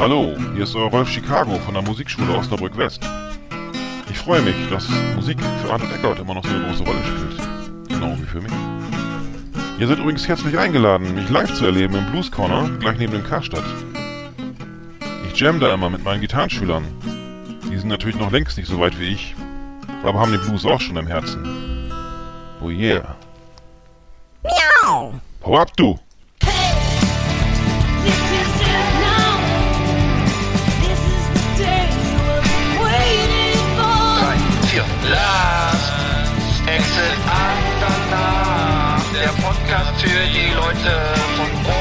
Hallo, hier ist euer Rolf Chicago von der Musikschule Osnabrück West. Ich freue mich, dass Musik für Arnold Eckert immer noch so eine große Rolle spielt. Genau wie für mich. Ihr seid übrigens herzlich eingeladen, mich live zu erleben im Blues Corner, gleich neben dem Karstadt. Ich jam da immer mit meinen Gitarrenschülern. Die sind natürlich noch längst nicht so weit wie ich, aber haben den Blues auch schon im Herzen. Oh yeah. Miau! Hau ab, du! Exit Andernach. Der Podcast für die Leute von unterwegs.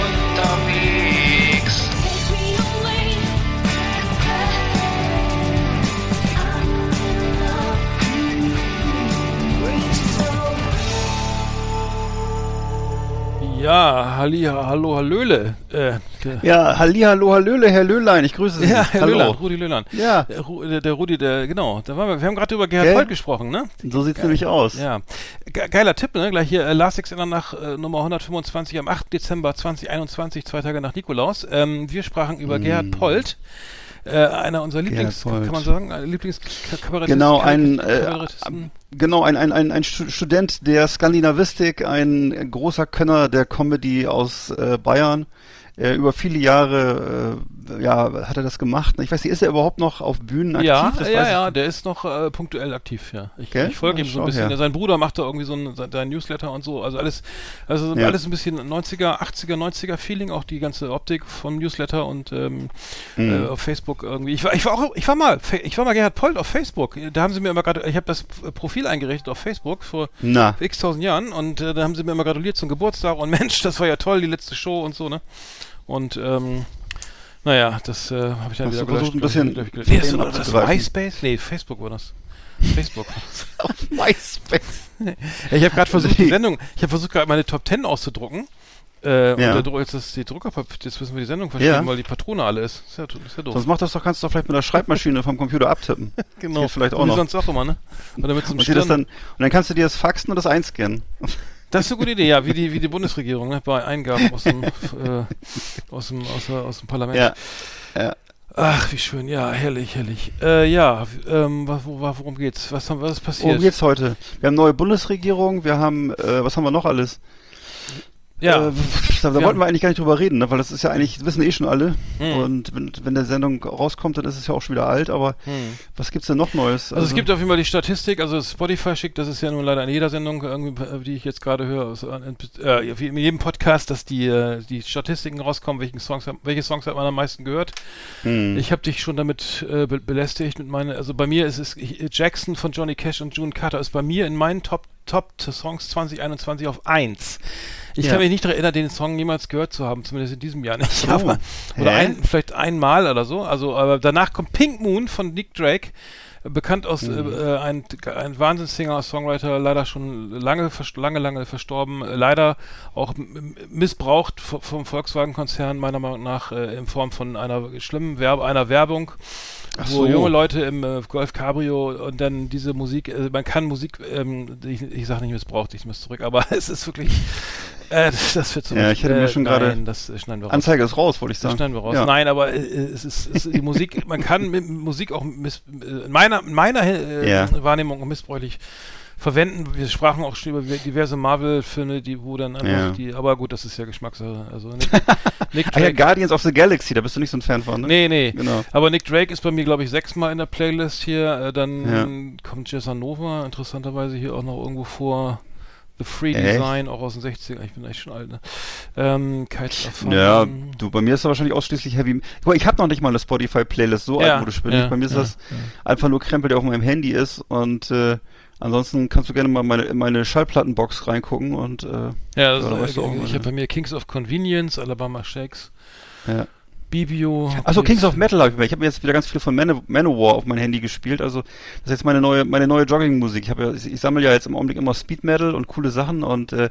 Ja, Halli, hallo, Hallöle. Äh, Ja, halli, hallo, hallöle, Herr Löhlein, ich grüße Sie. ja, Herr hallo. Löhland, Rudi Löhland. Ja, Der, Ru- der, der Rudi, der, genau, da waren wir, wir haben gerade über Gerhard? Polt gesprochen, ne? so sieht's nämlich aus. Ja. Ge geiler Tipp, ne? Gleich hier, äh, Last Exit nach äh, Nummer 125 am 8. Dezember 2021, zwei Tage nach Nikolaus. Ähm, wir sprachen über Gerhard Polt. Äh, einer unserer Lieblings. Polt. kann man sagen, äh, Lieblingskabarettisten. Genau, ein, äh. Genau, ein, ein, ein, ein Stu- Student der Skandinavistik, ein großer Könner der Comedy aus äh, Bayern. Äh, über viele Jahre äh, ja, hat er das gemacht. Ich weiß nicht, ist er überhaupt noch auf Bühnen aktiv? Ja, Das ja, ja, der ist noch äh, punktuell aktiv, ja. Ich, Gell? ich folge Ja, ihm so ein bisschen. her. Sein Bruder macht da irgendwie so ein, sein Newsletter und so. Also alles, also Ja. alles ein bisschen 90er, 80er, 90er Feeling, auch die ganze Optik vom Newsletter und ähm, Mhm. äh, auf Facebook irgendwie. Ich war, ich war auch, ich war mal, ich war mal Gerhard Polt auf Facebook. Da haben sie mir immer gerade, ich habe das Profil eingerichtet auf Facebook vor Na, x tausend Jahren und äh, da haben sie mir immer gratuliert zum Geburtstag und Mensch, das war ja toll, die letzte Show und so, ne? Und ähm, naja, das äh, habe ich dann Hast wieder du versucht, ein glaub bisschen ich, glaub ich, Nee, das, war? MySpace? Nee, Facebook war das. Facebook. auf MySpace. ich habe gerade versucht, die. Sendung, ich habe versucht gerade meine Top 10 auszudrucken. Äh, und Ja. der Druck, jetzt ist die Druckerpapier, jetzt müssen wir die Sendung verschieben, Ja. weil die Patrone alle ist. Ist ja, ist ja doof. Sonst mach das doch, kannst du doch vielleicht mit der Schreibmaschine vom Computer abtippen. genau. vielleicht auch Wie noch. sonst auch immer, ne? Oder mit so einem Und, dann, und dann kannst du dir das faxen und das einscannen. Das ist eine gute Idee, ja, wie die, wie die Bundesregierung, ne? Bei Eingaben aus dem, äh, aus dem, aus, aus dem Parlament. Ja. Ja. Ach, wie schön, ja, herrlich, herrlich. Äh, ja, ähm, wo, worum geht's? Was, haben, was ist passiert? Worum geht's heute? Wir haben neue Bundesregierung, wir haben, äh, was haben wir noch alles? Ja, Äh, da da wir wollten wir eigentlich gar nicht drüber reden, ne? weil das ist ja eigentlich, das wissen eh schon alle. Hm. Und wenn, wenn der Sendung rauskommt, dann ist es ja auch schon wieder alt, aber hm. was gibt's denn noch Neues? Also es gibt auf jeden Fall die Statistik, also Spotify schickt, das ist ja nun leider in jeder Sendung, irgendwie, äh, die ich jetzt gerade höre, aus, äh, in jedem Podcast, dass die, äh, die Statistiken rauskommen, welchen Songs, welche Songs hat man am meisten gehört. Hm. Ich habe dich schon damit äh, be belästigt mit meinen, also bei mir ist es ich, Jackson von Johnny Cash und June Carter ist bei mir in meinen Top Top Songs 2021 auf 1. Ich Ja. kann mich nicht daran erinnern, den Song jemals gehört zu haben, zumindest in diesem Jahr nicht. So. Aber, oder ein, vielleicht einmal oder so. Also, aber danach kommt Pink Moon von Nick Drake, äh, bekannt aus Mhm. äh, ein, ein Wahnsinnssinger, Songwriter, leider schon lange, lange, lange verstorben, äh, leider auch missbraucht vom Volkswagen-Konzern meiner Meinung nach äh, in Form von einer schlimmen Werbe, einer Werbung Ach wo so. junge Leute im äh, Golf Cabrio und dann diese Musik, äh, man kann Musik, ähm, ich, ich sage nicht missbraucht, ich muss zurück, aber es ist wirklich, äh, das, das wird so Ja, ich hätte mir äh, schon gerade- das äh, schneiden wir raus. Anzeige ist raus, wollte ich Das sagen. schneiden wir raus. Ja. Nein, aber es ist, es ist die Musik, man kann mit Musik auch miss, in meiner, in meiner Ja. Wahrnehmung missbräuchlich verwenden. Wir sprachen auch schon über diverse Marvel-Filme, die wo dann einfach Ja. die, aber gut, das ist ja Geschmackssache. Also Nick, Nick Ah ja, Drake- Guardians of the Galaxy, da bist du nicht so ein Fan von, ne? Nee, nee. Genau. Aber Nick Drake ist bei mir, glaube ich, sechsmal in der Playlist hier. Äh, dann Ja. kommt Jessa Nova interessanterweise hier auch noch irgendwo vor. The Free Echt? Design, auch aus den 60ern. Ich bin echt schon alt, ne? Ähm. Ja, du, bei mir ist da wahrscheinlich ausschließlich Heavy. Guck mal, ich habe noch nicht mal eine Spotify-Playlist, so Ja, altmodisch bin ja, ich. Bei mir ist ja, das einfach nur Krempel, der auf meinem Handy ist und äh, ansonsten kannst du gerne mal meine, in meine Schallplattenbox reingucken und äh, Ja, das, Ja, da weißt du auch äh, ich habe bei mir Kings of Convenience, Alabama Shakes, ja. Bibio. Achso, Kings of Metal habe ich mir. Ich habe mir jetzt wieder ganz viel von Man Manowar auf mein Handy gespielt. Also das ist jetzt meine neue, meine neue Jogging-Musik. Ich habe ja, ich, ich sammle ja jetzt im Augenblick immer Speed Metal und coole Sachen und äh,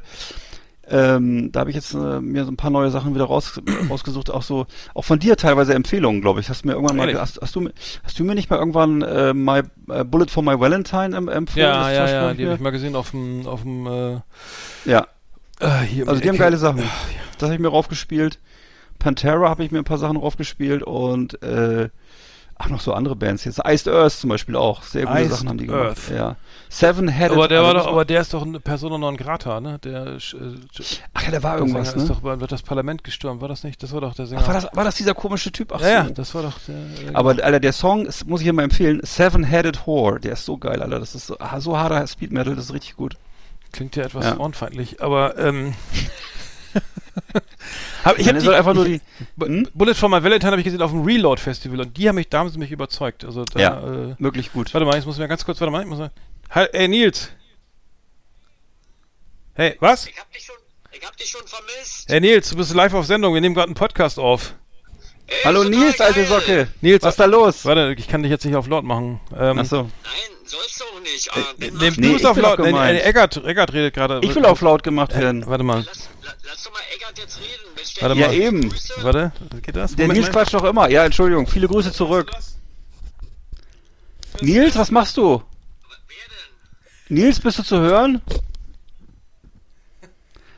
ähm, da habe ich jetzt äh, mir so ein paar neue Sachen wieder raus, rausgesucht, auch so, auch von dir teilweise Empfehlungen, glaube ich. Hast du mir irgendwann mal, hast, hast du mir, hast du mir nicht mal irgendwann äh, my äh, Bullet for My Valentine em empfohlen? Ja, ja, ja, die habe ich mal gesehen auf dem, auf dem, äh, Ja, äh, hier also die haben Ecke. geile Sachen. Das habe ich mir raufgespielt. Pantera habe ich mir ein paar Sachen raufgespielt und äh, ach noch so andere Bands jetzt. Iced Earth zum Beispiel auch. Sehr gute Iced Sachen haben die gemacht. Earth. Ja. Seven Headed. Aber der also war doch, aber der ist doch eine Persona non grata, ne? Der, äh, Ach ja, da war der irgendwas, Sänger ne? ist doch, wird das Parlament gestürmt, war das nicht? Das war doch der Sänger. Ach, war das, war das dieser komische Typ? Ach ja, ja, so. das war doch der. der Aber Alter, der Song ist, muss ich hier mal empfehlen, Seven Headed Whore, der ist so geil, Alter. Das ist so, ah, so harter Speed Metal, das ist richtig gut. klingt ja etwas Ja. frauenfeindlich, aber ähm, ich habe die, einfach nur die, hm? Bullet for My Valentine habe ich gesehen auf dem Reload Festival und die haben mich, da haben sie mich überzeugt. Also da, Ja. äh, wirklich gut. warte mal, ich muss mir ganz kurz, warte mal, ich muss mal. Halt, ey Nils. Hey, was? Ich hab dich schon, ich hab dich schon vermisst. Hey Nils, du bist live auf Sendung, wir nehmen gerade einen Podcast auf. Ey, Hallo Nils, alte geil. Socke. Nils, was ist da los? Warte, ich kann dich jetzt nicht auf laut machen. Ähm, Ach so. Nein, sollst du auch nicht. Ah, dann Nee, mach- du Nee, bist ich auf laut. doch Nee, gemeint. nee, Eggert, Eggert redet gerade. Ich will auf laut gemacht werden. Warte mal. lass, la- lass doch mal Eggert jetzt reden. Warte Ja, mal. eben. Grüße. Warte, geht das? Der Moment Nils quatscht doch immer. Ja, Entschuldigung. Viele Grüße zurück. Nils, was machst du? Nils, bist du zu hören?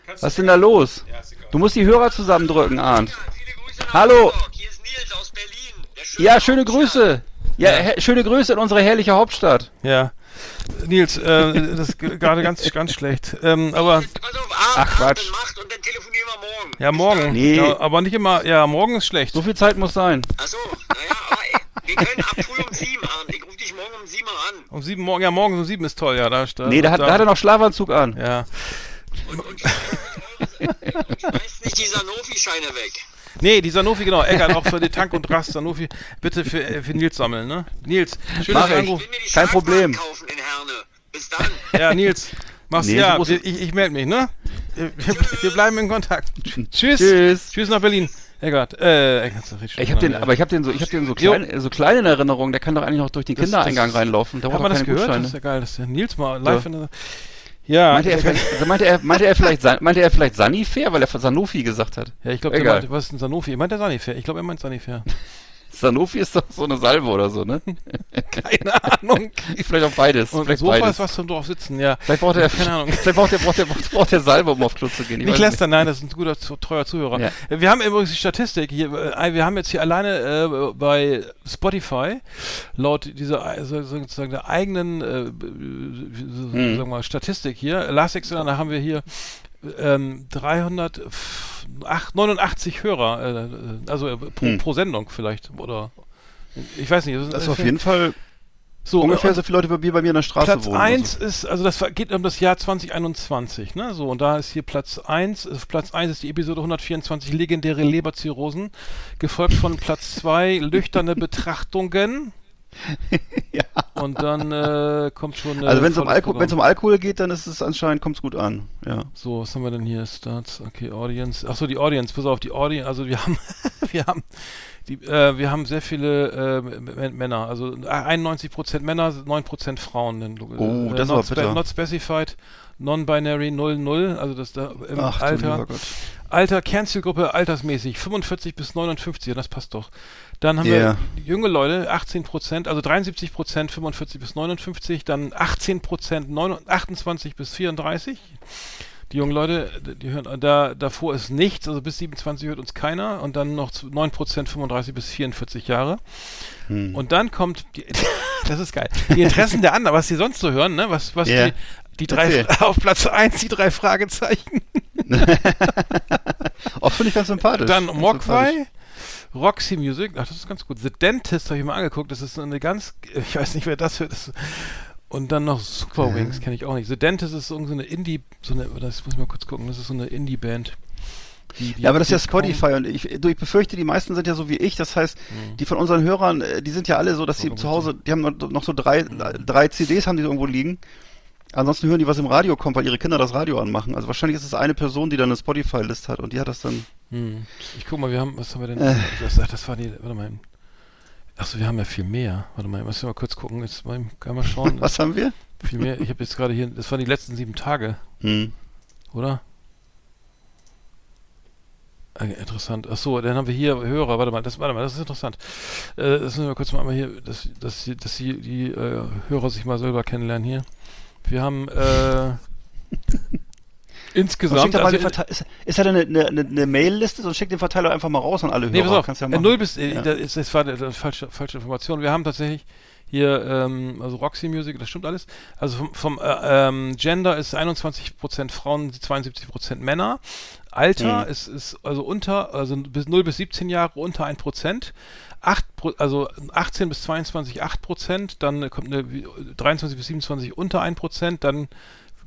Was ist denn da los? Du musst die Hörer zusammendrücken, Arndt. Ja, Hallo. Hier ist Nils aus Berlin. Der schöne Ja, schöne. Grüße. Ja, he- schöne Grüße in unsere herrliche Hauptstadt. Ja. Nils, äh, das ist gerade ganz, ganz schlecht. Ähm, aber Pass auf, Abend, Ach, Quatsch. Macht und dann telefonieren wir morgen. ja, morgen. Nee. Ja, aber nicht immer. Ja, morgen ist schlecht. So viel Zeit muss sein. Achso, naja, aber ey, wir können ab früh um sieben an. Ich rufe dich morgen um sieben an. Um sieben morgen. Ja, morgen um sieben ist toll. Ja, da. da Nee, da hat, da hat er noch Schlafanzug an. Ja. Und, und, und schmeißt nicht die Sanofi-Scheine weg. Nee, die Sanofi, genau. Eggert auch für die Tank und Rast. Sanofi, bitte für, äh, für Nils sammeln, ne? Nils, schön, Mach dass du ich. anrufst. Ich will mir die Kein Problem. kaufen in Herne. Bis dann. Ja, Nils, mach's Nee, ja. ich ich melde mich, ne? Wir, wir bleiben in Kontakt. Tschüss. Tschüss. Tschüss nach Berlin. Eggert, äh, Eggert, sag ich schon. Ich habe den, Ja. aber ich habe den so, ich habe den so Jo. klein, so klein in Erinnerung. Der kann doch eigentlich noch durch den Das- Kindereingang das- reinlaufen. Da Hat man das gehört? Das ist Gutscheine. ja geil, dass der Nils mal live So. in der. Ja, Meinte er, vielleicht, also meinte er, meinte er vielleicht, meinte er vielleicht Sanifair, weil er Sanofi gesagt hat. ja, ich glaube, was ist ein Sanofi? Er meint der Sanifair. Ich glaube, er meint Sanifair. Sanofi ist doch so eine Salbe oder so, ne? Keine Ahnung. vielleicht auch beides. Und vielleicht Sofa beides. ist was zum drauf sitzen, ja. Vielleicht braucht er, Keine Ahnung. vielleicht braucht er, braucht er, braucht er Salbe, um auf Klo zu gehen. Ich Nicht lästern, nein, das ist ein guter, treuer Zuhörer. Ja. Wir haben übrigens die Statistik hier, äh, wir haben jetzt hier alleine äh, bei Spotify laut dieser äh, so- sozusagen der eigenen äh, so- Hm. sagen wir mal, Statistik hier, Last Exit, da haben wir hier ähm, 389 Hörer, äh, äh, also äh, pro, Hm. pro Sendung vielleicht, oder ich weiß nicht. Das ist auf jeden Fall so, ungefähr so viele Leute wie bei mir in der Straße Platz wohnen. 1 ist, also das geht um das Jahr 2021, ne? So, und da ist hier Platz 1, ist Platz 1 ist die Episode 124, legendäre Leberzirrhosen, gefolgt von Platz 2, lüchterne Betrachtungen. Ja. Und dann äh, kommt schon. Also, äh, also wenn es um, Alko um Alkohol geht, dann ist es anscheinend, kommt es gut an. Ja. So, was haben wir denn hier? Starts, okay, Audience. Achso, die Audience, pass auf, die Audience, also wir haben, wir haben, die, äh, wir haben sehr viele äh, Männer, also 91% Männer, 9% Frauen. Denn, Oh, das ist not, bitter. not specified, non-binary 00, also das da im Ach, Alter. Alter, Kernzielgruppe altersmäßig, 45 bis 59, ja, das passt doch. Dann haben Ja. wir junge Leute, 18 Prozent, also 73 Prozent, 45 bis 59, dann 18 Prozent, 28 bis 34. Die jungen Leute, die hören, da, davor ist nichts, also bis 27 hört uns keiner und dann noch 9 Prozent, 35 bis 44 Jahre. Hm. Und dann kommt, die, das ist geil, die Interessen der anderen, was sie sonst so hören, ne? Was, was Ja. die, die drei, Erzähl. auf Platz 1 die drei Fragezeichen. Auch finde ich ganz sympathisch. Dann Mogwai. Roxy Music, ach, das ist ganz gut. The Dentist habe ich mal angeguckt, das ist eine ganz, ich weiß nicht, wer das hört. Das, Und dann noch Super Okay. Wings, kenne ich auch nicht. The Dentist ist irgendeine so eine Indie, so eine, das muss ich mal kurz gucken, das ist so eine Indie-Band. die- die- Ja, aber das ist ja Spotify und ich, du, ich befürchte, die meisten sind ja so wie ich. Das heißt, Mhm. die von unseren Hörern, äh, die sind ja alle so, dass sie zu Hause, die haben noch- noch so drei, Mhm. drei CDs haben die irgendwo liegen. Ansonsten hören die, was im Radio kommt, weil ihre Kinder das Radio anmachen. Also wahrscheinlich ist es eine Person, die dann eine Spotify-List hat und die hat das dann. Hm. Ich guck mal, wir haben, was haben wir denn? Äh. Das, ach, das war die, warte mal. Achso, wir haben ja viel mehr. Warte mal, müssen wir mal kurz gucken. Jetzt mal, kann mal schauen. Was haben wir? viel mehr. Ich habe jetzt gerade hier, das waren die letzten sieben Tage, Hm. oder? Äh, interessant. Achso, dann haben wir hier Hörer. Warte mal, das, warte mal, das ist interessant. Äh, das müssen wir kurz mal einmal hier, dass, dass, die- dass die, die äh, Hörer sich mal selber kennenlernen hier. Wir haben äh, insgesamt. also- Verteil- ist, ist da eine, eine, eine, Mail-Liste, sonst schick den Verteiler einfach mal raus an alle Hörer. Nee, pass auf. Kannst ja äh, machen. null bis, äh, Ja. das, ist, das war eine, falsche, falsche Information. Wir haben tatsächlich hier, ähm, also Roxy Music, das stimmt alles. Also vom, vom äh, ähm, Gender ist 21% Frauen, 72% Männer. Alter Mhm. ist, ist also unter, also bis 0 bis 17 Jahre unter 1%. 8, Pro- also 18 bis 22 8%, dann kommt eine 23 bis 27 unter 1%, dann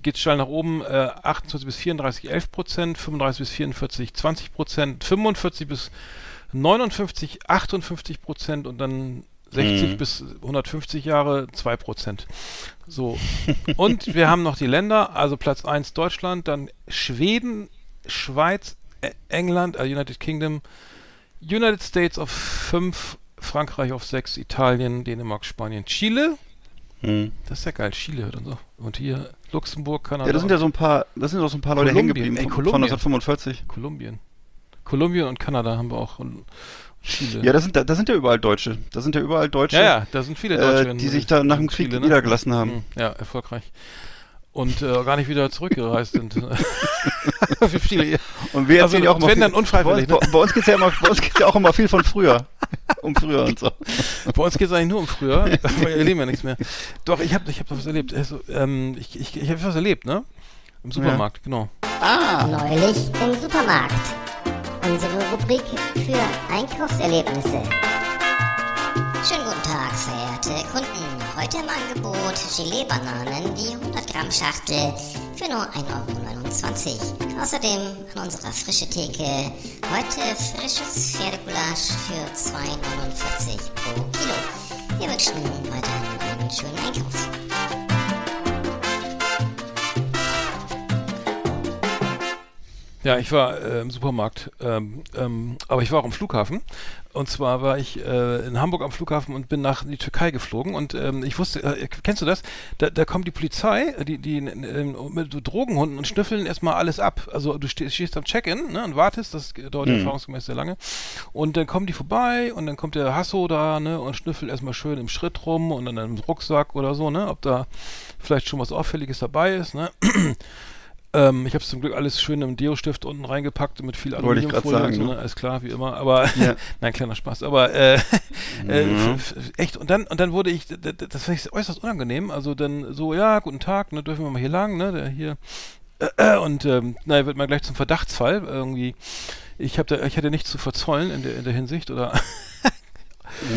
geht steil nach oben, äh, 28 bis 34 11 Prozent, 35 bis 44 20 Prozent, 45 bis 59 58 Prozent und dann 60 Mhm. bis 150 Jahre 2 Prozent. So. Und wir haben noch die Länder, also Platz 1 Deutschland, dann Schweden, Schweiz, England, also United Kingdom, United States auf 5, Frankreich auf 6, Italien, Dänemark, Spanien, Chile, Hm. das ist ja geil, Chile und so. Und hier Luxemburg, Kanada. Ja, das sind ja so ein paar, das sind auch so ein paar Leute hängen geblieben von, von Kolumbien. 1945. Kolumbien. Kolumbien und Kanada haben wir auch und Chile. Ja, das sind, da, sind ja überall Deutsche. Da sind ja überall Deutsche, ja, ja, da sind viele Deutsche. äh, die sich da nach dem Krieg Chile, ne? niedergelassen haben. Mhm, Ja, erfolgreich. Und äh, gar nicht wieder zurückgereist sind. Wie viele. Und wir Also, erzählen ja auch immer wenn viel- dann unfreiwillig, Bei, uns- bei uns geht's ja immer, bei uns geht's ja auch immer viel von früher. Um früher und so. Bei uns geht es eigentlich nur um früher. wir erleben ja nichts mehr. Doch, ich habe ich hab was erlebt. Also, ähm, ich ich, ich habe was erlebt, ne? Im Supermarkt, genau. Neulich im Supermarkt. Unsere Rubrik für Einkaufserlebnisse. Schönen guten Tag, verehrte Kunden. Heute im Angebot Gelee-Bananen, die 100 Gramm Schachtel für nur 1,29 Euro. Außerdem an unserer frische Theke heute frisches Pferdegulasch für 2,49 pro Kilo. Wir wünschen weiterhin einen schönen Einkauf. Ja, ich war äh, im Supermarkt, ähm, ähm, aber ich war auch am Flughafen. Und zwar war ich äh, in Hamburg am Flughafen und bin nach die Türkei geflogen. Und ähm, ich wusste, äh, kennst du das? Da, da kommt die Polizei, die, die äh, mit Drogenhunden und schnüffeln erstmal alles ab. Also du stehst, stehst am Check-in ne, und wartest, das dauert Mhm. erfahrungsgemäß sehr lange. Und dann kommen die vorbei und dann kommt der Hasso da ne, und schnüffelt erstmal schön im Schritt rum und dann im Rucksack oder so, ne, ob da vielleicht schon was Auffälliges dabei ist. Ne? Ähm, ich habe zum Glück alles schön im Deo-Stift unten reingepackt mit viel Aluminiumfolie und so, ne? ne? Alles klar, wie immer. Aber Ja. nein, kleiner Spaß. Aber äh, äh, Mhm. f- echt. Und dann und dann wurde ich, das fand ich äußerst unangenehm. Also dann so, ja, guten Tag, ne, dürfen wir mal hier lang, ne, der hier. Äh, und ähm, naja, wird man gleich zum Verdachtsfall irgendwie. Ich habe da, ich hatte nichts zu verzollen in der, in der Hinsicht oder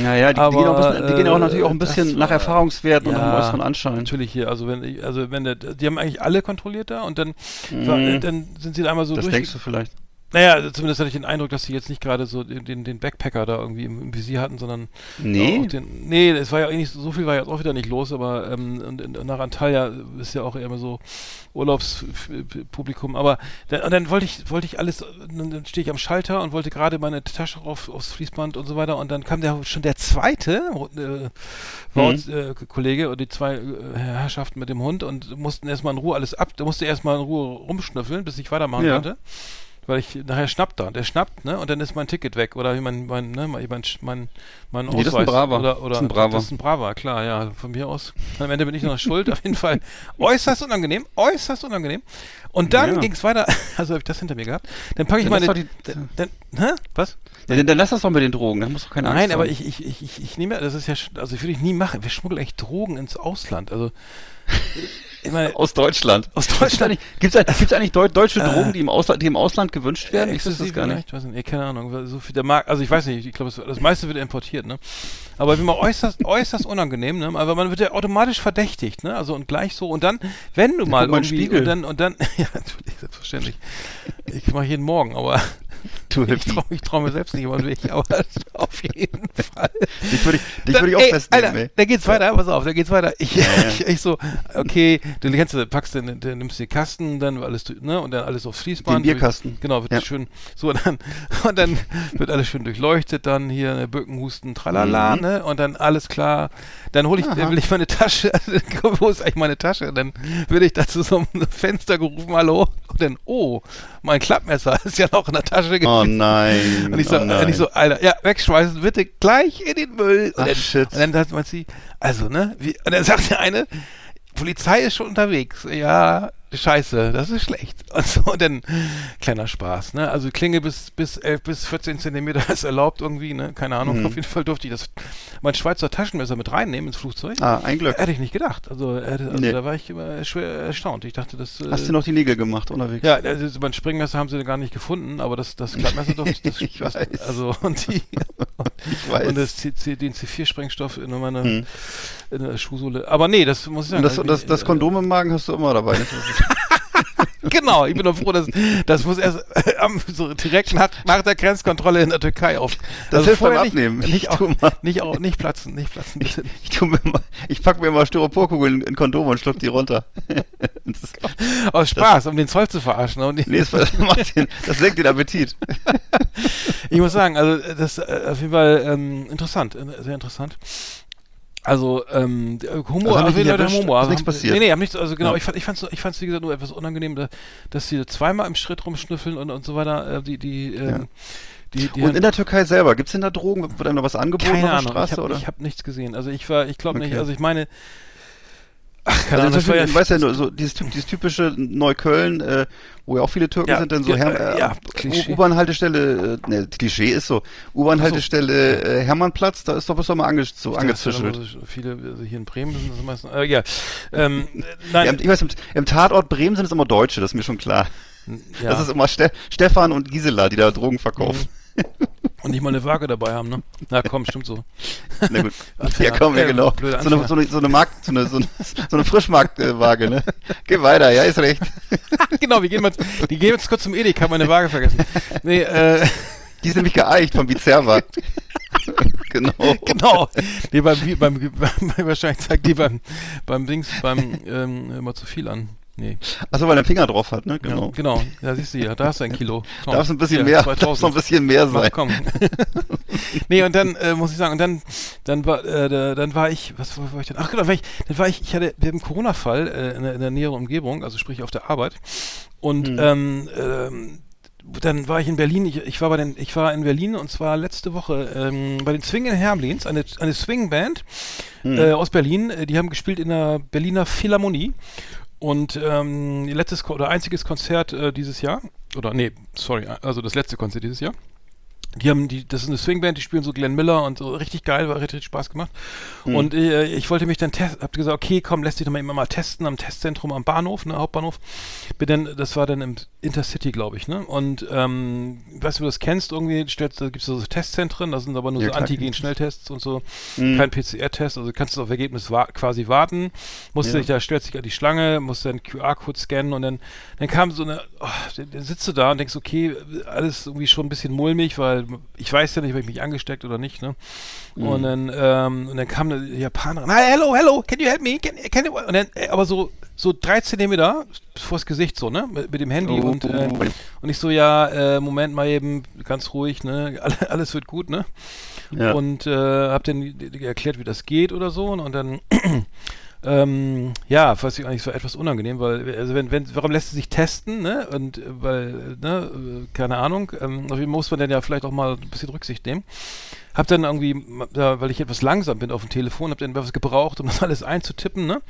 Naja, die, die, Aber, gehen, auch bisschen, die gehen auch äh, natürlich auch ein das bisschen nach Erfahrungswerten und Ja, nach äußeren Anschein. Natürlich hier, also wenn ich, also wenn der, die haben eigentlich alle kontrolliert da und dann, Mhm. dann sind sie da einmal so Das durch. denkst du vielleicht. Naja, also zumindest hatte ich den Eindruck, dass sie jetzt nicht gerade so den, den, Backpacker da irgendwie im, im Visier hatten, sondern Nee. den, nee, es war ja eigentlich so viel war jetzt auch wieder nicht los, aber ähm, und, und nach Antalya ist ja auch eher immer so Urlaubspublikum. Aber dann, und dann wollte ich wollte ich alles, dann, stehe ich am Schalter und wollte gerade meine Tasche auf aufs Fließband und so weiter und dann kam der schon der zweite äh, war uns, äh, Kollege und die zwei äh, Herrschaften mit dem Hund und mussten erstmal in Ruhe alles ab, musste erstmal in Ruhe rumschnüffeln, bis ich weitermachen Ja. konnte weil ich nachher schnappt da, der schnappt, ne, und dann ist mein Ticket weg oder wie mein mein ne, mein mein mein, mein Nee, das ist ein Braver. oder oder Das ist ein Braver. das ist ein Braver, klar, ja, von mir aus. Am Ende bin ich noch schuld, auf jeden Fall äußerst unangenehm, äußerst unangenehm. Und dann Ja. ging's weiter, also habe ich das hinter mir gehabt. Dann packe ich Dann meine die- dann, dann, hä? Was? Ja, dann, dann lass das doch mit den Drogen, dann musst du keine Angst Nein, aber haben. ich, ich, ich, ich, ich nehme, das ist ja, also ich würde ich nie machen. Wir schmuggeln echt Drogen ins Ausland. Also meine, Aus Deutschland. Aus Deutschland. Gibt es gibt's eigentlich Deu deutsche Drogen, die im, Ausland, die im Ausland gewünscht werden? Ich wüsste das gar nicht. Ich weiß nicht, keine Ahnung. So viel der Markt, also ich weiß nicht, ich glaube, das, das meiste wird importiert, ne? Aber immer äußerst, äußerst unangenehm, ne? Aber man wird ja automatisch verdächtigt, ne? Also und gleich so und dann, wenn du mal irgendwie Spiegel. und dann und dann, ja natürlich selbstverständlich. Ich mache jeden Morgen, aber Du ich traue trau mir selbst nicht über den Weg, aber auf jeden Fall. Dich würde ich, dich Dann- würde ich auch ey, festnehmen, Alter, ey. Da geht's weiter, pass auf, da geht's weiter. Ich, ja. ich, ich so, okay, du kennst du, packst den, den nimmst den Kasten, dann alles, ne, und dann alles aufs Fließband. Den Bierkasten. Durch, genau, wird Ja. schön, so, und dann, und dann wird alles schön durchleuchtet, dann hier, ne, Birkenhusten, tralala, Mhm. ne, und dann alles klar. Dann hole ich, Aha. will ich meine Tasche, wo ist eigentlich meine Tasche? Dann will ich da zu so einem Fenster gerufen, hallo, und dann, oh, mein Klappmesser ist ja noch in der Tasche Oh gewesen. nein. Und ich so, oh nein. und ich so, Alter, ja, wegschmeißen, bitte gleich in den Müll. Und Ach, dann, shit. Und dann sagt man sie, also, ne, wie, und dann sagt der eine, Polizei ist schon unterwegs. Ja, scheiße, das ist schlecht. Und so, und dann, kleiner Spaß, ne, also Klinge bis, bis 11 bis 14 Zentimeter ist erlaubt irgendwie, ne, keine Ahnung, Mhm. auf jeden Fall durfte ich das, mein Schweizer Taschenmesser mit reinnehmen ins Flugzeug. ah, ein Glück. Hätte ich nicht gedacht. Also, hätte, also Nee. da war ich immer schwer erstaunt. Ich dachte, das. äh, Hast du noch die Nägel gemacht unterwegs? ja, also mein Springmesser haben sie gar nicht gefunden, aber das, das Klappmesser doch, das, Ich das, weiß. also und die Ich weiß. und das C, C, den C4-Sprengstoff in meiner Hm. in der Schuhsohle. Aber nee, das muss ich sagen. Und das, also das, das äh, Kondom im Magen hast du immer dabei. Genau, ich bin doch froh, dass das muss erst äh, so direkt nach, nach der Grenzkontrolle in der Türkei auf. Das hilft beim Abnehmen. Nicht, nicht, auch, nicht, auch, nicht platzen, nicht platzen. Ich, tu mir mal, ich pack mir mal Styroporkugeln in Kondom und schluck die runter. das, Aus Spaß, um den Zoll zu verarschen. Und nee, das, das, den, das senkt den Appetit. Ich muss sagen, also das äh, auf jeden Fall ähm, interessant, äh, sehr interessant. Also ähm, Humor, Also nicht Leute haben? Humor. Ist nichts passiert? Nee, nee, haben nichts, also genau, Ja. ich fand ich fand's ich fand's wie gesagt nur etwas unangenehm, da, dass sie zweimal im Schritt rumschnüffeln und und so weiter, äh, die die ähm, Ja. die, die Und in der Türkei selber, gibt's denn da Drogen? Wird einem da was angeboten keine auf der Ahnung, Straße? ich habe hab nichts gesehen. Also ich war, ich glaube nicht, Okay. also ich meine Ach, keine Also Ahnung, das war ja, ich weiß ja nur, so dieses, dieses typische Neukölln, äh, wo ja auch viele Türken Ja, sind, dann so ja, äh, äh, ja. U-Bahn-Haltestelle, äh, ne, Klischee ist so, U-Bahn-Haltestelle äh, Hermannplatz, da ist doch was doch mal ange so angezischelt. so viele, also hier in Bremen sind das meistens, äh, ja, ähm, nein, ich weiß, im, im Tatort Bremen sind es immer Deutsche, das ist mir schon klar. ja. Das ist immer Ste Stefan und Gisela, die da Drogen verkaufen. und nicht mal eine Waage dabei haben, ne? Na komm, stimmt so. Na gut. Ja, komm, ja, genau. So eine, so eine, so eine Markt, so eine, so eine, so eine Frischmarktwaage, ne? Geh weiter, ja, ist recht. genau, wir gehen mal, die gehen jetzt kurz zum Edeka, meine Waage vergessen. Nee, äh, Die ist nämlich geeicht vom Bizerva. genau. genau. Nee, beim, beim, beim, wahrscheinlich zeigt die beim, beim Dings, beim, ähm, immer zu viel an. Nee. Achso, weil er Finger drauf hat, ne? Genau. Ja, genau. Ja, siehst du ja, da hast du ein Kilo. Komm, Darf es ein bisschen hier, mehr, darf es 2000. noch ein bisschen mehr sein. komm. nee, und dann äh, muss ich sagen, und dann, dann war, äh, da- dann war ich, was war, ich denn? Ach genau, war ich, dann war ich, ich hatte, wir haben einen Corona-Fall äh, in, der, in der näheren Umgebung, also sprich auf der Arbeit. Und Hm. ähm, ähm, dann war ich in Berlin, ich, ich war bei den, ich war in Berlin und zwar letzte Woche ähm, bei den Swingin' Hermlins, eine, eine Swing-Band Hm. äh, aus Berlin, äh, die haben gespielt in der Berliner Philharmonie. Und ähm, letztes oder einziges Konzert äh, dieses Jahr, oder nee, sorry, also das letzte Konzert dieses Jahr. Die haben die, das ist eine Swingband, die spielen so Glenn Miller und so richtig geil, war richtig Spaß gemacht. Und äh, ich wollte mich dann testen, hab gesagt, okay, komm, lässt dich doch mal immer mal testen am Testzentrum am Bahnhof, ne, Hauptbahnhof. Bin dann, das war dann im Intercity, glaube ich, ne? Und ähm, weißt du, du das kennst, irgendwie stellst, da gibt es so Testzentren, das sind aber nur Ja, so Antigen-Schnelltests und so, Mhm. kein PCR-Test, also kannst du auf Ergebnis wa quasi warten, musst Ja. dich da, stellst dich an die Schlange, musst dann QR-Code scannen und dann, dann kam so eine, oh, dann, dann sitzt du da und denkst, okay, alles irgendwie schon ein bisschen mulmig, weil ich weiß ja nicht, ob ich mich angesteckt oder nicht, ne? Mhm. Und dann, ähm, und dann kam eine Japanerin, hi, hello, hello, can you help me? Can, can you, und dann, äh, aber so, so drei Zentimeter vors Gesicht so, ne? Mit, mit dem Handy Oh. und, äh, und ich so, ja, äh, Moment mal eben, ganz ruhig, ne? Alle- Alles wird gut, ne? Ja. Und äh, hab dann erklärt, wie das geht oder so. Und, und dann, ähm, ja, weiß ich eigentlich, es war etwas unangenehm, weil, also wenn, wenn, warum lässt sie sich testen, ne? Und äh, weil, ne, äh, keine Ahnung, ähm, auf jeden Fall muss man dann ja vielleicht auch mal ein bisschen Rücksicht nehmen. Hab dann irgendwie, ja, weil ich etwas langsam bin auf dem Telefon, hab dann was gebraucht, um das alles einzutippen, ne?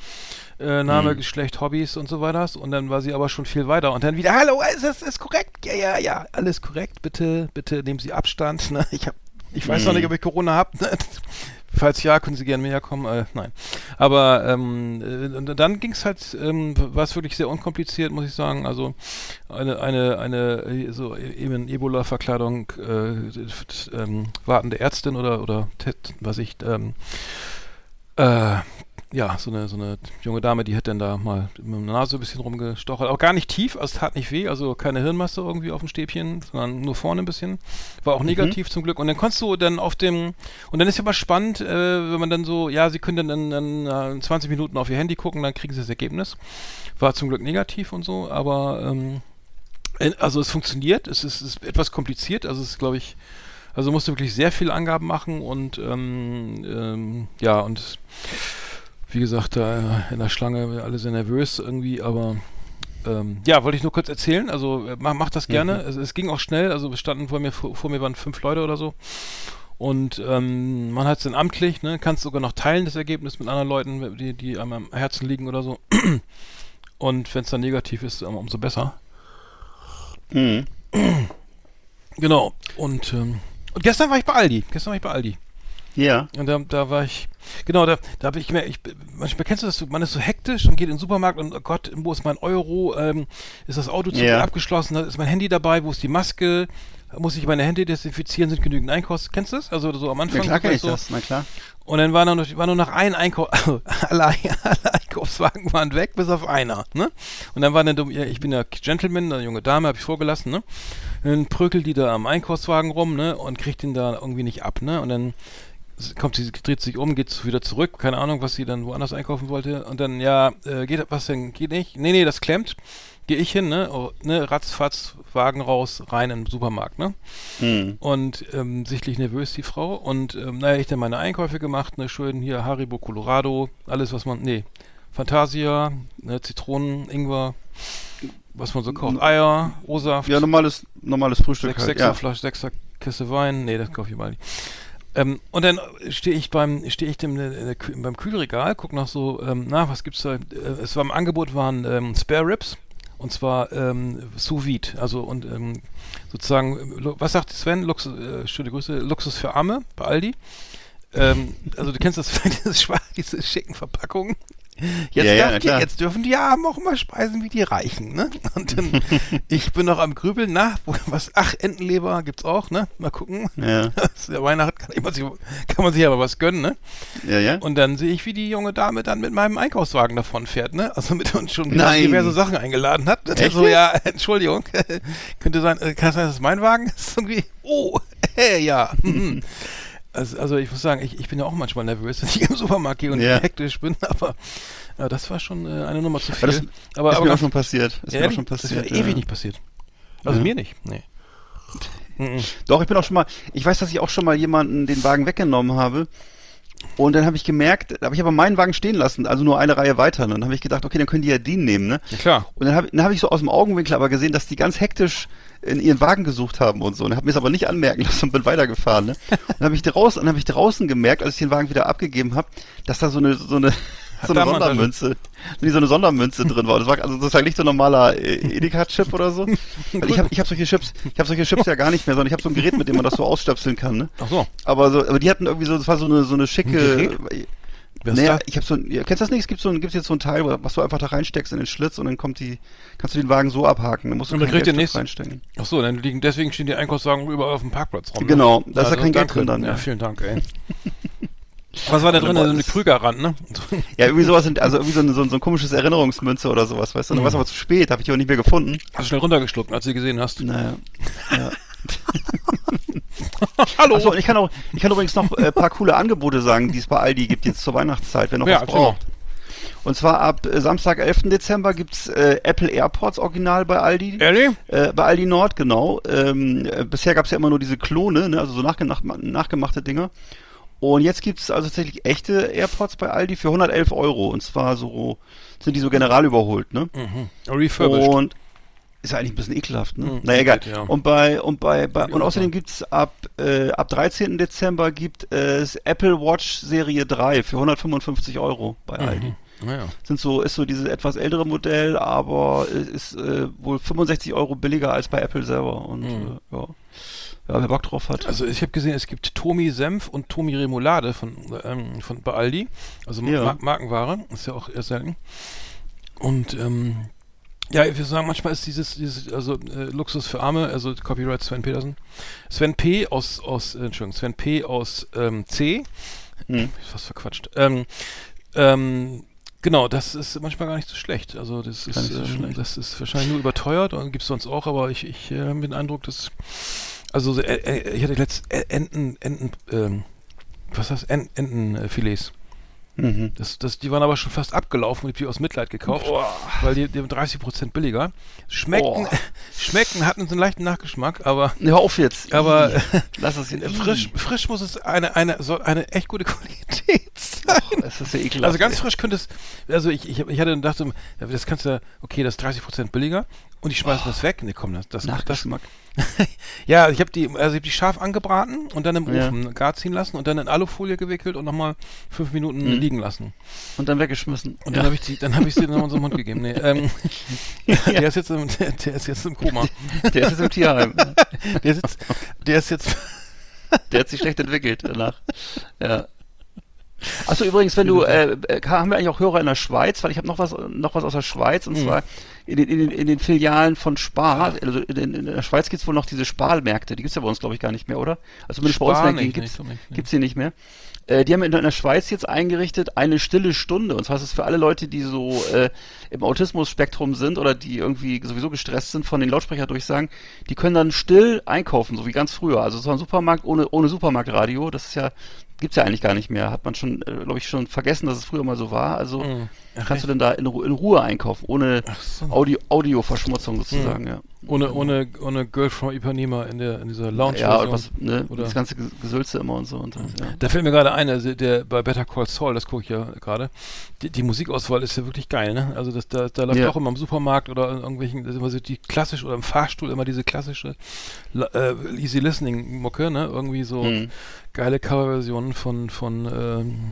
Äh, Name, Mhm. Geschlecht, Hobbys und so weiter. Und dann war sie aber schon viel weiter. Und dann wieder, hallo, ist das ist korrekt? Ja, ja, ja, alles korrekt. Bitte, bitte nehmen Sie Abstand. Ne? Ich hab, ich weiß noch Mhm. nicht, ob ich Corona habe. Ne? Falls ja, können Sie gerne mehr kommen. Äh, nein. Aber ähm, äh, dann ging es halt, ähm, war es wirklich sehr unkompliziert, muss ich sagen. Also eine, eine, eine äh, so eben Ebola-Verkleidung, äh, ähm, wartende Ärztin oder oder was ich, ähm, äh, ja, so eine, so eine junge Dame, die hat dann da mal mit der Nase ein bisschen rumgestochert. Auch gar nicht tief, also es tat nicht weh, also keine Hirnmasse irgendwie auf dem Stäbchen, sondern nur vorne ein bisschen. War auch negativ zum Glück. Und dann konntest du dann auf dem, und dann ist ja mal spannend, äh, wenn man dann so, ja, sie können dann in, in, äh, 20 Minuten auf ihr Handy gucken, dann kriegen sie das Ergebnis. War zum Glück negativ und so, aber ähm, äh, also es funktioniert, es ist, ist etwas kompliziert, also es ist, glaube ich, also musst du wirklich sehr viele Angaben machen und ähm, ähm, ja, und wie gesagt, da in der Schlange alle sehr nervös irgendwie, aber ähm, ja, wollte ich nur kurz erzählen. Also äh, mach, mach das gerne. Es, es ging auch schnell, also standen vor mir, vor, vor mir waren fünf Leute oder so. Und ähm, man hat es dann amtlich, ne, kannst sogar noch teilen, das Ergebnis mit anderen Leuten, die, die einem am Herzen liegen oder so. Und wenn es dann negativ ist, um- umso besser. Mhm. Genau. Und, ähm, und gestern war ich bei Aldi. Gestern war ich bei Aldi. Ja. Und da, da war ich, genau, da, da habe ich gemerkt, ich, manchmal kennst du das, man ist so hektisch und geht in den Supermarkt und oh Gott, wo ist mein Euro, ähm, ist das Auto zu Ja. abgeschlossen, ist mein Handy dabei, wo ist die Maske, muss ich meine Hände desinfizieren, sind genügend Einkaufs, kennst du das? Also so am Ja, Anfang. klar kenn ich so, das, na klar. Und dann war noch, war nur noch ein Einkauf, also alle, alle Einkaufswagen waren weg, bis auf einer, ne? Und dann war dann, ja, ich bin ja Gentleman, eine junge Dame, habe ich vorgelassen, ne? Dann prökelt die da am Einkaufswagen rum, ne? Und kriegt ihn da irgendwie nicht ab, ne? Und dann kommt sie, dreht sich um, geht wieder zurück, keine Ahnung, was sie dann woanders einkaufen wollte. Und dann, ja, äh, geht was denn, geht nicht? Nee, nee, das klemmt. Gehe ich hin, ne? Oh, ne? Ratzfatz, Wagen raus, rein in den Supermarkt, ne? Mhm. Und ähm, sichtlich nervös die Frau. Und ähm, naja, ich dann meine Einkäufe gemacht, ne, schön hier Haribo Colorado, alles was man, nee, Fantasia, ne, Zitronen, Ingwer, was man so kauft, Eier, O-Saft, Ja, normales, normales Frühstück sechs, halt. sechser Ja. Flasche, sechser Kiste Wein, nee, das kaufe ich mal nicht. Ähm, und dann stehe ich beim stehe ich dem, äh, Kü- beim Kühlregal, guck nach so, ähm, na, was gibt's da? Äh, es war im Angebot waren ähm, Spare Ribs und zwar ähm, sous vide, also und ähm, sozusagen, äh, was sagt Sven? Luxus, äh, schöne Grüße, Luxus für Arme bei Aldi. Ähm, also du kennst das, diese, schwa- diese schicken Verpackungen. Jetzt, Ja, ja, die, jetzt dürfen die Armen auch mal speisen wie die Reichen, ne? Und dann, ich bin noch am Grübeln, na, wo- was, ach, Entenleber gibt's auch, ne? Mal gucken. Ja. Ja Weihnachten kann, sich, kann man sich aber was gönnen, ne? Ja, ja. Und dann sehe ich, wie die junge Dame dann mit meinem Einkaufswagen davon fährt, ne? Also mit uns schon diverse Sachen eingeladen hat. Echt so, ja, Entschuldigung, könnte sein, äh, kann es sein, dass es mein Wagen ist? Irgendwie, oh, äh, ja. Also, also ich muss sagen, ich, ich bin ja auch manchmal nervös, wenn ich im Supermarkt gehe und Ja. hektisch bin, aber ja, das war schon äh, eine Nummer zu viel. Aber das aber, ist aber mir auch schon passiert. Ist mir auch ehrlich? schon das passiert. wäre ewig ja. nicht passiert. Also mir nicht, nee. Doch, ich bin auch schon mal, ich weiß, dass ich auch schon mal jemanden den Wagen weggenommen habe. Und dann habe ich gemerkt, aber ich habe meinen Wagen stehen lassen, also nur eine Reihe weiter. Und dann habe ich gedacht, okay, dann können die ja den nehmen, ne? Ja, klar. Und dann habe dann hab ich so aus dem Augenwinkel aber gesehen, dass die ganz hektisch in ihren Wagen gesucht haben und so. Und habe mir es aber nicht anmerken lassen und bin weitergefahren. Ne? Und dann habe ich draußen, dann habe ich draußen gemerkt, als ich den Wagen wieder abgegeben habe, dass da so eine so eine so eine Sondermünze, nee, so eine Sondermünze drin war. Das war also sozusagen nicht so ein normaler äh, Edeka-Chip oder so. Weil ich habe ich hab solche Chips, ich habe solche Chips ja gar nicht mehr, sondern ich habe so ein Gerät, mit dem man das so ausstöpseln kann. Ne? Ach so. Aber so, aber die hatten irgendwie so, das war so eine so eine schicke. Gerät? Wer ist Naja, da? ich habe so ein, kennst du das nicht? Es gibt so ein, gibt's jetzt so ein Teil, was du einfach da reinsteckst in den Schlitz und dann kommt die, kannst du den Wagen so abhaken. Dann musst du Und dann kriegt Geldstück nächste- reinstecken. Ach so, dann liegen, deswegen stehen die Einkaufswagen überall auf dem Parkplatz rum. Ne? Genau, da ist ja kein Geld drin dann, Ja, vielen Dank, ey. Was war da drin? Also eine Krügerrand, ne? Ja, irgendwie sowas, sind, also irgendwie so ein, so, ein, so ein komisches Erinnerungsmünze oder sowas, weißt du? Mhm. Dann war es aber zu spät, habe ich auch nicht mehr gefunden. Hast du schnell runtergeschluckt, als du sie gesehen hast. Naja. Ja. Hallo! Achso, ich kann auch, ich kann übrigens noch äh, paar coole Angebote sagen, die es bei Aldi gibt jetzt zur Weihnachtszeit, wenn noch Ja, was braucht. Und zwar ab äh, Samstag, 11. Dezember gibt's äh, Apple AirPods original bei Aldi. Ehrlich? Äh, bei Aldi Nord, genau. Ähm, äh, bisher gab's ja immer nur diese Klone, ne, also so nachgemacht, nachgemachte Dinger. Und jetzt gibt's also tatsächlich echte AirPods bei Aldi für 111 Euro. Und zwar so, sind die so general überholt, ne? Mhm. Refurbished. Und ist ja eigentlich ein bisschen ekelhaft, ne? Mhm, Na egal. geht, ja. Und bei und bei, bei und außerdem klar. gibt's ab äh, ab 13. Dezember gibt es Apple Watch Serie 3 für 155 Euro bei Aldi. Naja. Sind so ist so dieses etwas ältere Modell, aber ist äh, wohl 65 Euro billiger als bei Apple selber und Mhm. äh, ja. Ja, wer Bock drauf hat. Also ich habe gesehen, es gibt Tomi Senf und Tomi Remoulade von, ähm, von bei Aldi. Also Ja. Mar Markenware. Ist ja auch eher selten. Und ähm, ja, ich würde sagen, manchmal ist dieses, dieses also äh, Luxus für Arme, also Copyright Sven Petersen. Sven P. aus, aus äh, Entschuldigung, Sven P. aus ähm, C. Hm. Fast verquatscht. Ähm, ähm, genau, das ist manchmal gar nicht so schlecht. Also das Gar ist, so ähm, das ist wahrscheinlich nur überteuert und gibt es sonst auch, aber ich, ich äh, habe den Eindruck, dass also so, äh, äh, ich hatte letzt äh, Enten, Enten, ähm, was heißt Enten, Entenfilets. Mhm. Das, das, die waren aber schon fast abgelaufen, ich hab die aus Mitleid gekauft, weil die, die haben 30% billiger. Schmeckten, Boah. schmeckten, hatten so einen leichten Nachgeschmack, aber Hör auf jetzt. Aber- Ih, lass es jetzt. frisch, frisch muss es eine, eine, soll eine echt gute Qualität sein. Das ist ja ekelhaft. Also ganz ey. frisch könnte es, also ich, ich, ich hatte gedacht, das kannst du, okay, das ist 30% billiger und ich schmeiße das weg. Nee, komm, das, das, das. ja, ich habe die, also ich hab die scharf angebraten und dann im Ja. Ofen gar ziehen lassen und dann in Alufolie gewickelt und nochmal fünf Minuten Mhm. liegen lassen. Und dann weggeschmissen. Und dann habe ich die, dann habe ich sie in unseren Mund gegeben. Nee, ähm, der ist jetzt im, der, der ist jetzt im Koma. Der ist jetzt im Tierheim. Der sitzt, der ist jetzt, Der hat sich schlecht entwickelt danach. Ja. Achso, übrigens, wenn du, äh, äh, haben wir eigentlich auch Hörer in der Schweiz, weil ich habe noch was, noch was aus der Schweiz, und Mhm. zwar in den, in, den, in den Filialen von Spar, also in, in der Schweiz gibt's wohl noch diese Sparmärkte, die gibt's ja bei uns, glaube ich, gar nicht mehr, oder? Also zumindest bei uns in Spar der Gegend nicht, gibt's, nicht, nicht, nicht. gibt's die nicht mehr. Äh, die haben in, in der Schweiz jetzt eingerichtet eine stille Stunde. Und zwar ist es für alle Leute, die so äh, im Autismus-Spektrum sind oder die irgendwie sowieso gestresst sind von den Lautsprecherdurchsagen, die können dann still einkaufen, so wie ganz früher. Also so ein Supermarkt ohne, ohne Supermarktradio, das ist ja, gibt's ja eigentlich gar nicht mehr. Hat man schon, äh, glaube ich, schon vergessen, dass es früher mal so war. Also Mhm. Kannst du denn da in, Ru in Ruhe einkaufen, ohne so. Audio Audioverschmutzung sozusagen, ja. ohne, ohne, ohne Girl from Ipanema in der, in dieser Lounge. Ja, und was, ne, Oder- das ganze Ges- Gesülze immer und so. Und, das, ja. Da fällt mir gerade ein, also der bei Better Call Saul, das gucke ich ja gerade, die, die Musikauswahl ist ja wirklich geil, ne? Also das, da, da läuft Ja. auch immer im Supermarkt oder in irgendwelchen, das ist immer so die klassisch oder im Fahrstuhl immer diese klassische la- äh, Easy Listening Mucke, ne? Irgendwie so Mhm. Geile Coverversionen von von ähm,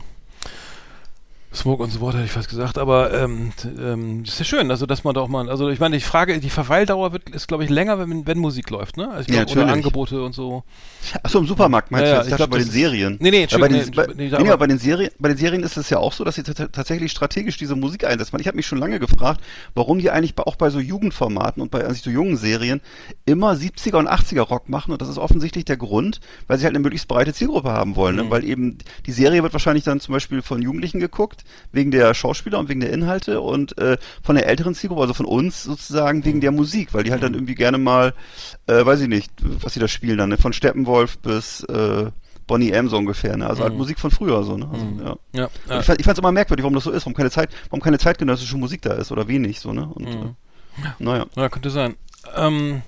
Smoke und so weiter, hätte ich fast gesagt, aber ähm, ähm, das ist ja schön, also dass man da auch mal, also ich meine, ich frage, die Verweildauer wird, ist glaube ich länger, wenn, wenn Musik läuft, ne? Also ich Ja, glaub, oder natürlich. Angebote und so. Achso, im Supermarkt meinst Ja, du ja, jetzt? dachte glaub, bei den Serien. Nee, nee, ja, bei, den, Entschuldigung, bei, nee, nee, nee, bei den Serien, bei den Serien ist es ja auch so, dass sie tat- tatsächlich strategisch diese Musik einsetzen. Ich habe mich schon lange gefragt, warum die eigentlich auch bei so Jugendformaten und bei also so jungen Serien immer 70er und 80er Rock machen und das ist offensichtlich der Grund, weil sie halt eine möglichst breite Zielgruppe haben wollen, Mhm. ne? weil eben die Serie wird wahrscheinlich dann zum Beispiel von Jugendlichen geguckt, wegen der Schauspieler und wegen der Inhalte und äh, von der älteren Zielgruppe, also von uns sozusagen wegen der Musik, weil die halt dann irgendwie gerne mal, äh, weiß ich nicht, was sie da spielen dann, ne? von Steppenwolf bis äh, Bonnie M so ungefähr, ne? Also halt Mhm. Musik von früher so, ne? Also, Mhm. ja. Ja, ja. Ich, fand, ich fand's immer merkwürdig, warum das so ist, warum keine Zeit, warum keine zeitgenössische Musik da ist oder wenig so, ne? Und Mhm. äh, naja. Ja, könnte sein. Ähm,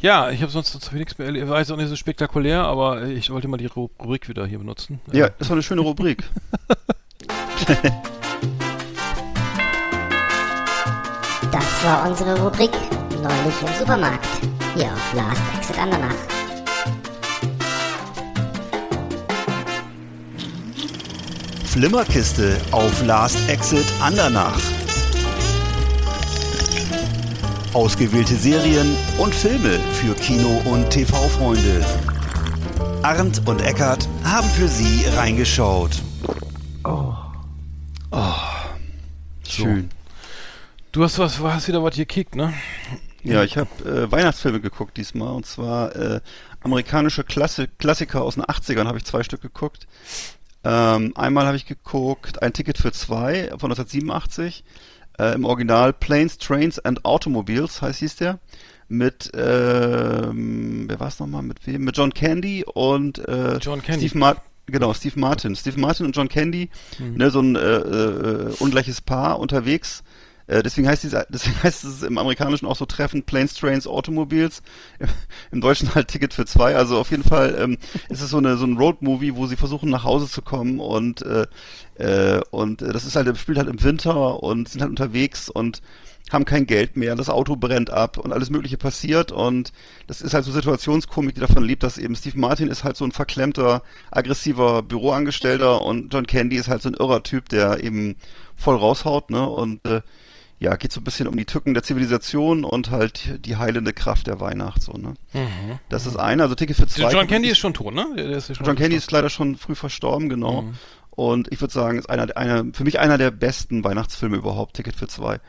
ja, ich habe sonst sonst nichts mehr erlebt. War jetzt auch nicht so spektakulär, aber ich wollte mal die Ru- Rubrik wieder hier benutzen. Ja, das war eine schöne Rubrik. Das war unsere Rubrik Neulich im Supermarkt. Hier auf Last Exit Andernach. Flimmerkiste auf Last Exit Andernach. Ausgewählte Serien und Filme für Kino- und TV-Freunde. Arndt und Eckart haben für Sie reingeschaut. Schön. Du hast was, hast wieder was gekickt, ne? Ja, ich habe äh, Weihnachtsfilme geguckt diesmal und zwar äh, amerikanische Klasse Klassiker aus den 80ern habe ich zwei Stück geguckt. Ähm, einmal habe ich geguckt Ein Ticket für zwei von 1987 äh, im Original Planes, Trains and Automobiles heißt hieß der mit ähm, wer war es nochmal mit wem mit John Candy und äh, John Candy. Steve Martin Genau, Steve Martin. Steve Martin und John Candy, ne, so ein äh, äh, ungleiches Paar unterwegs. Äh, deswegen heißt dieser, deswegen heißt es im Amerikanischen auch so treffend Planes, Trains, Automobiles. Im Deutschen halt Ticket für zwei. Also auf jeden Fall ähm, ist es so eine so ein Road-Movie, wo sie versuchen nach Hause zu kommen und äh, äh, und äh, das ist halt spielt halt im Winter und sind halt unterwegs und haben kein Geld mehr, das Auto brennt ab und alles Mögliche passiert und das ist halt so Situationskomik, die davon lebt, dass eben Steve Martin ist halt so ein verklemmter, aggressiver Büroangestellter und John Candy ist halt so ein irrer Typ, der eben voll raushaut, ne, und äh, ja, geht so ein bisschen um die Tücken der Zivilisation und halt die heilende Kraft der Weihnacht, so, ne? Das ist eine, also Ticket für zwei. John Candy ist schon tot, ne? Ist schon John Candy ist leider schon früh verstorben, genau. Mhm. Und ich würde sagen, ist einer, einer, für mich einer der besten Weihnachtsfilme überhaupt, Ticket für zwei.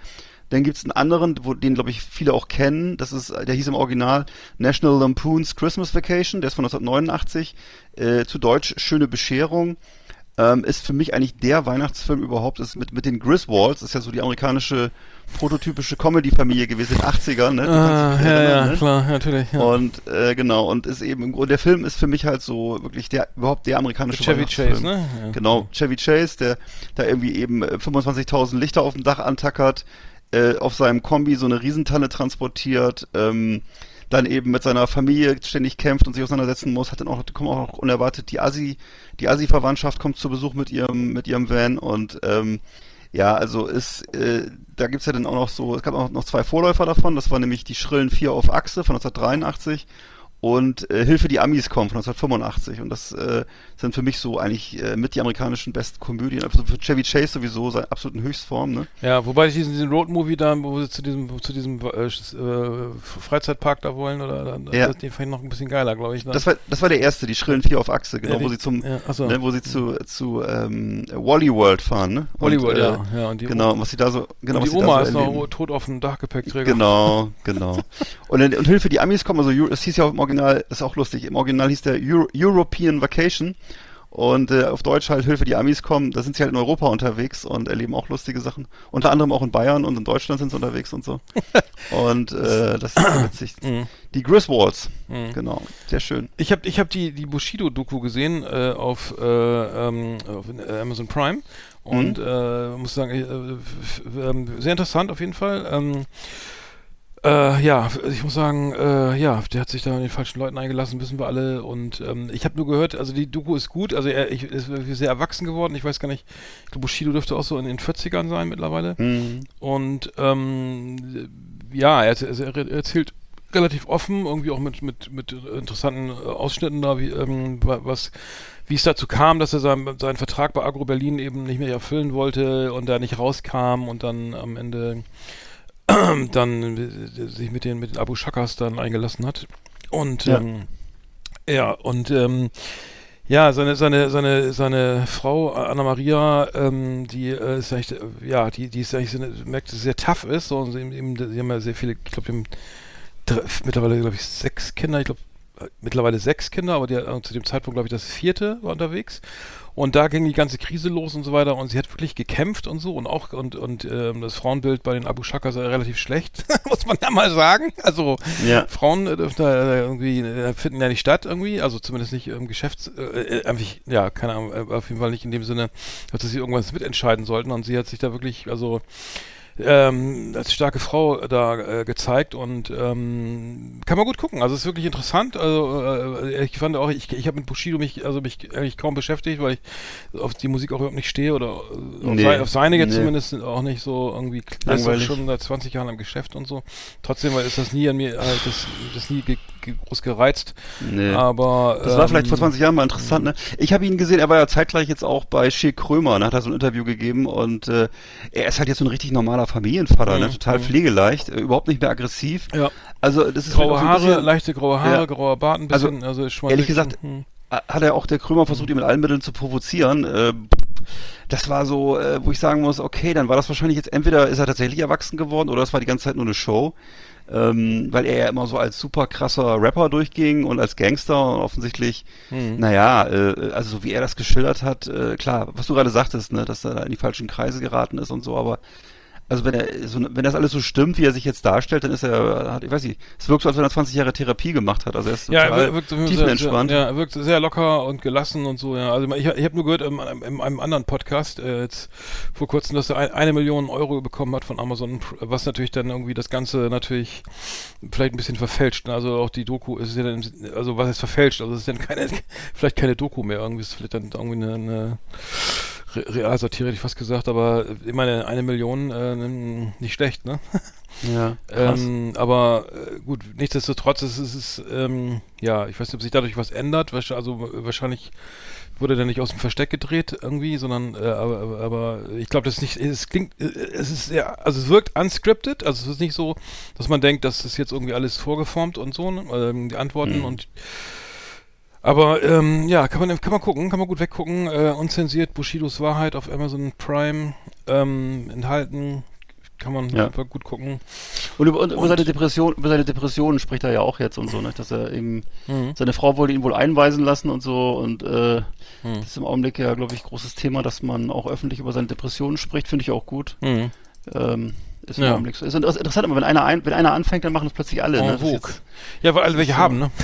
Dann gibt's einen anderen, wo, den glaube ich viele auch kennen. Das ist, der hieß im Original National Lampoon's Christmas Vacation. Der ist von 1989. Äh, zu Deutsch Schöne Bescherung. Ähm, ist für mich eigentlich der Weihnachtsfilm überhaupt. Ist mit mit den Griswolds. Ist ja so die amerikanische prototypische Comedy-Familie gewesen in den 80ern. Ne? Ah, ja, erinnern, ja, ne? klar, natürlich. Ja. Und äh, genau, und ist eben Grunde, der Film ist für mich halt so wirklich der überhaupt der amerikanische Chevy. Chase, ne? Ja. Genau, Chevy Chase, der da irgendwie eben äh, 25.000 Lichter auf dem Dach antackert, äh, auf seinem Kombi so eine Riesentanne transportiert, ähm, dann eben mit seiner Familie ständig kämpft und sich auseinandersetzen muss, hat dann auch, kommt auch unerwartet die Assi, die Assi-Verwandtschaft kommt zu Besuch mit ihrem, mit ihrem Van und ähm, ja, also ist, äh, da gibt's ja dann auch noch so, es gab auch noch zwei Vorläufer davon, das war nämlich die Schrillen 4 auf Achse von 1983 und äh, Hilfe die Amis kommen von 1985 und das äh, sind für mich so eigentlich äh, mit die amerikanischen besten Komödien, also für Chevy Chase sowieso seine absoluten Höchstform, ne? Ja, wobei ich diesen, diesen Roadmovie da, wo sie zu diesem, zu diesem äh, äh, Freizeitpark da wollen, oder da, Ja. das, den fand ich noch ein bisschen geiler, glaube ich. Ne? Das war, das war der erste, die Schrillen 4 auf Achse, genau, Ja, die- wo sie zum, ja, so. ne, wo sie zu, zu ähm, Wally World fahren, ne? Hollywood, und, äh, ja, ja. Und die, Genau, was sie da so, genau, und was die Oma so ist noch tot auf dem Dachgepäckträger. Genau, genau. Und, und Hilfe die Amis kommen, also es hieß ja auch Original, das ist auch lustig, im Original hieß der Euro European Vacation und äh, auf Deutsch halt Hilfe die Amis kommen, da sind sie halt in Europa unterwegs und erleben auch lustige Sachen. Unter anderem auch in Bayern und in Deutschland sind sie unterwegs und so. Und äh, das ist sehr witzig. Mhm. Die Griswolds, genau, sehr schön. Ich habe ich hab die, die Bushido-Doku gesehen äh, auf, äh, ähm, auf äh, Amazon Prime und äh, muss sagen, äh, ähm, sehr interessant auf jeden Fall. Ähm, äh, ja, ich muss sagen, äh, ja, der hat sich da an den falschen Leuten eingelassen, wissen wir alle. Und ähm, ich habe nur gehört, also die Doku ist gut, also er ich, ist sehr erwachsen geworden. Ich weiß gar nicht, ich glaube, Bushido dürfte auch so in den 40ern sein mittlerweile. Mhm. Und ähm, ja, er, er, er erzählt relativ offen, irgendwie auch mit, mit, mit interessanten äh, Ausschnitten da, wie, ähm, wa- was, wie es dazu kam, dass er seinen, seinen Vertrag bei Agro Berlin eben nicht mehr erfüllen wollte und da nicht rauskam und dann am Ende dann äh, sich mit den, mit den Abu Shakas dann eingelassen hat. Und Ja. ähm, ja, und ähm, ja, seine, seine, seine, seine Frau Anna Maria, ähm, die äh, ist eigentlich, äh, ja, die, die ist eigentlich, so merkt, dass sie sehr tough ist. So, und sie, eben, sie haben ja sehr viele, ich glaube, die haben drei, mittlerweile, glaube ich, sechs Kinder. Ich glaube, äh, mittlerweile sechs Kinder, aber die, äh, zu dem Zeitpunkt, glaube ich, das vierte war unterwegs. Und da ging die ganze Krise los und so weiter. Und sie hat wirklich gekämpft und so. Und auch, und, und ähm, das Frauenbild bei den Abu Shakas ist relativ schlecht, muss man ja mal sagen. Also, Ja. Frauen äh, dürfen da äh, irgendwie, äh, finden ja nicht statt irgendwie, also zumindest nicht im Geschäfts, äh, einfach, ja, keine Ahnung, auf jeden Fall nicht in dem Sinne, dass sie irgendwas mitentscheiden sollten und sie hat sich da wirklich, also ähm, als starke Frau da äh, gezeigt und ähm, kann man gut gucken. Also es ist wirklich interessant. Also äh, ich fand auch, ich, ich habe mit Bushido mich also mich eigentlich kaum beschäftigt, weil ich auf die Musik auch überhaupt nicht stehe oder auf, Nee. sei, auf seine jetzt Nee. zumindest auch nicht so irgendwie ist auch Langweilig. schon seit 20 Jahren im Geschäft und so. Trotzdem ist das nie an mir, äh, das, das nie groß gereizt. Nee. Aber Das war vielleicht ähm, vor 20 Jahren mal interessant, ne? Ich habe ihn gesehen, er war ja zeitgleich jetzt auch bei Schick Krömer, ne? hat er so ein Interview gegeben und äh, er ist halt jetzt so ein richtig normaler Familienvater, ne? Mhm, Total mhm. pflegeleicht, äh, überhaupt nicht mehr aggressiv. Ja. Also das ist Graue ein Haare, bisschen- leichte graue Haare, Ja. grauer Bart ein Also, bisschen. Also, mal ehrlich gesagt, hm. hat er auch der Krömer versucht, ihn mit allen Mitteln zu provozieren. Äh, das war so, äh, wo ich sagen muss, okay, dann war das wahrscheinlich jetzt entweder ist er tatsächlich erwachsen geworden oder es war die ganze Zeit nur eine Show. Ähm, weil er ja immer so als super krasser Rapper durchging und als Gangster und offensichtlich, Hm. naja, äh, also so wie er das geschildert hat, äh, klar, was du gerade sagtest, ne, dass er da in die falschen Kreise geraten ist und so, aber also wenn er so, wenn das alles so stimmt, wie er sich jetzt darstellt, dann ist er, ich weiß nicht, es wirkt so, als wenn er 20 Jahre Therapie gemacht hat. Also er ist Ja, er total wir- wirkt so- sehr, tiefenentspannt. Sehr, ja, er wirkt sehr locker und gelassen und so, ja. Also ich, ich habe nur gehört in, in, in einem anderen Podcast äh, jetzt vor kurzem, dass er ein, eine Million Euro bekommen hat von Amazon, was natürlich dann irgendwie das Ganze natürlich vielleicht ein bisschen verfälscht. Ne? Also auch die Doku ist ja dann, also was heißt verfälscht? Also es ist dann keine, vielleicht keine Doku mehr, irgendwie ist vielleicht dann irgendwie eine, eine Realsatire hätte ich fast gesagt, aber äh, ich meine, eine Million, äh, nicht schlecht, ne? Ja. Ähm, aber äh, gut, nichtsdestotrotz ist es, ist, ähm, ja, ich weiß nicht, ob sich dadurch was ändert. Also wahrscheinlich wurde der nicht aus dem Versteck gedreht irgendwie, sondern äh, aber, aber, ich glaube, das ist nicht, es klingt, äh, es ist sehr, also es wirkt unscripted, also es ist nicht so, dass man denkt, das ist jetzt irgendwie alles vorgeformt und so, ne? ähm, die Antworten Mhm. und aber ähm, ja, kann man kann man gucken, kann man gut weggucken. Äh, unzensiert Bushidos Wahrheit auf Amazon Prime ähm, enthalten, kann man Ja. gut gucken. Und über, und über Und- seine Depression, über seine Depressionen spricht er ja auch jetzt und so, ne? Dass er eben, Mhm. seine Frau wollte ihn wohl einweisen lassen und so und äh, Mhm. das ist im Augenblick ja, glaube ich, großes Thema, dass man auch öffentlich über seine Depressionen spricht, finde ich auch gut. Mhm. Ähm, ist im Ja. Augenblick so. Ist inter- interessant, aber wenn einer ein, wenn einer anfängt, dann machen das plötzlich alle. En Ne? Ist vogue. Ja, weil alle welche haben, ne?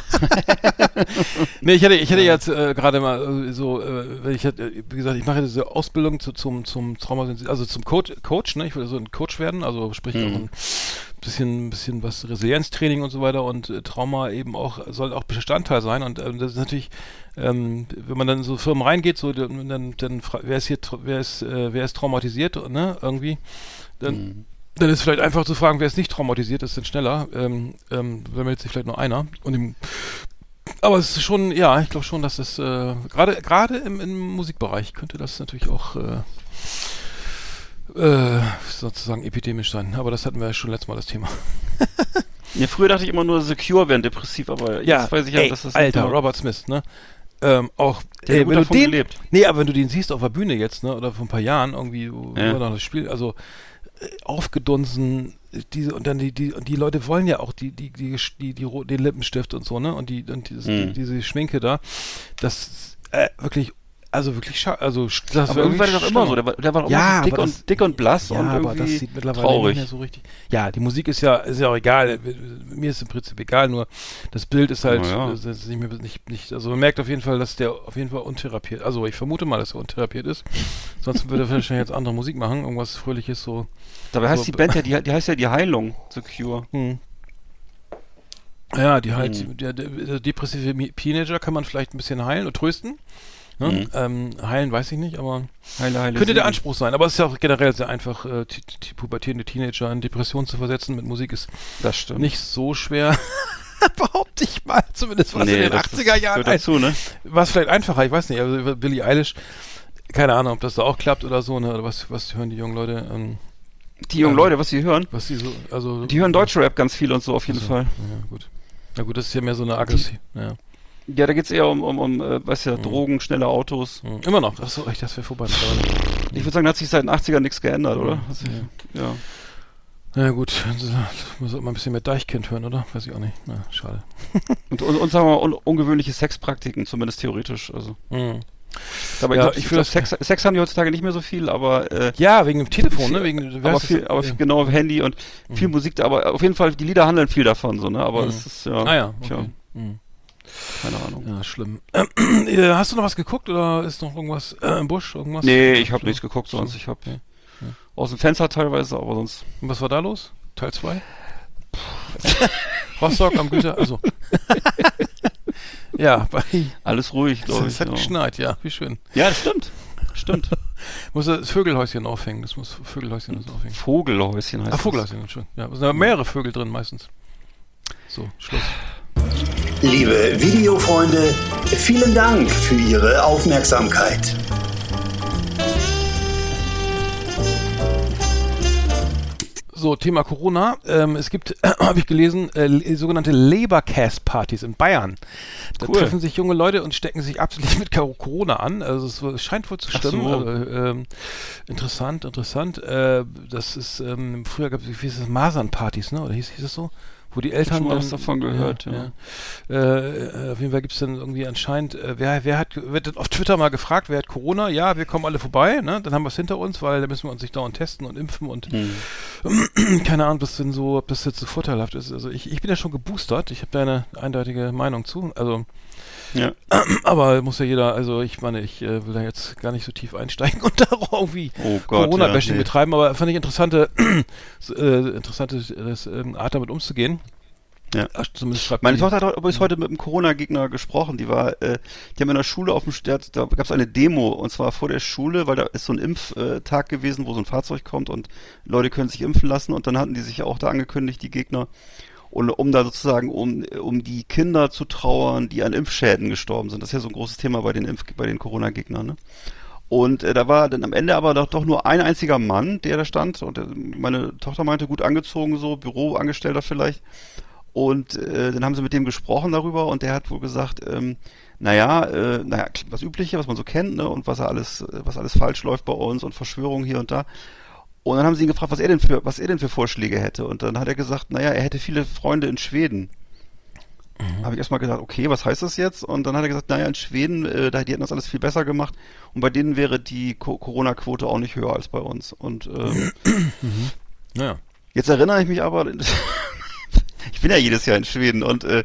nee, ich hätte, ich hätte jetzt äh, gerade mal äh, so, äh, ich hätte, wie gesagt, ich mache diese Ausbildung zu, zum, zum Trauma, also zum Coach, Coach, ne? Ich will so ein Coach werden, also sprich Mhm. auch ein bisschen, bisschen was Resilienztraining und so weiter und äh, Trauma eben auch, soll auch Bestandteil sein und ähm, das ist natürlich, ähm, wenn man dann in so Firmen reingeht, so, dann, dann, wer ist hier, wer ist, äh, wer ist traumatisiert, ne? Irgendwie, dann, Mhm. Dann ist vielleicht einfach zu fragen, wer ist nicht traumatisiert, ist dann schneller. Ähm, ähm, da meldet sich vielleicht nur einer. Und im, aber es ist schon, ja, ich glaube schon, dass das äh, gerade gerade im, im Musikbereich könnte das natürlich auch äh, äh, sozusagen epidemisch sein. Aber das hatten wir ja schon letztes Mal das Thema. Ja, früher dachte ich immer nur, Secure wären depressiv, aber jetzt weiß ich ja, ey, dass das Alter, Robert Smith, ne? Ähm, auch, Der ey, wenn du den, gelebt. nee, aber wenn du den siehst auf der Bühne jetzt, ne, oder vor ein paar Jahren irgendwie, wo Ja. noch das Spiel, also aufgedunsen, diese und dann die die und die Leute wollen ja auch die die die die, die, den Lippenstift und so, ne, und die und dieses, Mhm. die, diese Schminke da, das äh, wirklich also wirklich scha also das Aber irgendwie war der doch immer so, der war, der war immer Ja, so dick aber und, das- dick und blass ja, und aber irgendwie das sieht mittlerweile traurig. nicht mehr so richtig. Ja, die Musik ist ja ist ja auch egal. Mir ist im Prinzip egal, nur das Bild ist halt ja. das ist nicht mehr nicht, nicht also man merkt auf jeden Fall, dass der auf jeden Fall untherapiert. Also ich vermute mal, dass er untherapiert ist. Sonst würde er wahrscheinlich jetzt andere Musik machen, irgendwas fröhliches so. Dabei heißt so- die Band ja, die, die heißt ja die Heilung, Secure. Hm. Ja, die halt, Hm. der, der, der depressive Teenager kann man vielleicht ein bisschen heilen und trösten. Ne? Mhm. Ähm, heilen weiß ich nicht, aber Heile, heile könnte der. Anspruch sein. Aber es ist ja auch generell sehr einfach, äh, pubertierende Teenager in Depression zu versetzen mit Musik ist Das stimmt. nicht so schwer. Behaupte ich mal, zumindest was in den das- 80er das Jahren. dazu, ne? War es vielleicht einfacher, ich weiß nicht. Also Billie Eilish, keine Ahnung, ob das da auch klappt oder so, ne? Oder was, was hören die jungen Leute, ähm, Die jungen Ähm, Leute, was sie hören, was die so, also. die hören Deutschrap ganz viel und so auf jeden Also, Fall. Ja, gut. Na gut, das ist ja mehr so eine Aggression. Ja. Ja, da geht's eher um, um, um äh, weißt ja, Mhm. Drogen, schnelle Autos. Mhm. Immer noch. Achso, echt, das wäre vorbei. Ich würde sagen, da hat sich seit den 80ern nichts geändert, oder? Mhm. Also, ja. Na ja, gut, also, muss mal ein bisschen mehr Deichkind hören, oder? Weiß ich auch nicht. Na, schade. Und, und, und sagen wir mal, un ungewöhnliche Sexpraktiken, zumindest theoretisch. Also. Mhm. Aber Ja, ich, glaub, ich glaub, Sex, Sex haben die heutzutage nicht mehr so viel, aber äh, Ja, wegen dem Telefon, ne? Wegen, wie aber heißt viel, aber Ja. genau Handy und viel Musik da, aber auf jeden Fall, die Lieder handeln viel davon, so, ne? Aber Mhm. es ist ja, Ah ja, okay. Mhm. Keine Ahnung. Ja, schlimm. Äh, hast du noch was geguckt oder ist noch irgendwas äh, im Busch? Irgendwas? Nee, ich habe nichts geguckt sonst. So. Ich habe Okay. Ja. aus dem Fenster teilweise, aber sonst. Und was war da los? Teil 2? Rostock am Güter, also. ja, bei, Alles ruhig, glaube ich. es hat ja. geschneit, ja, wie schön. ja, das stimmt. Stimmt. Muss das Vögelhäuschen aufhängen, das muss Vögelhäuschen das aufhängen. Vogelhäuschen heißt Ach, das. Vogelhäuschen, Entschuldigung. Ja, es sind mehrere Vögel drin meistens. So, Schluss. Liebe Videofreunde, vielen Dank für Ihre Aufmerksamkeit. So, Thema Corona. Ähm, es gibt, habe ich gelesen, äh, le- sogenannte Lebercast-Partys in Bayern. Da Cool. treffen sich junge Leute und stecken sich absichtlich mit Cor- Corona an. Also es, scheint wohl zu stimmen. so. Also, ähm, interessant, interessant. Äh, das ist, ähm, früher gab es, wie hieß es, Masernpartys, ne? Oder hieß, hieß es so? Wo die Eltern schon dann, was davon gehört, ja. ja. Äh, äh, auf jeden Fall gibt es dann irgendwie anscheinend, äh, wer, wer hat, wird dann auf Twitter mal gefragt, wer hat Corona? Ja, wir kommen alle vorbei, ne? Dann haben wir es hinter uns, weil da müssen wir uns nicht dauernd testen und impfen und Hm. keine Ahnung, was denn so, ob das jetzt so vorteilhaft ist. Also ich, ich bin ja schon geboostert, ich habe da eine eindeutige Meinung zu. Also, Ja. aber muss ja jeder, also ich meine, ich äh, will da jetzt gar nicht so tief einsteigen und da irgendwie Oh. Corona-Bashing ja, nee. betreiben, aber fand ich interessante, äh, interessante äh, Art damit umzugehen. Ja. Ach, Meine Tochter hat übrigens heute mit einem Corona-Gegner gesprochen. Die war, äh, die haben in der Schule auf dem, der hat- da gab es eine Demo und zwar vor der Schule, weil da ist so ein Impftag gewesen, wo so ein Fahrzeug kommt und Leute können sich impfen lassen und dann hatten die sich auch da angekündigt, die Gegner, und um da sozusagen um um die Kinder zu trauern, die an Impfschäden gestorben sind. Das ist ja so ein großes Thema bei den Impf bei den Corona-Gegnern. Ne? Und äh, da war dann am Ende aber doch, doch nur ein einziger Mann, der da stand. Und äh, meine Tochter meinte, gut angezogen, so Büroangestellter vielleicht. Und äh, dann haben sie mit dem gesprochen darüber und der hat wohl gesagt, ähm, naja, äh, naja, das Übliche, was man so kennt, ne, und was er alles, äh, was alles falsch läuft bei uns und Verschwörungen hier und da. Und dann haben sie ihn gefragt, was er denn für, was er denn für Vorschläge hätte. Und dann hat er gesagt, naja, er hätte viele Freunde in Schweden. Habe ich erstmal gedacht, okay, was heißt das jetzt? Und dann hat er gesagt, naja, in Schweden, äh, die hätten das alles viel besser gemacht und bei denen wäre die Co Corona-Quote auch nicht höher als bei uns. Und ähm, Ja. Jetzt erinnere ich mich aber, ich bin ja jedes Jahr in Schweden und äh,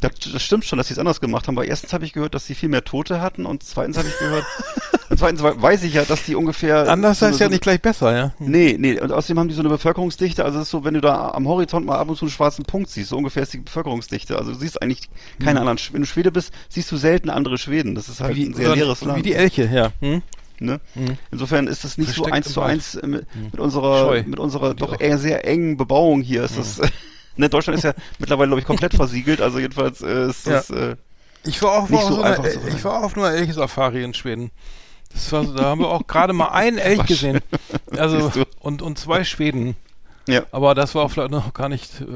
das, das stimmt schon, dass sie es anders gemacht haben. Aber erstens habe ich gehört, dass sie viel mehr Tote hatten und zweitens habe ich gehört, und zweitens we- weiß ich ja, dass die ungefähr Anders so eine- heißt ja so- nicht gleich besser, ja. Nee, nee, und außerdem haben die so eine Bevölkerungsdichte, also es ist so, wenn du da am Horizont mal ab und zu einen schwarzen Punkt siehst, so ungefähr ist die Bevölkerungsdichte. Also du siehst eigentlich keine anderen, Sch- wenn du Schwede bist, siehst du selten andere Schweden. Das ist halt Wie, ein sehr leeres Land. wie die Elche, ja. Hm? Ne? Insofern ist das nicht so Versteckt eins im zu eins äh, mit, mit unserer, Scheu. mit unserer doch eher sehr engen Bebauung hier. Ist das, ne, Deutschland ist ja mittlerweile, glaube ich, komplett versiegelt. Also jedenfalls äh, ist das, äh, Ich war auch, Nicht war so so einfach eine, zu ich war auf einer Elch-Safari in Schweden. Das war, so- da haben wir auch gerade mal einen Elch gesehen. Also und, und zwei Schweden. ja. Aber das war vielleicht noch gar nicht, äh,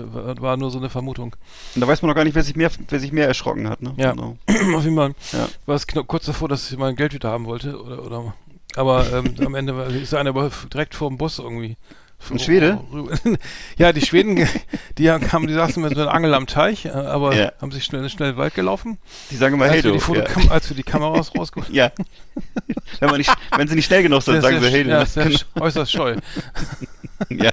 war nur so eine Vermutung. Und da weiß man noch gar nicht, wer sich mehr, wer sich mehr erschrocken hat. Ne? Ja. Genau. Auf jeden Fall Ja. war es knapp- kurz davor, dass ich mein Geld wieder haben wollte. Oder, oder, aber ähm, am Ende war, ist einer direkt vor dem Bus irgendwie. Ein Schwede? ja, die Schweden, die haben- kamen, die saßen mit einer Angel am Teich, äh, aber Ja. haben sich schnell, schnell in den Wald gelaufen. Die sagen immer, hey als, wir du. die Ja. Als wir die Kameras rausgeholt ja. wenn, man nicht, wenn sie nicht schnell genug sind, sagen sie, hey du. ja, sehr sch- äußerst scheu. ja.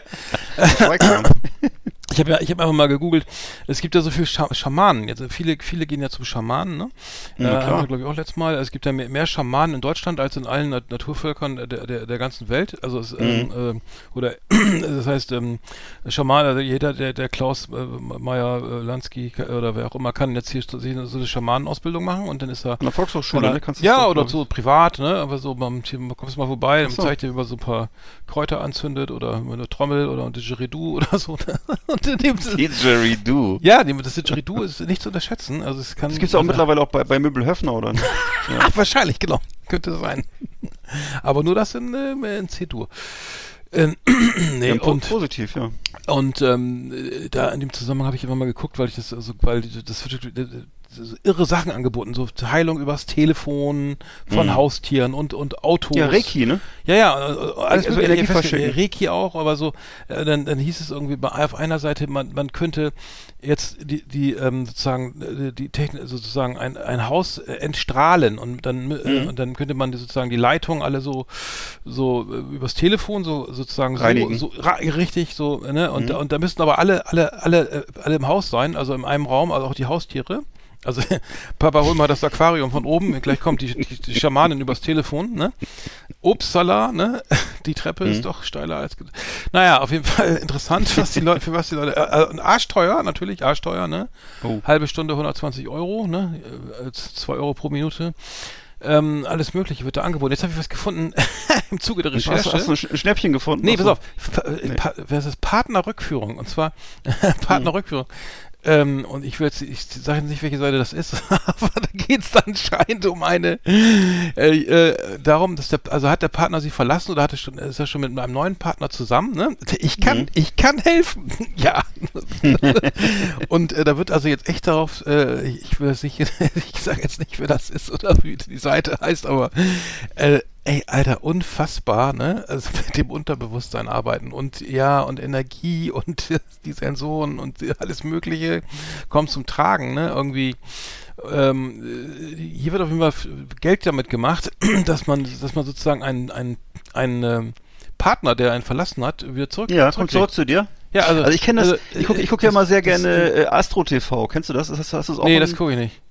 Ich habe ja, ich habe einfach mal gegoogelt. Es gibt ja so viele Scha Schamanen. Jetzt, viele, viele gehen ja zum Schamanen, ne? Ja, äh, haben wir, glaube ich, auch letztes Mal. Es gibt ja mehr, mehr Schamanen in Deutschland als in allen Nat Naturvölkern der, der, der ganzen Welt. Also es, ähm, Mhm. äh, oder das heißt, ähm, Schaman, also jeder, der, der Klaus äh, Meyer äh, Lansky oder wer auch immer kann jetzt hier so eine Schamanenausbildung machen und dann ist er An der Volkshochschule, Oder- ne? Kannst ja, doch, oder so privat, ne? Aber so beim Team, kommst du mal vorbei, dann so. zeigt dir über so ein paar Kräuter anzündet oder eine Trommel oder ein Didgeridoo oder so. Und in dem, Didgeridoo. ja, das Didgeridoo ist nicht zu unterschätzen. Also es kann. Das gibt's auch mittlerweile auch bei, bei Möbel Höfner, oder? nicht? Ach, wahrscheinlich, genau. Könnte sein. Aber nur das in, äh, in C-Dur. Ähm, nee, Ja, und, positiv, ja. und ähm, äh, da in dem Zusammenhang habe ich immer mal geguckt, weil ich das, also, weil das äh, so irre Sachen angeboten, so Heilung übers Telefon von Mhm. Haustieren und, und Autos. Ja, Reiki, ne? Ja, ja, äh, alles Also mögliche. Energie Ich weiß nicht, verschicken. Reiki auch, aber so, äh, dann, dann hieß es irgendwie bei, auf einer Seite, man, man könnte jetzt die, die ähm, sozusagen äh, die Technik, sozusagen ein, ein Haus äh, entstrahlen und dann äh, Mhm. und dann könnte man sozusagen die Leitung alle so so übers Telefon so sozusagen Reinigen. so, so richtig so ne und Mhm. und da müssten aber alle alle alle alle im Haus sein, also in einem Raum, also auch die Haustiere. Also Papa, hol mal das Aquarium von oben, gleich kommt die, die, die Schamanin übers Telefon, ne? Upsala, ne? Die Treppe Mhm. ist doch steiler als. Naja, auf jeden Fall interessant, was die Leute, für was die Leute, äh, äh, arschteuer, natürlich, arschteuer, ne? Oh. Halbe Stunde 120 Euro, ne? Äh, 2 Euro pro Minute. Ähm, alles Mögliche wird da angeboten. Jetzt habe ich was gefunden im Zuge der Hast, Recherche. du- hast du ein Sch- ein Schnäppchen gefunden? Nee, pass auf. Äh, Nee. pa wer ist das? Partnerrückführung. Und zwar Partnerrückführung. Ähm, und ich will jetzt, ich sage jetzt nicht, welche Seite das ist, aber da geht es anscheinend um eine, äh, äh, darum, dass der, also hat der Partner sie verlassen oder hat er schon, ist er schon mit einem neuen Partner zusammen, ne? Ich kann, Mhm. ich kann helfen. ja. und äh, da wird also jetzt echt darauf, äh, ich will jetzt nicht, ich sage jetzt nicht, wer das ist oder wie die Seite heißt, aber äh, Ey, Alter, unfassbar, ne? Also mit dem Unterbewusstsein arbeiten und ja, und Energie und die Sensoren und alles Mögliche kommt zum Tragen, ne? Irgendwie. Ähm, äh, hier wird auf jeden Fall Geld damit gemacht, dass man, dass man sozusagen einen, einen, einen ähm, Partner, der einen verlassen hat, wieder zurück. Ja, kommt zurück zu dir. Ja, also, Also ich kenne das, also, ich gucke ich guck ja das- mal sehr das- gerne äh, Astro TV. Kennst du das? Hast, hast auch Nee, das gucke ich nicht.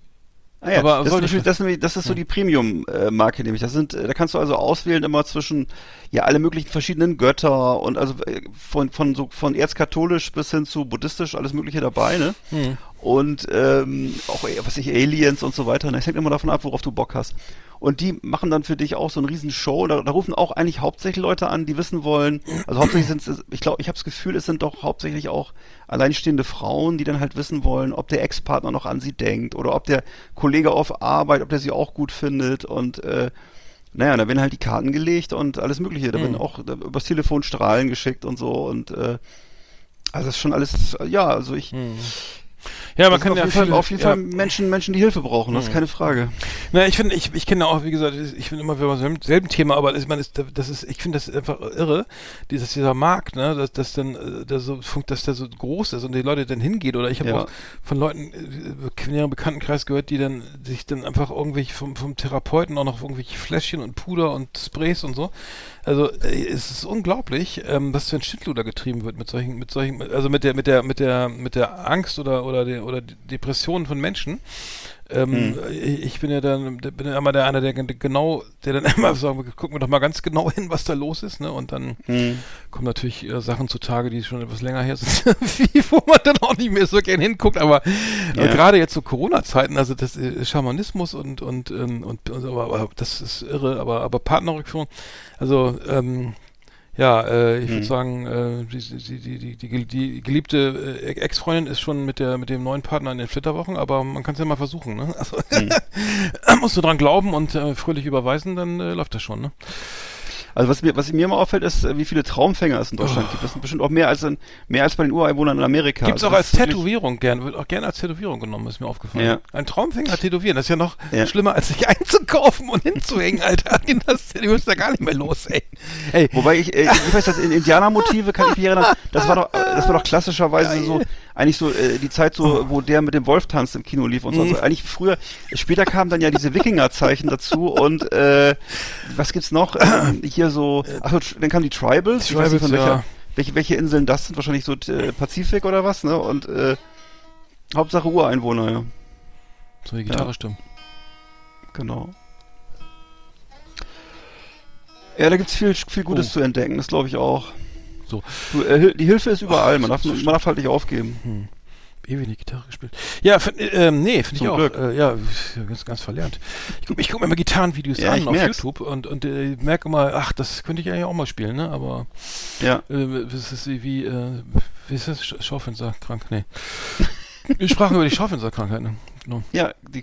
Ah ja, Aber das, ist natürlich, das, ist nämlich- das ist so die Premium-Marke nämlich. Das sind, da kannst du also auswählen immer zwischen ja alle möglichen verschiedenen Götter und also äh, von von so von erzkatholisch bis hin zu buddhistisch alles Mögliche dabei, ne? Hm. Und ähm, auch was ich Aliens und so weiter. Ne? Es hängt immer davon ab, worauf du Bock hast. Und die machen dann für dich auch so eine riesen Show. Da, da rufen auch eigentlich hauptsächlich Leute an, die wissen wollen. Also hauptsächlich sind es, ich glaube, ich habe das Gefühl, es sind doch hauptsächlich auch alleinstehende Frauen, die dann halt wissen wollen, ob der Ex-Partner noch an sie denkt oder ob der Kollege auf Arbeit, ob der sie auch gut findet und äh, naja, da werden halt die Karten gelegt und alles Mögliche. Da Mhm. werden auch da, übers Telefon Strahlen geschickt und so und äh, also das ist schon alles, ja, also ich. Ja, man kann ja auf jeden, Fall, auf jeden ja. Fall Menschen, Menschen, die Hilfe brauchen, das ist Mhm. keine Frage. Na, ich finde, ich, ich kenne auch, wie gesagt, ich finde immer, wir haben selben, Thema, aber ich meine, das, ist, ich finde das einfach irre, dieses, dieser Markt, ne, dass, dass dann, äh, der so, dass der so groß ist und die Leute dann hingehen oder ich habe Ja. auch von Leuten äh, in ihrem Bekanntenkreis gehört, die dann sich dann einfach irgendwelche vom, vom Therapeuten auch noch irgendwelche Fläschchen und Puder und Sprays und so. Also äh, es ist unglaublich, ähm, was für ein Schindluder getrieben wird mit solchen, mit solchen, also mit der, mit der, mit der, mit der Angst oder oder der oder Depressionen von Menschen. Ähm, Hm. ich, bin ja dann, bin ja immer der einer, der gen- genau, der dann immer sagt, gucken wir doch mal ganz genau hin, was da los ist, ne? Und dann Hm. kommen natürlich äh, Sachen zutage, die schon etwas länger her sind, wie, wo man dann auch nicht mehr so gern hinguckt, aber äh, Ja. gerade jetzt so Corona-Zeiten, also das äh, Schamanismus und und ähm, und, und aber, aber das ist irre, aber aber Partnerrückführung, also ähm, ja, äh, ich würde Hm. sagen, äh, die, die, die, die, die, geliebte äh, Ex-Freundin ist schon mit der mit dem neuen Partner in den Flitterwochen, aber man kann es ja mal versuchen, ne? Also musst du dran glauben und äh, fröhlich überweisen, dann äh, läuft das schon, ne? Also was mir, was mir immer auffällt, ist, äh, wie viele Traumfänger es in Deutschland gibt. Das sind bestimmt auch mehr als in, mehr als bei den Ureinwohnern in Amerika. Gibt's Also auch das als Tätowierung gern, wird auch gerne als Tätowierung genommen, ist mir aufgefallen. Ja. Ein Traumfänger tätowieren, das ist ja noch Ja. schlimmer, als sich einzukaufen und hinzuhängen, Alter. Das, du bist ja gar nicht mehr los, ey. ey. Wobei ich, äh, ich weiß, dass in Indianermotive kann ich mich erinnern, das war doch, das war doch klassischerweise so, eigentlich so äh, die Zeit so, wo der mit dem Wolf tanzt im Kino lief und so. Mhm. Also eigentlich früher, später kamen dann ja diese Wikinger-Zeichen dazu und äh, was gibt's noch? Hier so, ach, dann kamen die Tribals, ich weiß nicht von Tribals, welcher, ja. welche, welche Inseln das sind, wahrscheinlich so äh, Pazifik oder was, ne? Und äh, Hauptsache Ureinwohner, ja. So die Gitarre Ja. stimmt. Genau. Ja, da gibt's viel, viel Gutes Oh. zu entdecken, das glaube ich auch. So. Äh, die Hilfe ist überall, man darf, man darf halt nicht aufgeben. Hm. Ewig nicht Gitarre gespielt. Ja, find, äh, ähm, nee, finde ich auch. Äh, ja, ja, ganz, ganz verlernt. Ich gucke guck mir immer Gitarrenvideos Ja, an auf merk's. YouTube und, und äh, merke immer, ach, das könnte ich eigentlich auch mal spielen, ne? Aber Ja. äh, das ist wie, äh, wie ist das? Sch- Schaufensterkrank? Nee. Wir sprachen über die Schaufensterkrankheit, ne? Genau. Ja, die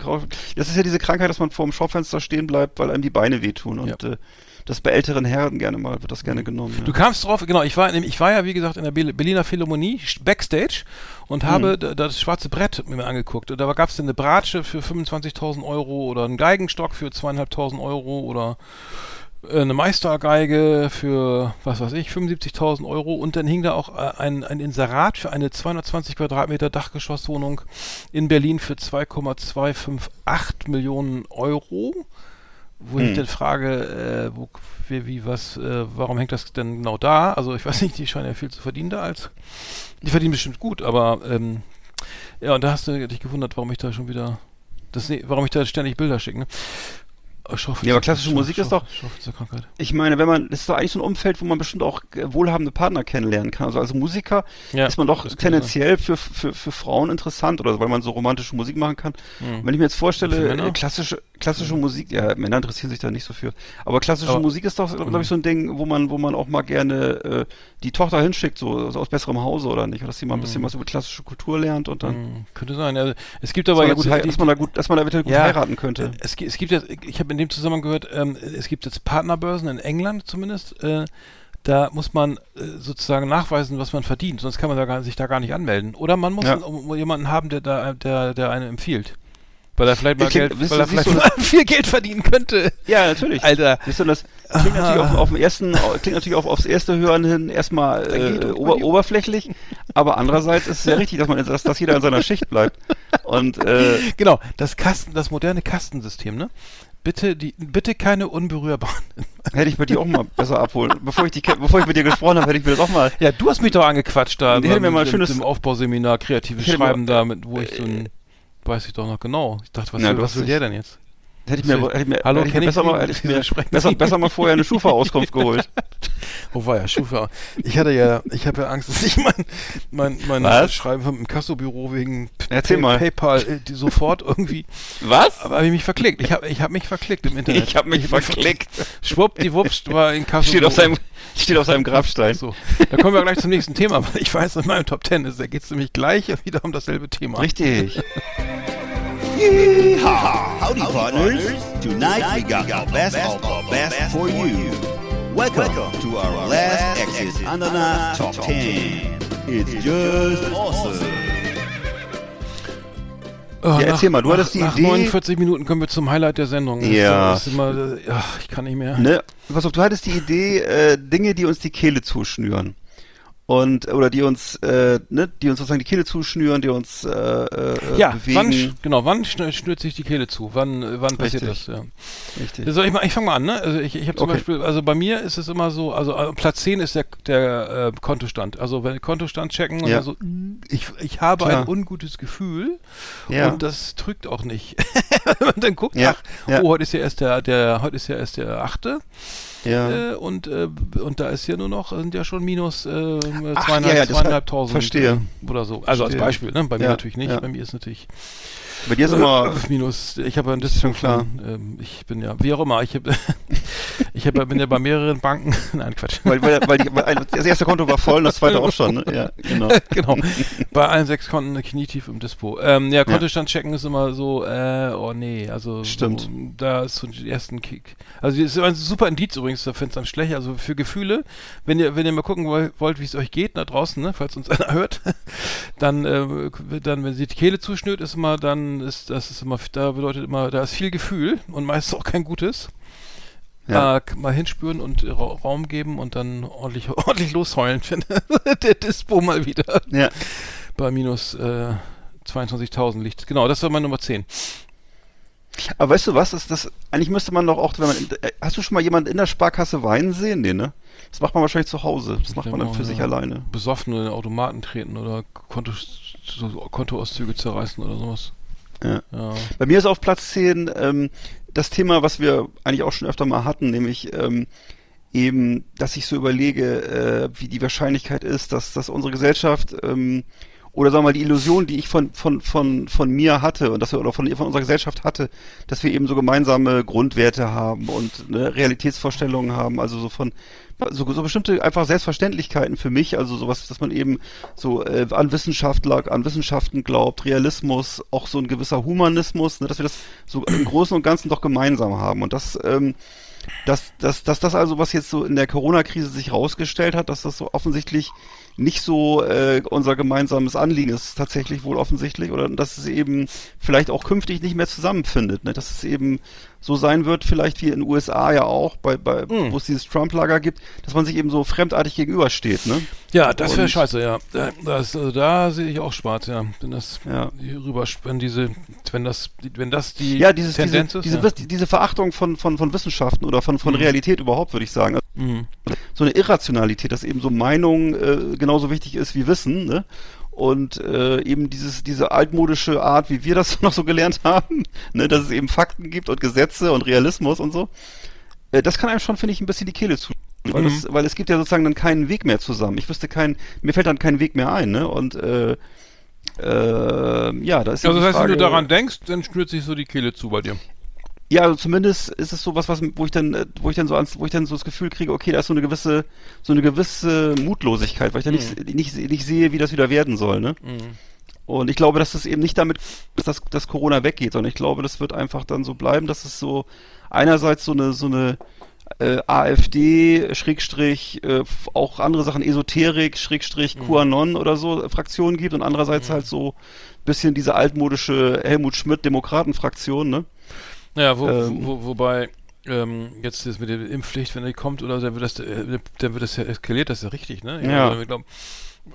das ist ja diese Krankheit, dass man vor dem Schaufenster stehen bleibt, weil einem die Beine wehtun. Und äh, das bei älteren Herren gerne mal, wird das gerne genommen. Ja. Du kamst drauf, genau, ich war, ich war ja wie gesagt in der Be- Berliner Philharmonie st- Backstage und habe Mhm. da, das schwarze Brett mir angeguckt. Und da gab es eine Bratsche für 25.000 Euro oder einen Geigenstock für 2.500 Euro oder äh, eine Meistergeige für, was weiß ich, 75.000 Euro und dann hing da auch äh, ein, ein Inserat für eine 220 Quadratmeter Dachgeschosswohnung in Berlin für 2,258 Millionen Euro. Wo ich Hm. dann frage, äh, wo, wie, wie, was, äh, warum hängt das denn genau da? Also ich weiß nicht, die scheinen ja viel zu verdienen da als. Die verdienen bestimmt gut, aber ähm, ja, und da hast du dich gewundert, warum ich da schon wieder das, warum ich da ständig Bilder schicke, ne? Ja, aber klassische Musik ist doch-. Ich meine, wenn man, das ist doch eigentlich so ein Umfeld, wo man bestimmt auch wohlhabende Partner kennenlernen kann. Also als Musiker Ja, ist man doch tendenziell für, für, für Frauen interessant oder weil man so romantische Musik machen kann. Hm. Wenn ich mir jetzt vorstelle, äh, klassische, klassische Musik, ja, Männer interessieren sich da nicht so für. Aber klassische Aber- Musik ist doch, glaube ich, so ein Ding, wo man, wo man auch mal gerne äh, die Tochter hinschickt, so, so aus besserem Hause oder nicht, oder dass sie mal ein bisschen was über klassische Kultur lernt und dann. Hm, könnte sein. Ja, es gibt Dass aber man, da jetzt die- dass man da gut, dass man da eventuell gut Ja, heiraten könnte. Äh, Es, es gibt jetzt, ich habe in dem Zusammenhang gehört, ähm, es gibt jetzt Partnerbörsen in England zumindest. Äh, da muss man äh, sozusagen nachweisen, was man verdient, sonst kann man da gar, sich da gar nicht anmelden. Oder man muss Ja. einen- jemanden haben, der da, der, der einen empfiehlt. Weil er vielleicht mal klingt- Geld, wisst weil ihr, er vielleicht mal viel Geld verdienen könnte. Ja, natürlich. Alter. Siehst du, das klingt natürlich auf, auf dem ersten, klingt natürlich auch aufs erste Hören hin erstmal äh, ober, oberflächlich, aber andererseits ist es ja richtig, dass man, dass, dass jeder in seiner Schicht bleibt. Und äh, Genau, das Kasten, das moderne Kastensystem, ne? Bitte die, bitte keine unberührbaren. hätte ich bei dir auch mal besser abholen. Bevor ich, die, bevor ich mit dir gesprochen habe, hätte ich mir das auch mal. Ja, du hast mich doch angequatscht da Die hätten mir mal ein mit, schönes- dem Aufbauseminar kreatives hätte Schreiben da, mit, wo ich so ein weiß ich doch noch genau. Ich dachte, was, Na, will, was will der denn jetzt? Hätte ich mir, hätte ich mir, Hallo, hätte ich mir ich besser mal, hätte ich mir besser, besser mal vorher eine Schufa-Auskunft geholt. Oh war ja, Schufa. Ich hatte ja, ich habe ja Angst, dass ich mein, mein, mein Was? Schreiben vom Kassobüro wegen Erzähl Pay- mal. PayPal äh, sofort irgendwie. Was? Aber habe ich mich verklickt. Ich habe ich hab mich verklickt im Internet. Ich hab mich verklickt. Schwuppdiwupps war in Kassobüro. Steht auf seinem, steht auf seinem Grabstein. So, da kommen wir gleich zum nächsten Thema, weil ich weiß, in meinem Top Ten ist, da geht es nämlich gleich wieder um dasselbe Thema. Richtig. Yeehaw! Howdy, partners. Tonight we got the best of the best for you. Welcome to our last Exit Andana Top 10. It's just awesome. Oh, Ja, erzähl mal, du nach, hattest die nach Idee- 49 Minuten kommen wir zum Highlight der Sendung. Ja. Das ist immer, äh, ja, ich kann nicht mehr. Ne? Pass auf, du hattest die Idee, äh, Dinge, die uns die Kehle zuschnüren. Und, oder die uns, äh, ne, die uns sozusagen die Kehle zuschnüren, die uns, äh, äh, Ja, bewegen. wann, genau, wann schn- schnürt sich die Kehle zu? Wann, wann passiert Richtig. das? Ja. Richtig. Soll ich mal, ich fange mal an, ne? Also ich, ich habe zum Okay. Beispiel, also bei mir ist es immer so, also äh, Platz 10 ist der, der äh, Kontostand. Also wenn Kontostand checken und Ja. so, ich, ich habe Klar. ein ungutes Gefühl Ja. und das trügt auch nicht. Man dann guckt, Ja, ach, oh, heute ist ja erst der, der, heute ist ja erst der achte. Ja. Äh, und, äh, und da ist ja nur noch, sind ja schon minus äh, Ach, zweieinhalb, ja, ja, zweieinhalbtausend verstehe. äh, oder so. Also als Verstehe. Beispiel, ne? Bei mir natürlich nicht. Bei mir ist natürlich Bei dir ist immer, minus. Ich habe ja ein ist schon klar. ähm, ich bin ja, wie auch immer, ich habe, ich hab, ja- bin ja bei mehreren Banken. Nein, Quatsch. weil, weil, weil, die, weil das erste Konto war voll und das zweite auch schon, ne? Ja, genau. genau. Bei allen sechs Konten knietief im Dispo. Ähm, ja, Kontostand checken ist immer so, äh, oh nee, also Stimmt. So, da ist so die ersten Kick. Also das ist ein super Indiz übrigens, da find's dann schlecht. Also für Gefühle, wenn ihr, wenn ihr mal gucken woll- wollt, wie es euch geht da draußen, ne, falls uns einer hört, dann, äh, dann, wenn sie die Kehle zuschnürt, ist immer, dann ist das ist immer, da bedeutet immer, da ist viel Gefühl und meistens auch kein gutes. Ja. Äh, mal hinspüren und Ra Raum geben und dann ordentlich, ordentlich losheulen, wenn der Dispo mal wieder Ja. bei minus äh, 22.000 liegt. Genau, das war meine Nummer 10. Aber weißt du was, ist das, eigentlich müsste man doch auch, wenn man, äh, hast du schon mal jemanden in der Sparkasse weinen sehen? Nee, ne? Das macht man wahrscheinlich zu Hause. Das macht man dann für sich alleine. Besoffen in den Automaten treten oder Konto, Kontoauszüge zerreißen oder sowas. Ja. Ja. Bei mir ist auf Platz 10 ähm, das Thema, was wir eigentlich auch schon öfter mal hatten, nämlich ähm, eben, dass ich so überlege, äh, wie die Wahrscheinlichkeit ist, dass, dass unsere Gesellschaft ähm, oder sagen wir mal die Illusion, die ich von von von von mir hatte und dass wir oder von, von unserer Gesellschaft hatte, dass wir eben so gemeinsame Grundwerte haben und ne, Realitätsvorstellungen haben, also so von so, so bestimmte einfach Selbstverständlichkeiten für mich, also sowas, dass man eben so äh, an Wissenschaftler, an Wissenschaften glaubt, Realismus, auch so ein gewisser Humanismus, ne, dass wir das so im Großen und Ganzen doch gemeinsam haben. Und das ähm, dass, dass, dass das also, was jetzt so in der Corona-Krise sich rausgestellt hat, dass das so offensichtlich nicht so äh, unser gemeinsames Anliegen ist, tatsächlich wohl offensichtlich, oder dass es eben vielleicht auch künftig nicht mehr zusammenfindet, ne? dass es eben so sein wird, vielleicht wie in den USA ja auch, bei, bei Hm. wo es dieses Trump-Lager gibt, dass man sich eben so fremdartig gegenübersteht, ne? Ja, das wäre scheiße, ja. Da- Das, also da sehe ich auch schwarz, ja. Wenn das Ja. hier rüber, wenn diese, wenn das, wenn das die Ja, dieses, diese, Tendenz diese, ist. Wiss- diese Verachtung von, von, von Wissenschaften oder von, von Mhm. Realität überhaupt, würde ich sagen. ja. Mhm. so eine Irrationalität, dass eben so Meinung äh, genauso wichtig ist wie Wissen, ne? Und äh, eben dieses, diese altmodische Art, wie wir das noch so gelernt haben, ne, dass es eben Fakten gibt und Gesetze und Realismus und so, äh, das kann einem schon, finde ich, ein bisschen die Kehle zu. Weil, Mhm. das, weil es gibt ja sozusagen dann keinen Weg mehr zusammen. Ich wüsste keinen, mir fällt dann kein Weg mehr ein, ne? Und äh, äh, ja, da ist ja Also das heißt, wenn du Frage- daran denkst, dann schnürt sich so die Kehle zu bei dir. Ja, also zumindest ist es sowas, was, wo ich dann, äh, wo ich dann so ans, wo ich dann so das Gefühl kriege, okay, da ist so eine gewisse, so eine gewisse Mutlosigkeit, weil ich dann nicht, nicht, nicht sehe, wie das wieder werden soll, ne? Und ich glaube, dass das eben nicht damit, dass das, dass Corona weggeht, sondern ich glaube, das wird einfach dann so bleiben, dass es so einerseits so eine, so eine äh, AfD, Schrägstrich, äh, auch andere Sachen, Esoterik, Schrägstrich, QAnon oder so äh, Fraktionen gibt und andererseits halt so bisschen diese altmodische Helmut Schmidt Demokratenfraktion, ne? Ja, wo, Ähm. wo, wobei ähm, jetzt das mit der Impfpflicht, wenn die kommt oder dann wird das, äh, dann wird das ja eskaliert, das ist ja richtig, ne? Ja. Also, ich glaub,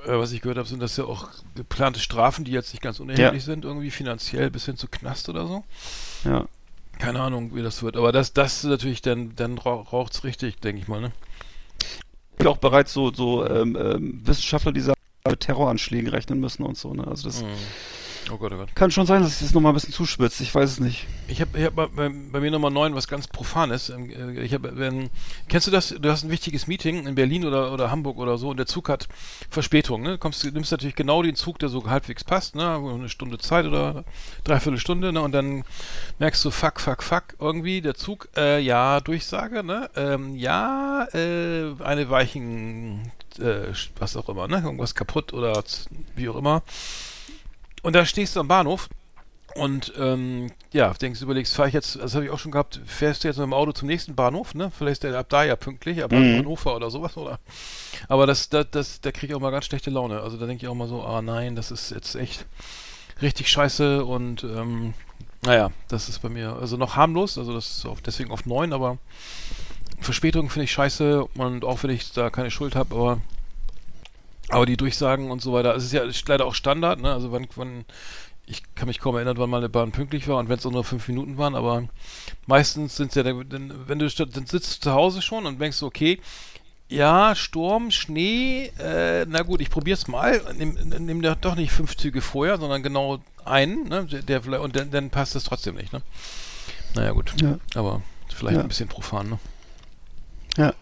äh, was ich gehört habe, sind das ja auch geplante Strafen, die jetzt nicht ganz unerheblich sind, irgendwie finanziell bis hin zu Knast oder so. Ja. Keine Ahnung, wie das wird. Aber das, das natürlich, dann, dann raucht's richtig, denke ich mal, ne? gibt auch bereits so, so ähm, ähm, Wissenschaftler, die sagen, mit Terroranschlägen rechnen müssen und so. Ne? Also das, Oh Gott, oh Gott. Kann schon sein, dass es jetzt nochmal ein bisschen zuspitzt. Ich weiß es nicht. Ich habe ich hab bei, bei, mir Nummer 9 was ganz Profanes. Ähm, äh, Ich hab, wenn, kennst du das? Du hast ein wichtiges Meeting in Berlin oder, oder Hamburg oder so und der Zug hat Verspätung. Ne? Kommst, du nimmst natürlich genau den Zug, der so halbwegs passt, ne? eine Stunde Zeit oder dreiviertel Stunde ne? und dann merkst du, fuck, fuck, fuck, irgendwie der Zug, äh, ja, Durchsage, ne? Ähm, ja, äh, eine Weichen, äh, was auch immer, ne? irgendwas kaputt oder wie auch immer. Und da stehst du am Bahnhof und ähm, ja, denkst, überlegst, fahre ich jetzt, das habe ich auch schon gehabt, fährst du jetzt mit dem Auto zum nächsten Bahnhof, ne? Vielleicht ist der ab da ja pünktlich, aber Mhm. Hannover oder sowas, oder? Aber das, das, das da kriege ich auch mal ganz schlechte Laune. Also da denke ich auch mal so, ah nein, das ist jetzt echt richtig scheiße und ähm, naja, das ist bei mir also noch harmlos, also das ist auf, deswegen auf 9, aber Verspätung finde ich scheiße und auch wenn ich da keine Schuld habe, aber aber die Durchsagen und so weiter, es ist ja leider auch Standard, ne? Also wann, wann ich kann mich kaum erinnern, wann mal eine Bahn pünktlich war und wenn es auch nur fünf Minuten waren, aber meistens sind es ja, dann, wenn du dann sitzt du zu Hause schon und denkst, okay, ja, Sturm, Schnee, äh, na gut, ich probier's mal, nimm, nimm doch nicht fünf Züge vorher, sondern genau einen, ne? Der, der und dann, dann passt es trotzdem nicht, ne? Naja, gut. Ja. Aber vielleicht Ja. ein bisschen profan, ne? Ja.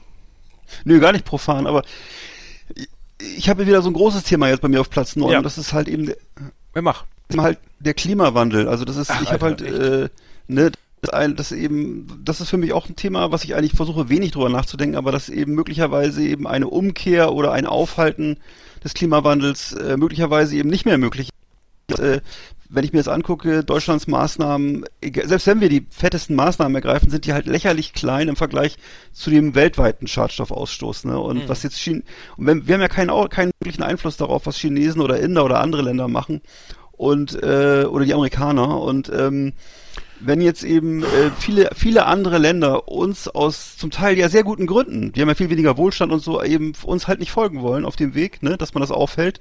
Nö, gar nicht profan, aber ich- habe wieder so ein großes Thema jetzt bei mir auf Platz 9. Ja. Und das ist halt eben der, Wer macht? halt der Klimawandel. Also das ist, Ach, ich habe halt, äh, ne, das, ein, das eben, das ist für mich auch ein Thema, was ich eigentlich versuche wenig drüber nachzudenken, aber dass eben möglicherweise eben eine Umkehr oder ein Aufhalten des Klimawandels äh, möglicherweise eben nicht mehr möglich ist. Äh, wenn ich mir jetzt angucke, Deutschlands Maßnahmen, selbst wenn wir die fettesten Maßnahmen ergreifen, sind die halt lächerlich klein im Vergleich zu dem weltweiten Schadstoffausstoß. Ne? Und Mhm. was jetzt China, und wenn, wir haben ja keinen, keinen wirklichen Einfluss darauf, was Chinesen oder Inder oder andere Länder machen und äh, oder die Amerikaner. Und ähm, wenn jetzt eben äh, viele, viele andere Länder uns aus zum Teil ja sehr guten Gründen, die haben ja viel weniger Wohlstand und so, eben uns halt nicht folgen wollen auf dem Weg, ne, dass man das aufhält,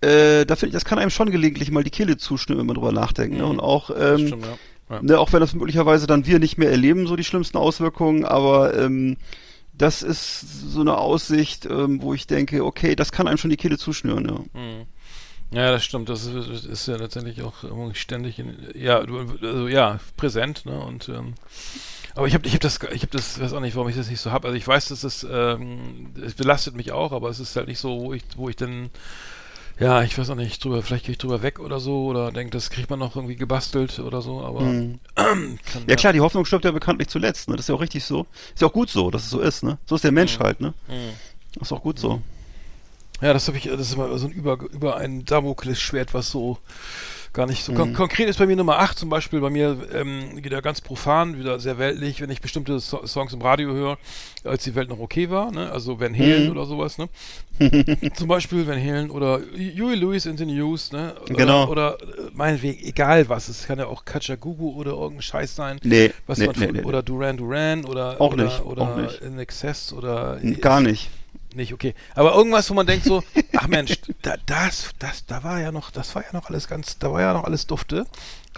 äh, da finde ich, das kann einem schon gelegentlich mal die Kehle zuschnüren, wenn man drüber nachdenkt. Ne? Mhm. Und auch, Das ähm, stimmt, ja. Ja. ne, auch wenn das möglicherweise dann wir nicht mehr erleben, so die schlimmsten Auswirkungen, aber ähm, das ist so eine Aussicht, ähm, wo ich denke, okay, das kann einem schon die Kehle zuschnüren, ja. Mhm. Ja, das stimmt. Das ist, das ist ja letztendlich auch ständig, in, ja, du- also ja, präsent, ne? Und ähm, aber ich habe, ich habe das, ich habe das, weiß auch nicht, warum ich das nicht so habe. Also ich weiß, dass es, ähm, es belastet mich auch, aber es ist halt nicht so, wo ich, wo ich dann, ja, ich weiß auch nicht, drüber, vielleicht gehe ich drüber weg oder so oder denke, das kriegt man noch irgendwie gebastelt oder so. Aber Mhm. kann, Ja klar, die Hoffnung stirbt ja bekanntlich zuletzt, ne? Das ist ja auch richtig so. Ist ja auch gut so, dass es so ist, ne? So ist der Mensch Mhm. halt, ne? Mhm. Ist auch gut so. Ja, das habe ich, das ist immer so ein über, über ein Damoklesschwert, was so gar nicht so kon Mhm. konkret ist bei mir Nummer 8 zum Beispiel, bei mir ähm, wieder ganz profan, wieder sehr weltlich, wenn ich bestimmte so Songs im Radio höre, als die Welt noch okay war, ne? Also Van Halen Mhm. oder sowas, ne? zum Beispiel Van Halen oder Huey Lewis in the News, ne? Oder, Genau. Oder äh, meinetwegen, egal was, es kann ja auch Kachagugu oder irgendein Scheiß sein, Nee, was nee, man nee, nee. oder Duran Duran oder Auch oder, nicht, oder auch nicht. In Excess oder Gar nicht. Nicht, okay. Aber irgendwas, wo man denkt so, ach Mensch, da, das, das, da war ja noch, das war ja noch alles ganz, da war ja noch alles dufte.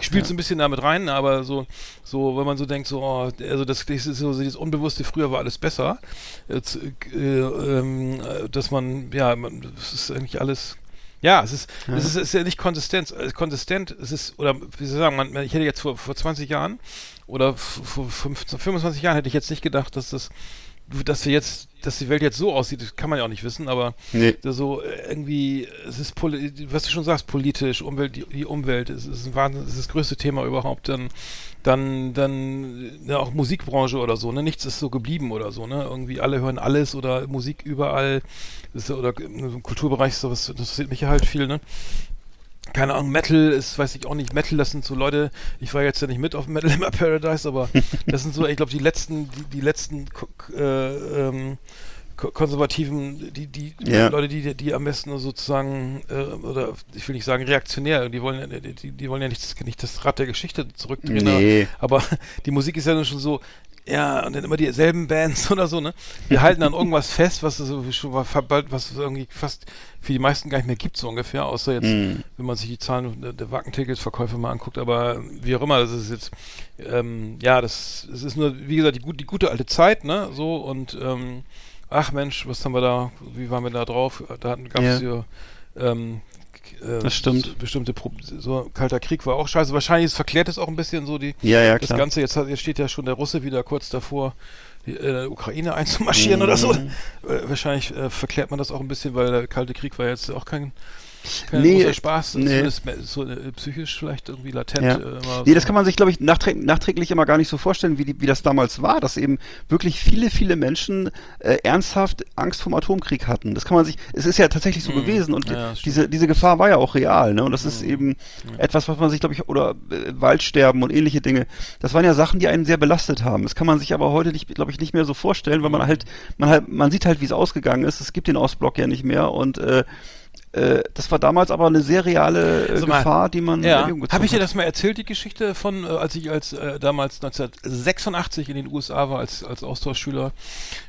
Spielt so ein bisschen damit rein, aber so, so, wenn man so denkt, so, oh, also das, das ist so dieses Unbewusste, früher war alles besser. Jetzt, äh, äh, dass man, ja, man, das ist eigentlich alles, ja, es ist, Ja. es ist, es ist ja nicht konsistent, äh, konsistent, es ist, oder wie soll ich sagen, man, ich hätte jetzt vor, vor 20 Jahren oder vor 15, 25 Jahren hätte ich jetzt nicht gedacht, dass das, dass wir jetzt, dass die Welt jetzt so aussieht, kann man ja auch nicht wissen, aber Nee. so äh, irgendwie, es ist, was du schon sagst, politisch, Umwelt, die, die Umwelt, es ist ein Wahnsinn, es ist das größte Thema überhaupt, dann, dann, dann, ja, auch Musikbranche oder so, ne, nichts ist so geblieben oder so, ne, irgendwie alle hören alles oder Musik überall, ist, oder im Kulturbereich sowas, das interessiert mich ja halt viel, ne, keine Ahnung, Metal ist, weiß ich auch nicht, Metal, das sind so Leute, ich war jetzt ja nicht mit auf Metal Hammer Paradise, aber das sind so, ich glaube, die letzten, die, die letzten äh, ähm, ko- konservativen, die, die Ja. Leute, die, die am besten sozusagen, äh, oder ich will nicht sagen reaktionär, die wollen, ja- die, die wollen ja nicht das, nicht das Rad der Geschichte zurückdrehen, Nee. aber die Musik ist ja nun schon so, ja, und dann immer dieselben Bands oder so, ne? Wir halten an irgendwas fest, was so schon bald, was es irgendwie fast für die meisten gar nicht mehr gibt, so ungefähr, außer jetzt, Mhm. wenn man sich die Zahlen der, der Wackenticketsverkäufe mal anguckt, aber wie auch immer, das ist jetzt, ähm, ja, das, es ist nur, wie gesagt, die, gut, die gute alte Zeit, ne? So und ähm, ach Mensch, was haben wir da, wie waren wir da drauf? Da gab es Ja. hier ähm, Äh, Das stimmt. so Bestimmte Pro so Kalter Krieg war auch scheiße. Wahrscheinlich ist verklärt es auch ein bisschen so die Ja, ja, das klar. Ganze. Jetzt, hat, jetzt steht ja schon der Russe wieder kurz davor, die äh, Ukraine einzumarschieren Mhm. oder so. Äh, wahrscheinlich äh, verklärt man das auch ein bisschen, weil der Kalte Krieg war jetzt auch kein Nee, Spaß. nee. So äh, psychisch vielleicht irgendwie latent. Ja. Äh, Nee, das kann man sich, glaube ich, nachträ nachträglich immer gar nicht so vorstellen, wie, die, wie das damals war, dass eben wirklich viele, viele Menschen äh, ernsthaft Angst vor dem Atomkrieg hatten. Das kann man sich, es ist ja tatsächlich so Mhm. gewesen und Ja, diese, diese Gefahr war ja auch real, ne? Und das ist Mhm. eben etwas, was man sich, glaube ich, oder äh, Waldsterben und ähnliche Dinge, das waren ja Sachen, die einen sehr belastet haben. Das kann man sich aber heute glaube ich, nicht mehr so vorstellen, weil man halt, man halt, man sieht halt, wie es ausgegangen ist. Es gibt den Ostblock ja nicht mehr und äh, äh, das war damals aber eine sehr reale äh, mal, Gefahr, die man Ja, habe ich dir das mal erzählt, die Geschichte von, äh, als ich als äh, damals 1986 in den USA war, als, als Austauschschüler,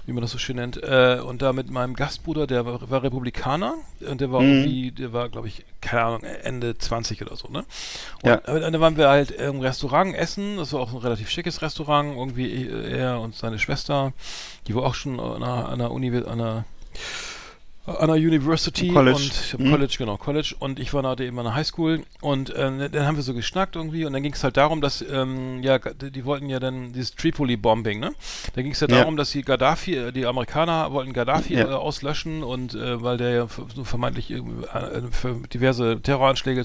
wie man das so schön nennt, äh, und da mit meinem Gastbruder, der war, war Republikaner, und der war Mhm. irgendwie, der war, glaube ich, keine Ahnung, Ende 20 oder so, ne? Und Ja. dann waren wir halt im Restaurant essen, das war auch ein relativ schickes Restaurant, irgendwie äh, er und seine Schwester, die war auch schon an einer, an einer Uni, an einer an der University College. und Mhm. College, genau, College und ich war da eben an der Highschool und ähm, dann haben wir so geschnackt irgendwie und dann ging es halt darum, dass ähm, ja, die, wollten ja dann dieses Tripoli-Bombing, ne? Da ging es ja Ja. darum, dass die Gaddafi, äh, die Amerikaner wollten Gaddafi Ja. äh, auslöschen und äh, weil der ja so vermeintlich irgendwie, äh, für diverse Terroranschläge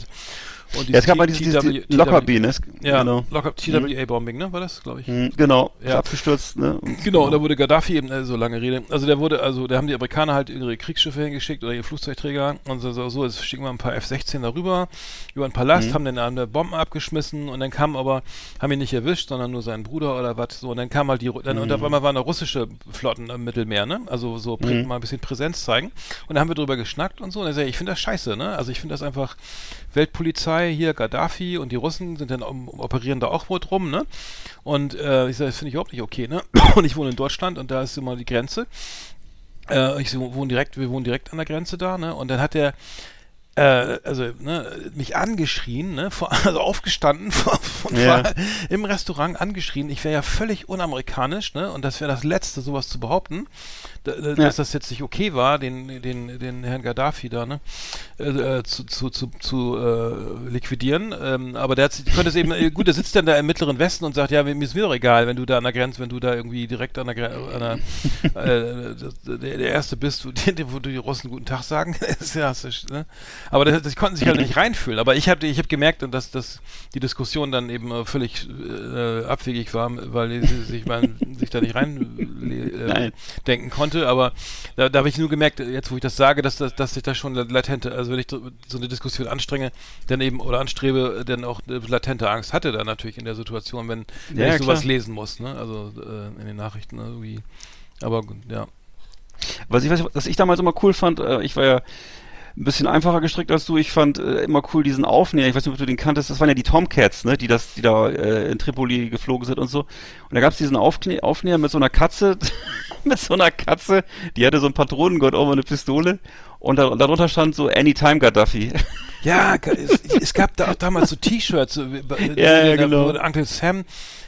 und Ja, es gab mal dieses, dieses Lockerbie, ne? Es- Ja, genau. Locker TWA-Bombing, ne? War das, glaube ich? Mhm, Genau, Ja. abgestürzt, ne? Und- Genau, und da wurde Gaddafi eben, äh, so lange Rede, also der wurde, also da haben die Amerikaner halt ihre Kriegsschiffe hingeschickt oder ihre Flugzeugträger und so, so, so jetzt schicken wir ein paar F-16 darüber, über den Palast, Mhm. haben dann eine Bomben abgeschmissen und dann kam aber, haben ihn nicht erwischt, sondern nur seinen Bruder oder was, so, und dann kam halt die, dann, und auf Mhm. einmal waren da russische Flotten im Mittelmeer, ne, also so Mhm. mal ein bisschen Präsenz zeigen und da haben wir drüber geschnackt und so, und er sagt, ich finde das scheiße, ne, also ich finde das einfach, Weltpolizei hier, Gaddafi und die Russen sind dann, um, operieren da auch wohl drum, ne, und äh, ich sage, das finde ich überhaupt nicht okay, ne? Und ich wohne in Deutschland und da ist immer die Grenze. Äh, ich wohne direkt, wir wohnen direkt an der Grenze da, ne? Und dann hat er äh, also ne, mich angeschrien, ne, vor, also aufgestanden vor, Ja. im Restaurant angeschrien. Ich wäre ja völlig unamerikanisch, ne, und das wäre das Letzte, sowas zu behaupten, da, da, dass das jetzt nicht okay war, den, den, den Herrn Gaddafi da, ne, äh, äh, zu, zu, zu, zu äh, liquidieren. Ähm, aber der hat, sich- konnte es eben, äh, gut, der sitzt dann da im Mittleren Westen und sagt, ja, mir ist mir doch egal, wenn du da an der Grenze, wenn du da irgendwie direkt an der Grenze, äh, der, der Erste bist, wo die, wo die Russen guten Tag sagen. Ja, ist, ne? Aber das, das konnten sich halt nicht reinfühlen. Aber ich habe ich hab gemerkt, dass, dass die Diskussion dann eben äh, völlig abwegig war, weil sie sich, man, sich da nicht rein äh, Nein. Konnte. Aber da, da habe ich nur gemerkt, jetzt wo ich das sage, dass, das, dass ich da schon latente, also wenn ich so eine Diskussion anstrenge, dann eben oder anstrebe, dann auch äh, latente Angst hatte da natürlich in der Situation, wenn, wenn Ja, ich sowas klar. lesen muss, ne? Also äh, in den Nachrichten irgendwie. Aber gut, ja. Was ich, was, ich damals immer cool fand, äh, ich war ja ein bisschen einfacher gestrickt als du. Ich fand äh, immer cool diesen Aufnäher. Ich weiß nicht, ob du den kanntest. Das waren ja die Tomcats, ne, die das, die da äh, in Tripoli geflogen sind und so. Und da gab es diesen Aufknä Aufnäher mit so einer Katze, mit so einer Katze, die hatte so ein Patronengurt oben eine Pistole und, da, und darunter stand so Anytime Gaddafi. Ja, es, es gab da auch damals so T-Shirts, so, bei- Ja, ja, genau. wo Uncle Sam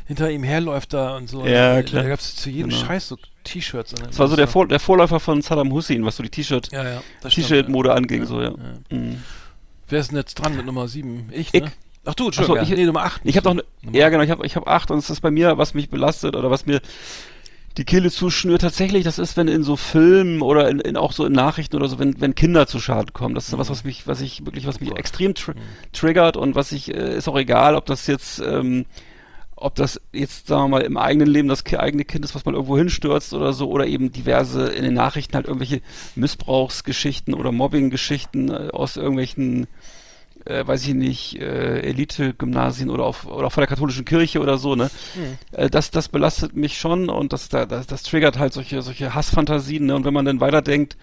hinter ihm herläuft da und so. Ja, klar. Da gab es zu jedem Genau. Scheiß so T-Shirts. Das war so der, Vor der Vorläufer von Saddam Hussein, was so die T-Shirt T-Shirt-Mode ja. anging, so, ja. Mhm. Wer ist denn jetzt dran mit Nummer 7? Ich, Ich. ne? Ach du, Ach so, Entschuldigung. ich, nee, Nummer 8. Ich habe noch, ne, ja genau, ich habe ich hab acht und es ist bei mir, was mich belastet oder was mir die Kehle zuschnürt. Tatsächlich, das ist, wenn in so Filmen oder in, in auch so in Nachrichten oder so, wenn, wenn Kinder zu Schaden kommen. Das ist was, was mich, was ich wirklich, was mich extrem tr triggert und was ich, äh, ist auch egal, ob das jetzt, ähm, ob das jetzt, sagen wir mal, im eigenen Leben das eigene Kind ist, was man irgendwo hinstürzt oder so, oder eben diverse in den Nachrichten halt irgendwelche Missbrauchsgeschichten oder Mobbinggeschichten äh, aus irgendwelchen äh, weiß ich nicht, äh, Elite-Gymnasien oder auf oder auch von der katholischen Kirche oder so, ne? Äh, das, das belastet mich schon und das, da- das, das triggert halt solche, solche Hassfantasien, ne? Und wenn man dann weiterdenkt,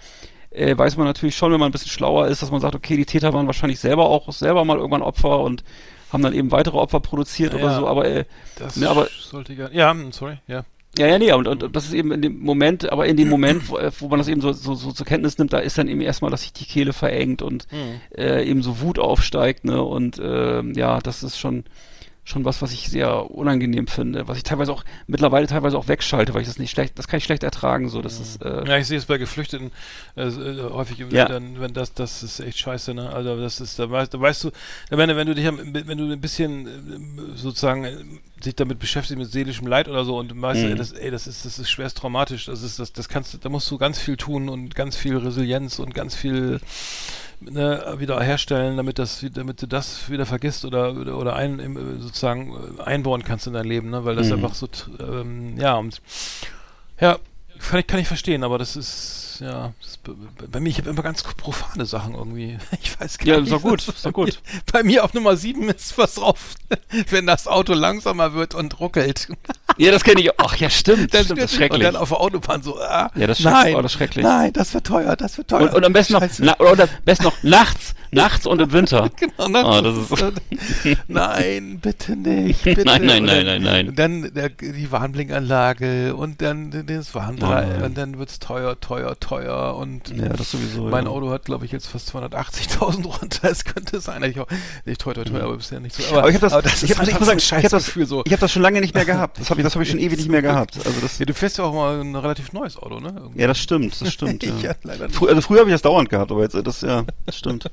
äh, weiß man natürlich schon, wenn man ein bisschen schlauer ist, dass man sagt, okay, die Täter waren wahrscheinlich selber auch selber mal irgendwann Opfer und haben dann eben weitere Opfer produziert Ja, oder so, aber, äh, Das ne, aber sollte ja. Ja, hm, sorry, ja. ja, ja, nee, und, und das ist eben in dem Moment, aber in dem Moment, wo, äh, wo man das eben so, so, so zur Kenntnis nimmt, da ist dann eben erstmal, dass sich die Kehle verengt und Mhm. äh, eben so Wut aufsteigt, ne? Und ähm, ja, das ist schon schon was, was ich sehr unangenehm finde, was ich teilweise auch mittlerweile teilweise auch wegschalte, weil ich das nicht schlecht, das kann ich schlecht ertragen, so, das ist, äh, Ja, ich sehe es bei Geflüchteten äh, äh, häufig, Ja. dann, wenn das, das ist echt scheiße, ne? Also das ist, da weißt, da weißt du, wenn, wenn du dich, am- wenn du ein bisschen äh, sozusagen äh, sich damit beschäftigst mit seelischem Leid oder so und du weißt, Mhm. ey, das, ey, das ist, das ist schwerst traumatisch, das ist, das, das kannst, du- da musst du ganz viel tun und ganz viel Resilienz und ganz viel ne, wieder herstellen, damit das, damit du das wieder vergisst oder oder, ein, sozusagen äh, einbauen kannst in dein Leben, ne? Weil das Mhm. einfach so, ähm, ja und ja, ich, kann ich verstehen, aber das ist, ja, ist, bei, mir, ich habe immer ganz profane Sachen irgendwie. Ich weiß gar Ja, nicht. ist doch gut, bei gut. Mir, bei mir auf Nummer 7 ist was drauf, wenn das Auto langsamer wird und ruckelt. ja, das kenne ich, ach ja, stimmt, Dann stimmt, das ist stürzt- Und schrecklich. dann auf der Autobahn so, ah, Ja, das ist nein, schrecklich. Oh, das ist schrecklich. nein, das wird teuer, das wird teuer. Und, und am besten noch, na, oder am besten noch nachts, nachts und im Winter. Genau, ne? Ah, das ist, nein, bitte nicht, bitte. Nein, nein, nein, dann, nein, nein. Und dann der, die Warnblinkanlage und dann das Warndreieck Oh. und dann wird's teuer, teuer, teuer und ja, das sowieso, mein ja. Auto hat, glaube ich, jetzt fast 280.000 runter. Es könnte sein, ich auch, nicht teuer, teuer, teuer, aber bisher nicht so. Mhm. Aber ich habe das, das ich hab das, ich sagen, ich habe das, Scheißgefühl so. ich hab das schon lange nicht mehr gehabt. Das habe ich, das habe ich schon ewig nicht mehr gehabt. Also das, Ja, du fährst ja auch mal ein relativ neues Auto, ne? Irgendwie. ja, das stimmt, das stimmt. Ich Ja. Frü also früher habe ich das dauernd gehabt, aber jetzt, äh, das, ja, das stimmt.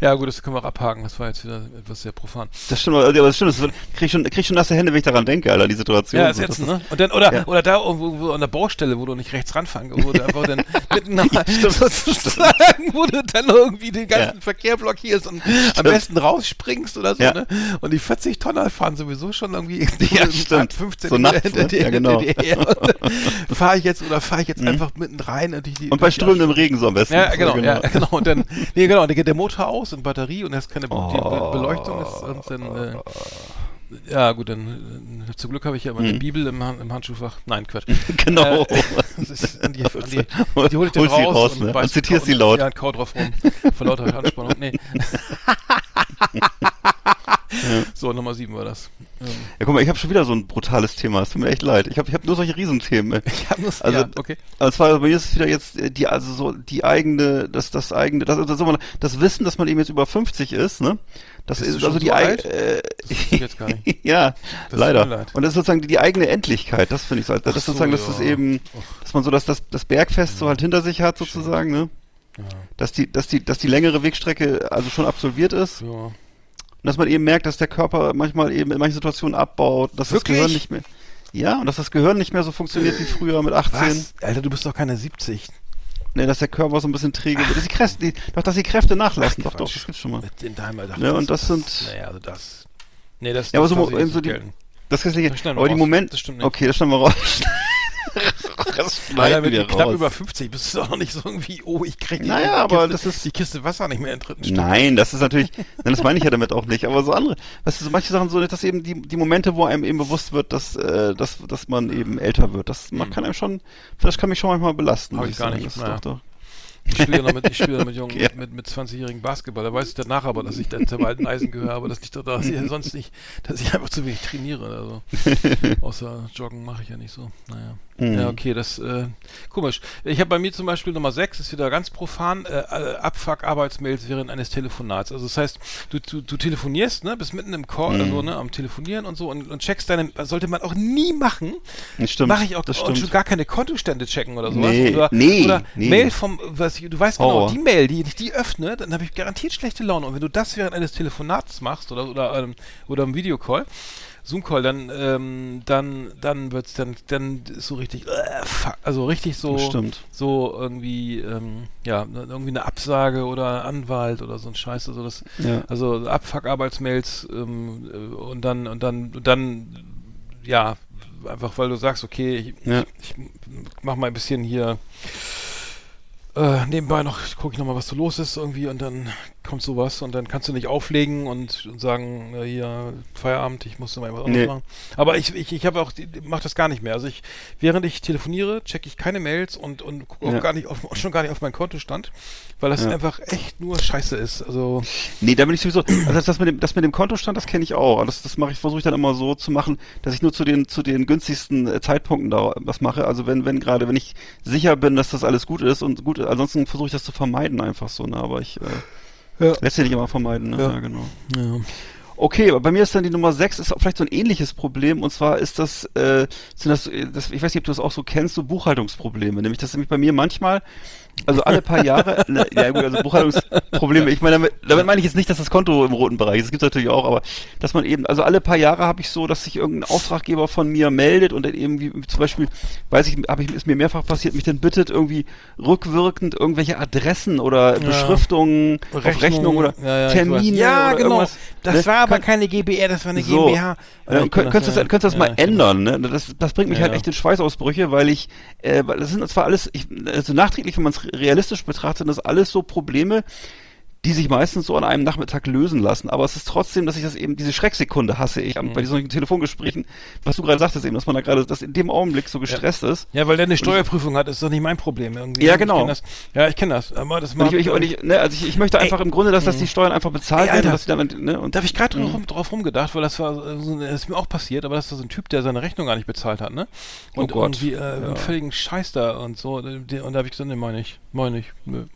Ja, gut, das können wir auch abhaken. Das war jetzt wieder etwas sehr profan. Das stimmt, aber das stimmt, das krieg ich schon, krieg ich schon nasse Hände, wenn ich daran denke, Alter, die Situation. Ja, das jetzt, ne? Und dann, oder, Ja. oder da irgendwo wo an der Baustelle, wo du nicht rechts ranfahren, wo du einfach dann mitten nach, sozusagen, wo du dann irgendwie den ganzen Ja. Verkehr blockierst und am besten rausspringst oder so, Ja. ne? Und die 40 Tonner fahren sowieso schon irgendwie Ja, stimmt. 15 So nachts, hinter ne? dir, Ja, genau. Fahre ich jetzt oder fahre ich jetzt Mhm. einfach mitten rein und, die, Und bei strömendem Regen so am besten. ja, So, genau, ja, genau. Und dann, nee, genau, der, der Motor aus und Batterie und hast keine Be Oh. Beleuchtung ist und dann, äh, ja gut, dann äh, zum Glück habe ich ja immer eine Hm. Bibel im, Han- im Handschuhfach. Nein, Quatsch. Genau. Äh, ist, die, die, die hole ich dann raus, raus, und ne? Und zitierst kau- die laut. Ja, kau drauf rum. Vor lauter Anspannung. Nee. So, Nummer 7 war das. Ja, guck mal, ich habe schon wieder so ein brutales Thema. Es tut mir echt leid. Ich habe ich hab nur solche Riesenthemen. Ich habe nur, Also, ja, okay. also zwar bei mir ist es wieder jetzt äh, die also so die eigene das das eigene das das, das, das Wissen, dass man eben jetzt über 50 ist, ne? Das Bist ist also die so ei- alt? äh, Das jetzt gar nicht. ja, Das leider. Und das ist sozusagen die, die eigene Endlichkeit, das finde ich so, das Ach ist sozusagen, so, dass das ja. eben, dass man so das, das, das Bergfest so halt hinter sich hat sozusagen, ne? Ja. Dass die, dass die, dass die längere Wegstrecke also schon absolviert ist. Ja. Und dass man eben merkt, dass der Körper manchmal eben in manchen Situationen abbaut, dass Wirklich? das Gehirn nicht mehr. Ja, und dass das Gehirn nicht mehr so funktioniert wie früher mit 18. Was? Alter, du bist doch keine 70. Ne, dass der Körper so ein bisschen träge wird. Dass die Kräfte, die, doch, dass die Kräfte nachlassen. doch, doch, Quatsch. das gibt's schon mal. Mit in deinem Alter. Ne, und das sind. Naja, also das. Nee, das, Ja, aber so, das so die, das du nicht, Das aber die raus. Momente. Das stimmt nicht. Okay, das schneiden wir raus. Alter, mit wir knapp raus. über 50 bist du doch noch nicht so irgendwie, oh, ich krieg die, Naja, die aber Kiste, das ist- die Kiste Wasser nicht mehr in dritten Stück. Nein, das ist natürlich, nein, das meine ich ja damit auch nicht, aber so andere, weißt du, so manche Sachen so, dass eben die, die Momente, wo einem eben bewusst wird, dass, äh, dass, dass man eben älter wird, das man kann einem schon, das kann mich schon manchmal belasten. Hab ich gar sagen. nicht, Das naja. doch, doch. Ich spiele ja noch mit, ich spiele ja mit jungen, Ja. mit, mit 20-jährigen Basketball. Da weiß ich danach aber, dass ich dann zum alten Eisen gehöre, aber das liegt doch daran, dass ich sonst nicht, dass ich einfach zu wenig trainiere. Also. Außer Joggen mache ich ja nicht so. Naja. Mhm. Ja, okay, das äh, komisch. Ich habe bei mir zum Beispiel Nummer 6, ist wieder ganz profan, äh, äh, Abfuck-Arbeitsmails während eines Telefonats. Also das heißt, du, du, du telefonierst, ne, bist mitten im Call, Mhm. also ne, am Telefonieren und so und, und checkst deine, sollte man auch nie machen. Stimmt, Mache ich auch das und schon gar keine Kontostände checken oder sowas. Nee, oder, nee, oder nee. Mail vom, was ich, du weißt Horror. genau, die Mail, die ich die öffne, dann habe ich garantiert schlechte Laune. Und wenn du das während eines Telefonats machst oder oder ähm, oder im Videocall, Zoom-Call, dann ähm, dann dann wird's dann dann ist so richtig, äh, fuck, also richtig so stimmt. so irgendwie ähm, ja irgendwie eine Absage oder Anwalt oder so ein Scheiß, also das Ja. also Abfuck-Arbeitsmails ähm, äh, und dann und dann und dann ja einfach weil du sagst, okay, ich, Ja. ich, ich mach mal ein bisschen hier äh, nebenbei noch, gucke ich noch mal, was so los ist irgendwie und dann kommt sowas und dann kannst du nicht auflegen und, und sagen, äh, hier, Feierabend, ich muss mal was anderes Nee. machen. Aber ich, ich, ich habe auch, die- mach das gar nicht mehr. Also ich, während ich telefoniere, checke ich keine Mails und, und gucke auch Ja. gar nicht auf, schon gar nicht auf meinen Kontostand, weil das Ja. einfach echt nur Scheiße ist. Also, Nee, da bin ich sowieso, also das mit dem, das mit dem Kontostand, das kenne ich auch. Das, das mache ich, versuche ich dann immer so zu machen, dass ich nur zu den, zu den günstigsten äh, Zeitpunkten da was mache. Also wenn, wenn gerade, wenn ich sicher bin, dass das alles gut ist und gut, ansonsten versuche ich das zu vermeiden einfach so, ne, aber ich, äh, Ja. lässt sich nicht immer vermeiden, ne, Ja. ja, genau. ja. Okay, aber bei mir ist dann die Nummer 6 ist vielleicht so ein ähnliches Problem und zwar ist das, äh, sind das, äh, das, ich weiß nicht, ob du das auch so kennst, so Buchhaltungsprobleme. Nämlich, das nämlich bei mir manchmal, also alle paar Jahre, ne, ja gut, also Buchhaltungsprobleme, ich meine, damit, damit meine ich jetzt nicht, dass das Konto im roten Bereich ist, das gibt es natürlich auch, aber dass man eben, also alle paar Jahre habe ich so, dass sich irgendein Auftraggeber von mir meldet und dann irgendwie zum Beispiel, weiß ich, habe ich, ist mir mehrfach passiert, mich dann bittet, irgendwie rückwirkend irgendwelche Adressen oder Ja. Beschriftungen auf Rechnung oder ja, ja, Termine. Ja, oder genau. Das ne? war aber Kann- keine GBR, das war eine so. GmbH. Kenn könntest, du das, könntest das mal ändern, ne? Das, das bringt mich halt echt in Schweißausbrüche, weil ich, äh, das sind zwar alles, ich, also nachträglich, wenn man es realistisch betrachtet, sind das alles so Probleme, die sich meistens so an einem Nachmittag lösen lassen. Aber es ist trotzdem, dass ich das eben, diese Schrecksekunde hasse ich Mhm. bei diesen Telefongesprächen, was du gerade sagtest eben, dass man da gerade, dass in dem Augenblick so gestresst ist. Ja, weil der eine Steuerprüfung hat, ist doch nicht mein Problem irgendwie. Ja, Ich genau. kenn Das, ja, ich kenne das. Aber das macht, ich, ich, ich, ne, also ich, ich möchte einfach im Grunde, dass, dass die Steuern einfach bezahlt Ey, werden, dass die ne, und da habe ich gerade Mhm. drauf, drauf rumgedacht, weil das war, äh, so- das ist mir auch passiert, aber das war so ein Typ, der seine Rechnung gar nicht bezahlt hat, ne? Und Oh irgendwie äh, Ja. völligen Scheiß da und so. Und da habe ich gesagt, nee, meine ich, meine ich,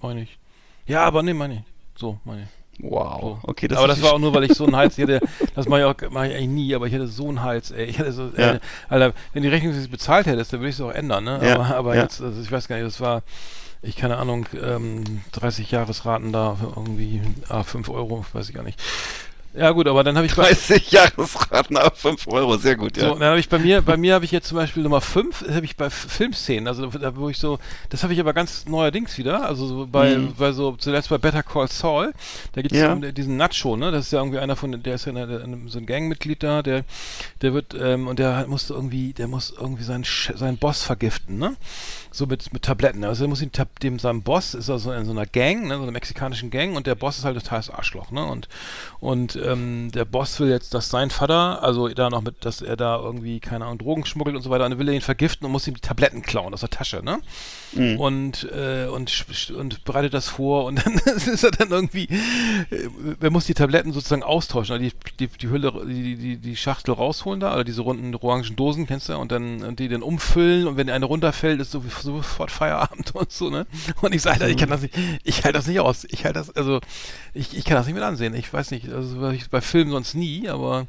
meine ich. Ja, aber nee, meine ich. So, meine ich. Wow. So. Okay, das aber das war auch nur, weil ich so einen Hals hatte. Das mache ich auch mach ich eigentlich nie, aber ich hatte so einen Hals, ey. Ich hatte so, Ja. äh, Alter, wenn die Rechnung sich bezahlt hättest, dann würde ich es auch ändern, ne? Ja, Aber, aber ja. jetzt, also ich weiß gar nicht, das war, ich keine Ahnung, ähm, 30 Jahresraten da irgendwie ah, 5 Euro, weiß ich gar nicht. Ja gut, aber dann habe ich bei 30 Jahresraten ab 5 Euro, sehr gut, ja. so, dann habe ich bei mir, bei mir habe ich jetzt zum Beispiel Nummer 5, habe ich bei Filmszenen, also da, wo ich so, das habe ich aber ganz neuerdings wieder, also so bei, Mhm. bei so, zuletzt bei Better Call Saul, da geht es Ja. diesen Nacho, ne, das ist ja irgendwie einer von, der ist ja eine, so ein Gangmitglied da, der, der wird, ähm, und der musste irgendwie, der muss irgendwie seinen, seinen Boss vergiften, ne, so mit, mit Tabletten, also er muss ihn, tab- dem, seinem Boss ist also in so einer Gang, ne, so einer mexikanischen Gang und der Boss ist halt total das Arschloch, ne, und, und, ähm, der Boss will jetzt, dass sein Vater, also da noch mit, dass er da irgendwie, keine Ahnung, Drogen schmuggelt und so weiter, und dann will er ihn vergiften und muss ihm die Tabletten klauen aus der Tasche, ne? Mhm. Und, äh, und, und bereitet das vor und dann ist er dann irgendwie, äh, er muss die Tabletten sozusagen austauschen, also die, die, die Hülle, die, die, die Schachtel rausholen da, oder diese runden orangen Dosen, kennst du, und dann und die dann umfüllen und wenn eine runterfällt, ist so, sofort Feierabend und so, ne? Und ich sage, ich kann das nicht, ich halte das nicht aus. Ich halte das, also, ich, ich kann das nicht mit ansehen. Ich weiß nicht, also ich bei Filmen sonst nie, aber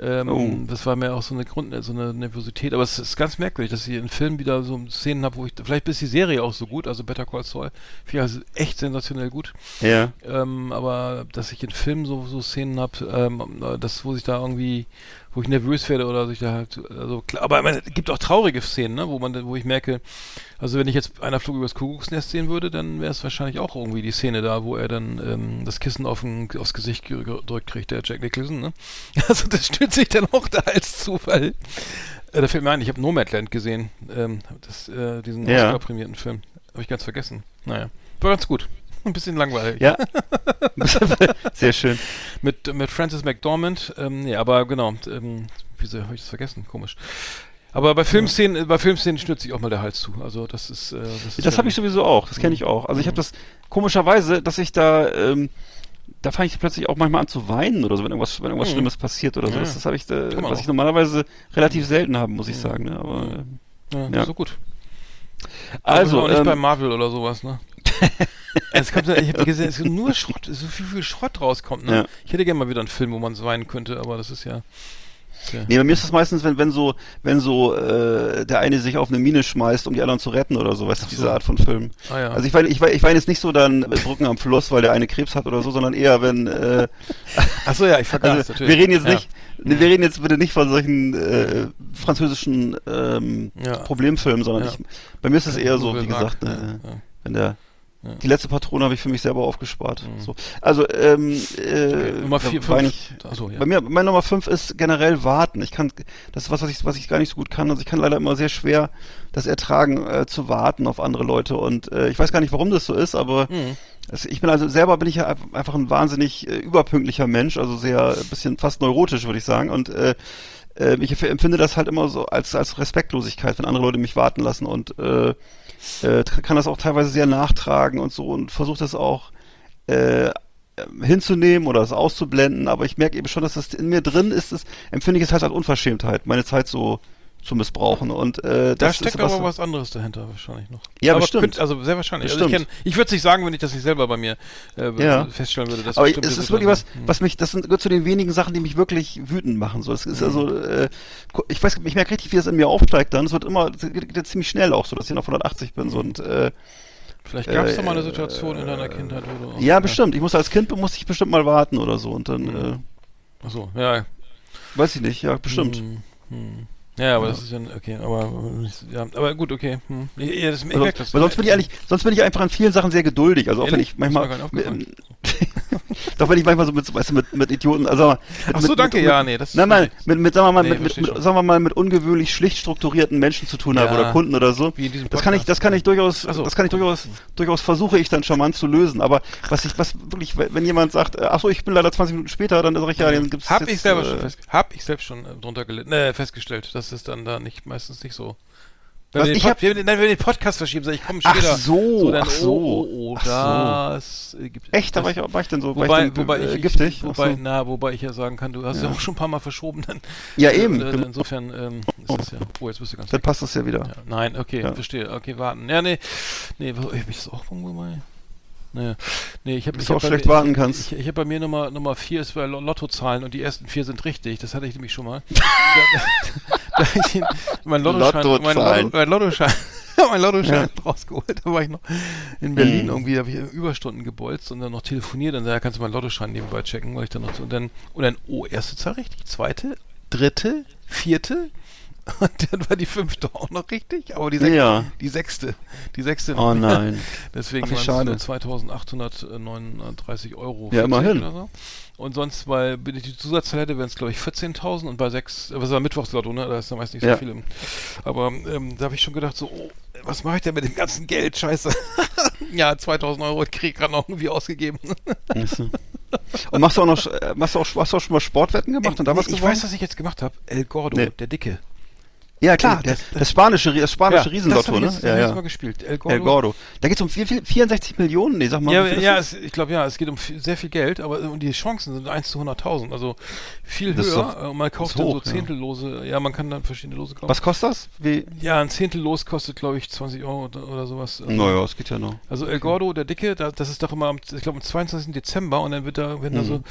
ähm, Oh. das war mir auch so eine Grund, so eine Nervosität. Aber es ist ganz merkwürdig, dass ich in Filmen wieder so Szenen habe, wo ich, vielleicht ist die Serie auch so gut, also Better Call Saul, finde ich also echt sensationell gut. Ja. Ähm, aber dass ich in Filmen so, so Szenen habe, ähm, äh, das, wo sich da irgendwie, wo ich nervös werde oder sich da halt, also klar, aber meine, es gibt auch traurige Szenen, ne, wo man, wo ich merke, also wenn ich jetzt einer Flug übers Kuckucksnest sehen würde, dann wäre es wahrscheinlich auch irgendwie die Szene da, wo er dann ähm, das Kissen auf den, aufs Gesicht ge- gedrückt kriegt, der Jack Nicholson, ne? Also das stützt sich dann auch da als Zufall. Äh, da fällt mir ein, ich habe Nomadland gesehen, ähm, das, äh, diesen Ja. Oscar-prämierten Film. Habe ich ganz vergessen. Naja, war ganz gut. Ein bisschen langweilig. Ja. Sehr schön. Mit, mit Francis McDormand, ähm, nee, aber genau, ähm, wieso habe ich das vergessen? Komisch. Aber bei Filmszenen, bei Filmszenen stürzt sich auch mal der Hals zu. Also das ist, äh, das, ist Das habe ich sowieso auch, das kenne ich auch. Also ich habe das komischerweise, dass ich da, ähm, da fange ich plötzlich auch manchmal an zu weinen oder so, wenn irgendwas, wenn irgendwas Mhm. Schlimmes passiert oder so. Ja, Das, ja. das habe ich, da, man was auch. ich normalerweise relativ selten habe, muss ich sagen. Ne? Aber äh, ja, ja. so gut. Also, auch nicht ähm, bei Marvel oder sowas, ne? es kommt, ja- ich habe gesehen, es ist nur Schrott, so viel, viel Schrott rauskommt, ne? Ja. Ich hätte gerne mal wieder einen Film, wo man so weinen könnte, aber das ist ja. ja. Nee, bei mir ist das meistens, wenn, wenn so, wenn so äh, der eine sich auf eine Mine schmeißt, um die anderen zu retten oder so, weißt du, diese. Art von Film. Ah, ja. Also ich weine, ich weine, ich weine jetzt nicht so dann Brücken am Fluss, weil der eine Krebs hat oder so, sondern eher wenn äh, Ach so, ja, ich vergaß also, natürlich. wir reden jetzt Ja. nicht, nee, wir reden jetzt bitte nicht von solchen äh, französischen ähm, Ja. Problemfilmen, sondern ich, bei mir ist es eher so, wie gesagt, ne, wenn der Ja. Mhm. die letzte Patrone habe ich für mich selber aufgespart. So. Also ähm, äh, Nummer vier, weine fünf. ich, Achso, ja. bei mir, meine Nummer 5 ist generell warten. Ich kann, das ist was, was ich, was ich gar nicht so gut kann. Also ich kann leider immer sehr schwer das ertragen, äh, zu warten auf andere Leute. Und äh, ich weiß gar nicht, warum das so ist, aber Mhm. es, ich bin also selber bin ich ja einfach- ein wahnsinnig äh, überpünktlicher Mensch, also sehr ein bisschen fast neurotisch, würde ich sagen. Und äh, äh, ich empfinde das halt immer so als, als Respektlosigkeit, wenn andere Leute mich warten lassen und äh, äh, kann das auch teilweise sehr nachtragen und so und versuche das auch äh, hinzunehmen oder es auszublenden, aber ich merke eben schon, dass das in mir drin ist, das empfinde ich es halt als Unverschämtheit, meine Zeit so zu missbrauchen. Und äh, Da das steckt ist aber was anderes dahinter wahrscheinlich noch. Ja, aber bestimmt. könnt- also sehr wahrscheinlich. Also ich ich würde es nicht sagen, wenn ich das nicht selber bei mir äh, Ja. feststellen würde. Dass aber es ist wirklich was, was mich, das sind, gehört zu den wenigen Sachen, die mich wirklich wütend machen. So, es ist also, äh, ich weiß, ich merke richtig, wie das in mir aufsteigt dann. Es wird immer, es geht geht ziemlich schnell auch so, dass ich auf 180 bin. So, und, äh, Vielleicht gab es äh, doch mal eine Situation in deiner Kindheit, wo du. auch- ja, bestimmt. Ich muss als Kind musste ich bestimmt mal warten oder so und dann, äh, Achso, ja. weiß ich nicht, ja, bestimmt. Hm, hm. Ja, aber Ja. das ist ja, okay, aber, ja, aber gut, okay. Hm. Ja, das, ich sonst, das. weil sonst bin ich eigentlich, sonst bin ich einfach an vielen Sachen sehr geduldig. Also auch wenn Ehrlich? ich manchmal, aufgefallen. doch wenn ich manchmal so mit, weißt du, mit, mit Idioten, also mit, Ach so, mit, danke, mit, ja, nee, das- nein, nein, mit, mit, sagen wir mal, Nee, mit, mit, sagen wir mal, mit ungewöhnlich schlicht strukturierten Menschen zu tun habe Ja. oder Kunden oder so. Das kann ich, das kann ich durchaus, so. das kann ich durchaus, durchaus versuche ich dann charmant zu lösen. Aber was ich, was wirklich, wenn jemand sagt, äh, ach so, ich bin leider 20 Minuten später, dann sage ich ja, den gibt's Hab jetzt, ich selber äh, schon fest, hab ich selbst schon äh, drunter gelitten, äh, festgestellt. Das ist dann da nicht meistens nicht so. Wenn wir, den hab- wenn, wir, nein, wenn wir den Podcast verschieben, sag ich, komm Ach später. so, dann, ach so, Oh, oh, oh ach so. das gibt Echt, da war ich, war ich denn so, war Wobei, ich denn, wobei äh, ich, giftig? Wobei, so. na, wobei ich ja sagen kann, du hast ja, Ja. auch schon ein paar Mal verschoben. Dann, Ja, eben, Äh, insofern ähm, ist das ja. Oh, jetzt bist du ganz Dann weg. passt das ja wieder. Ja, nein, okay, Ja. verstehe. Okay, warten. Ja, nee, nee, ich das auch irgendwo mal? Nee, nee, ich habe Dass ich du hab auch schlecht mir- warten kannst. Ich, ich habe bei mir Nummer Nummer vier ist bei Lo- Lottozahlen und die ersten vier sind richtig. Das hatte ich nämlich schon mal. da, da hab ich mein Lottoschein, mein. Lotto, mein Lottoschein, mein Lottoschein rausgeholt. Da war ich noch in Berlin Hm. irgendwie, habe ich Überstunden gebolzt und dann noch telefoniert und da kannst du meinen Lottoschein nebenbei checken, weil ich dann noch so, und dann und dann oh erste Zahl richtig, zweite, dritte, vierte. Und dann war die fünfte auch noch richtig, aber die sechste, Ja. die sechste, die sechste Oh nein. Deswegen Ach, waren es schade. nur 2839 Euro. Ja, 40 immerhin. Oder so. Und sonst, weil wenn ich die Zusatzzahl hätte, wären es glaube ich 14.000 und bei sechs, was war Mittwochslotto, ne? Da ist dann meist nicht Ja. so viel. Im, aber ähm, da habe ich schon gedacht, so, oh, was mache ich denn mit dem ganzen Geld? Scheiße. ja, 2000 Euro krieg ich gerade noch irgendwie ausgegeben. Und machst du auch noch, äh, machst du auch, hast du auch schon mal Sportwetten gemacht und da was ich weiß, was ich jetzt gemacht habe. El Gordo, Nee. der Dicke. Ja, klar, Das- das, das spanische, das spanische das Riesenlotto, hab ich ne? jetzt, Ja, ja. mal gespielt. El Gordo. El Gordo. Da geht's um vier, vier, 64 Millionen, nee, sag mal. Ja, viel ja es, ich glaube, ja, es geht um viel, sehr viel Geld, aber und die Chancen sind 1 zu 100.000, also viel Das höher. doch- und man kauft hoch, so ja. Zehntellose, ja. man kann dann verschiedene Lose kaufen. Was kostet das? Wie? Ja, ein Zehntellos kostet, glaube ich, 20 Euro oder, oder sowas. Also- Naja, es geht ja noch. Also El Gordo, der Dicke, da, das ist doch immer, am, ich glaube, am 22. Dezember und dann wird da, werden da so, Mhm.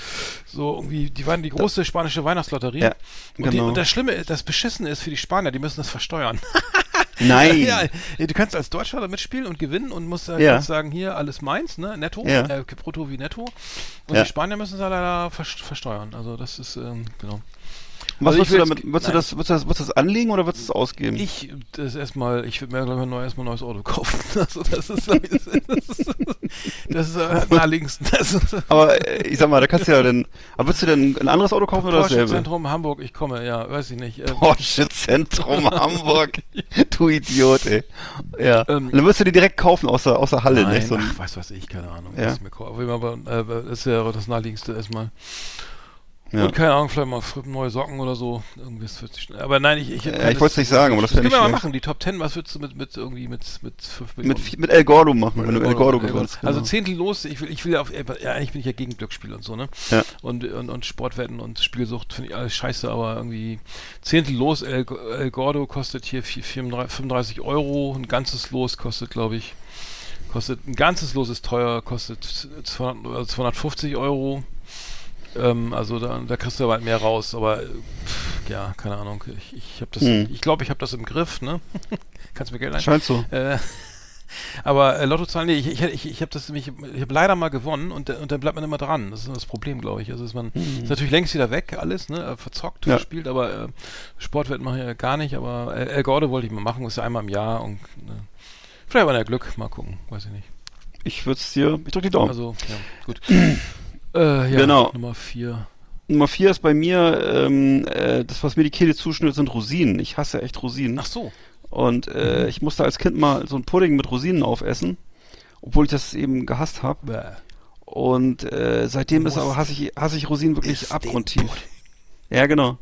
so irgendwie, die waren die große spanische Weihnachtslotterie. Ja, und, die, genau. und das Schlimme, das Beschissene ist für die Spanier, die müssen das versteuern. Nein. ja, du kannst als Deutscher da mitspielen und gewinnen und musst halt Ja. sagen, hier alles meins, ne, netto, Ja. äh, brutto wie netto. Und die Spanier müssen es ja leider ver versteuern. Also das ist, ähm, genau. Was Also würdest du damit, würdest du das, würdest du das, würdest du das anlegen oder würdest du es ausgeben? Ich, das erstmal, ich würde mir, glaube ich, neu, erstmal ein neues Auto kaufen. Also das ist, glaub ich, das ist, das ist äh, naheliegendsten. Das ist, aber äh, ich sag mal, da kannst du ja dann, aber würdest du denn ein anderes Auto kaufen oder Porsche dasselbe? Zentrum Hamburg, ich komme, ja, weiß ich nicht. Äh, Porsche Zentrum Hamburg. Du Idiot, ey. Ja. Ähm, dann würdest du die direkt kaufen aus der, aus der Halle, Nein, nicht? So ein, ach, weiß was ich, keine Ahnung. Ja. was ich mir kaufe. Aber äh, das wäre das naheliegendste erstmal. Ja. Und keine Ahnung, vielleicht mal neue Socken oder so. Irgendwie das wird schnell. Aber nein, ich, ich, Ja, ich wollt's nicht sagen, aber das wär können nicht wir mal machen. Die Top Ten, was würdest du mit, mit irgendwie mit, mit 5 mit, Millionen? mit El Gordo machen, wenn du El Gordo mit gewinnst. Also genau. Zehntel los, ich will, ich will ja auf, ja, eigentlich bin ich ja gegen Glücksspiel und so, ne? Ja. Und, und, und Sportwetten und Spielsucht finde ich alles scheiße, aber irgendwie Zehntel los, El, El Gordo kostet hier vier- 34 35 Euro, ein ganzes Los kostet, glaube ich, kostet, ein ganzes Los ist teuer, kostet 200, oder 250 Euro. Ähm, also da, da kriegst du aber halt mehr raus, aber äh, pff, ja, keine Ahnung. Ich, ich habe das, Hm. ich glaube, ich habe das im Griff, ne? Kannst mir Geld ein. Scheint so. Äh, aber äh, Lottozahlen, nee, ich, ich, ich, ich habe das nämlich, ich habe leider mal gewonnen und, und dann bleibt man immer dran. Das ist das Problem, glaube ich. Also ist man ist natürlich längst wieder weg, alles, ne, äh, verzockt, Ja. verspielt, aber äh, Sportwetten mache ich ja gar nicht. Aber El, Gordo wollte ich mal machen, ist ja einmal im Jahr und äh, vielleicht war der Glück, mal gucken, weiß ich nicht. Ich würde es dir, ich drück die Daumen. Also ja, gut. äh, ja, Genau. Nummer vier. Nummer vier ist bei mir, ähm, äh, das, was mir die Kehle zuschnürt, sind Rosinen. Ich hasse echt Rosinen. Ach so. Und äh, ich musste als Kind mal so ein Pudding mit Rosinen aufessen, obwohl ich das eben gehasst habe. Und äh, seitdem ist aber hasse ich, hasse ich Rosinen wirklich abgrundtief. Ja, genau.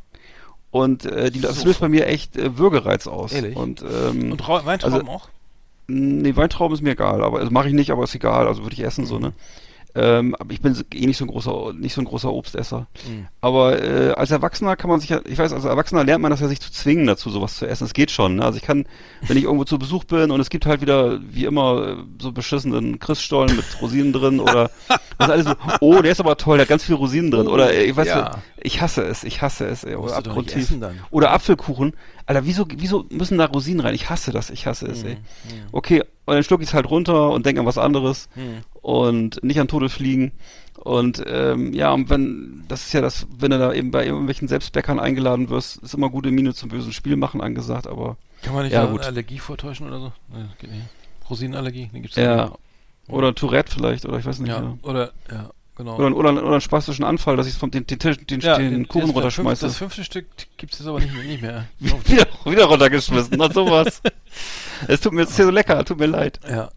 Und äh, die, das So. löst bei mir echt äh, Würgereiz aus. Ehrlich? Und, ähm, Und Ra Weintrauben also- auch? Nee, Weintrauben ist mir egal, aber also mache ich nicht, aber ist egal, also würde ich essen so, ne? Ähm, aber ich bin eh nicht so ein großer, nicht so ein großer Obstesser. Mhm. Aber äh, als Erwachsener kann man sich ja, ich weiß, als Erwachsener lernt man das ja, sich zu zwingen dazu, sowas zu essen. Es geht schon. Ne? Also ich kann, wenn ich irgendwo zu Besuch bin und es gibt halt wieder, wie immer, äh, so beschissenen Christstollen mit Rosinen drin oder was alles so, oh, der ist aber toll, der hat ganz viel Rosinen drin. Oder äh, ich weiß ja. nicht, ich hasse es, ich hasse es. Ey, essen dann. Oder Apfelkuchen. Alter, wieso, wieso müssen da Rosinen rein? Ich hasse das, ich hasse es, ey. Okay, und dann schluck ich es halt runter und denke an was anderes Mhm. und nicht an Tode fliegen. Und ähm, ja, und wenn, das ist ja das, wenn du da eben bei irgendwelchen Selbstbäckern eingeladen wirst, ist immer gute Miene zum bösen Spiel machen angesagt, aber Kann man nicht ja, eine. Allergie vortäuschen oder so? Nee, geht nicht. Rosinenallergie? Nee, gibt's Ja. nicht. Oder Tourette vielleicht, oder ich weiß nicht. Ja, Ja. oder, ja, genau. Oder, oder, oder einen spastischen Anfall, dass ich vom den, den, Tisch, den, den, Kuchen das, runterschmeiße. Das fünfte Stück gibt es jetzt aber nicht, mehr- nicht mehr. wieder, wieder runtergeschmissen, na sowas. Es tut mir jetzt hier so lecker, tut mir leid. Ja.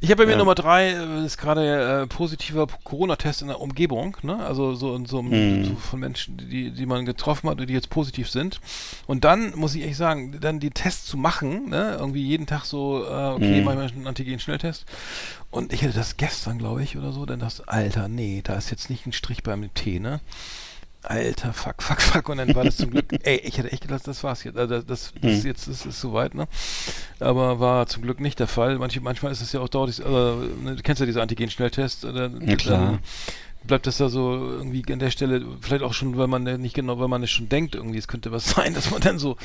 Ich habe bei mir Ja. Nummer drei, äh, ist gerade äh, positiver Corona-Test in der Umgebung, ne? Also so, in so, Hm. so von Menschen, die, die man getroffen hat, die jetzt positiv sind. Und dann muss ich echt sagen, dann die Tests zu machen, ne? Irgendwie jeden Tag so, äh, okay, Hm. mach ich mal einen Antigen-Schnelltest. Und ich hatte das gestern, glaube ich, oder so, dann das, Alter, nee, da ist jetzt nicht ein Strich beim T, ne? Alter, fuck, fuck, fuck. Und dann war das zum Glück, ey, ich hätte echt gedacht, das war's jetzt. Also das, das, das Hm. ist jetzt ist, ist soweit, ne? Aber war zum Glück nicht der Fall. Manche, manchmal ist es ja auch dauert, es- also, ne, du kennst ja diese Antigen-Schnelltests. Oder, Ja, klar. dann bleibt das da so irgendwie an der Stelle, vielleicht auch schon, weil man nicht genau, weil man es schon denkt, irgendwie, es könnte was sein, dass man dann so,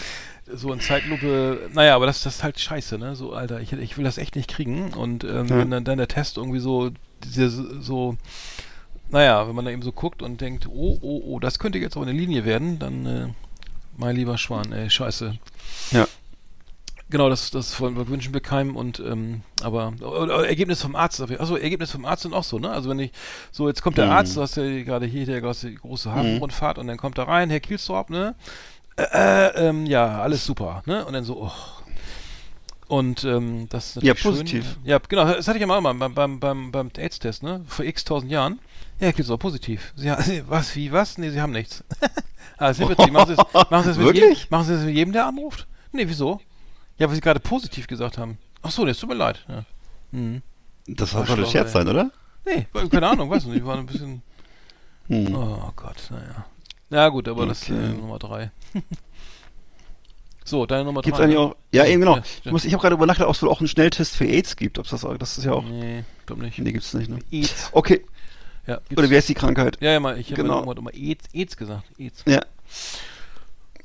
so in Zeitlupe, naja, aber das, das ist halt scheiße, ne? So, Alter, ich, ich will das echt nicht kriegen. Und ähm, Ja. wenn dann, dann der Test irgendwie so, diese, so, naja, wenn man da eben so guckt und denkt, oh, oh, oh, das könnte jetzt auch eine Linie werden, dann, äh, mein lieber Schwan, ey, scheiße. Ja. Genau, das, das wollen wir wünschen wir keinem und ähm, aber oder Ergebnis vom Arzt, also Ergebnis vom Arzt sind auch so, ne? Also wenn ich so jetzt kommt der Mhm. Arzt, du hast ja gerade hier der große, große Hafenrundfahrt und dann kommt er rein, Herr Kielstorp, ne? Äh, äh, ähm, ja, alles super, ne? Und dann so, oh. Und ähm, das ist Ja, natürlich schön. positiv. Ja, genau, das hatte ich ja mal beim, beim, beim, beim AIDS-Test, ne? Vor x tausend Jahren. Ja, Herr Kielstorp, positiv. Sie, was, wie, was? Nee, Sie haben nichts. ah, das ist ja witzig. Machen Sie das, machen Sie das mit Wirklich? jedem, machen Sie das mit jedem, der anruft? Nee, wieso? Ja, weil Sie gerade positiv gesagt haben. Ach so, es tut mir leid. Ja. Mhm. Das doch ein Scherz sein, oder? Nee, keine Ahnung, weiß nicht. Ich war ein bisschen. Hm. Oh Gott, naja. Ja, gut, aber das Okay. äh, Nummer drei. so, deine Nummer Gibt's drei. eigentlich ne? auch, ja, eben genau. Ja, Ich, muss- ich habe gerade über nachgedacht, ob es wohl auch einen Schnelltest für AIDS gibt. Ob's das, das ist ja auch, Nee, glaub nicht. nee, gibt's nicht, ne? AIDS. Okay, Ja, oder wie heißt die Krankheit? Ja, ja, mal, ich habe Genau. immer, immer AIDS, AIDS gesagt. AIDS. Ja,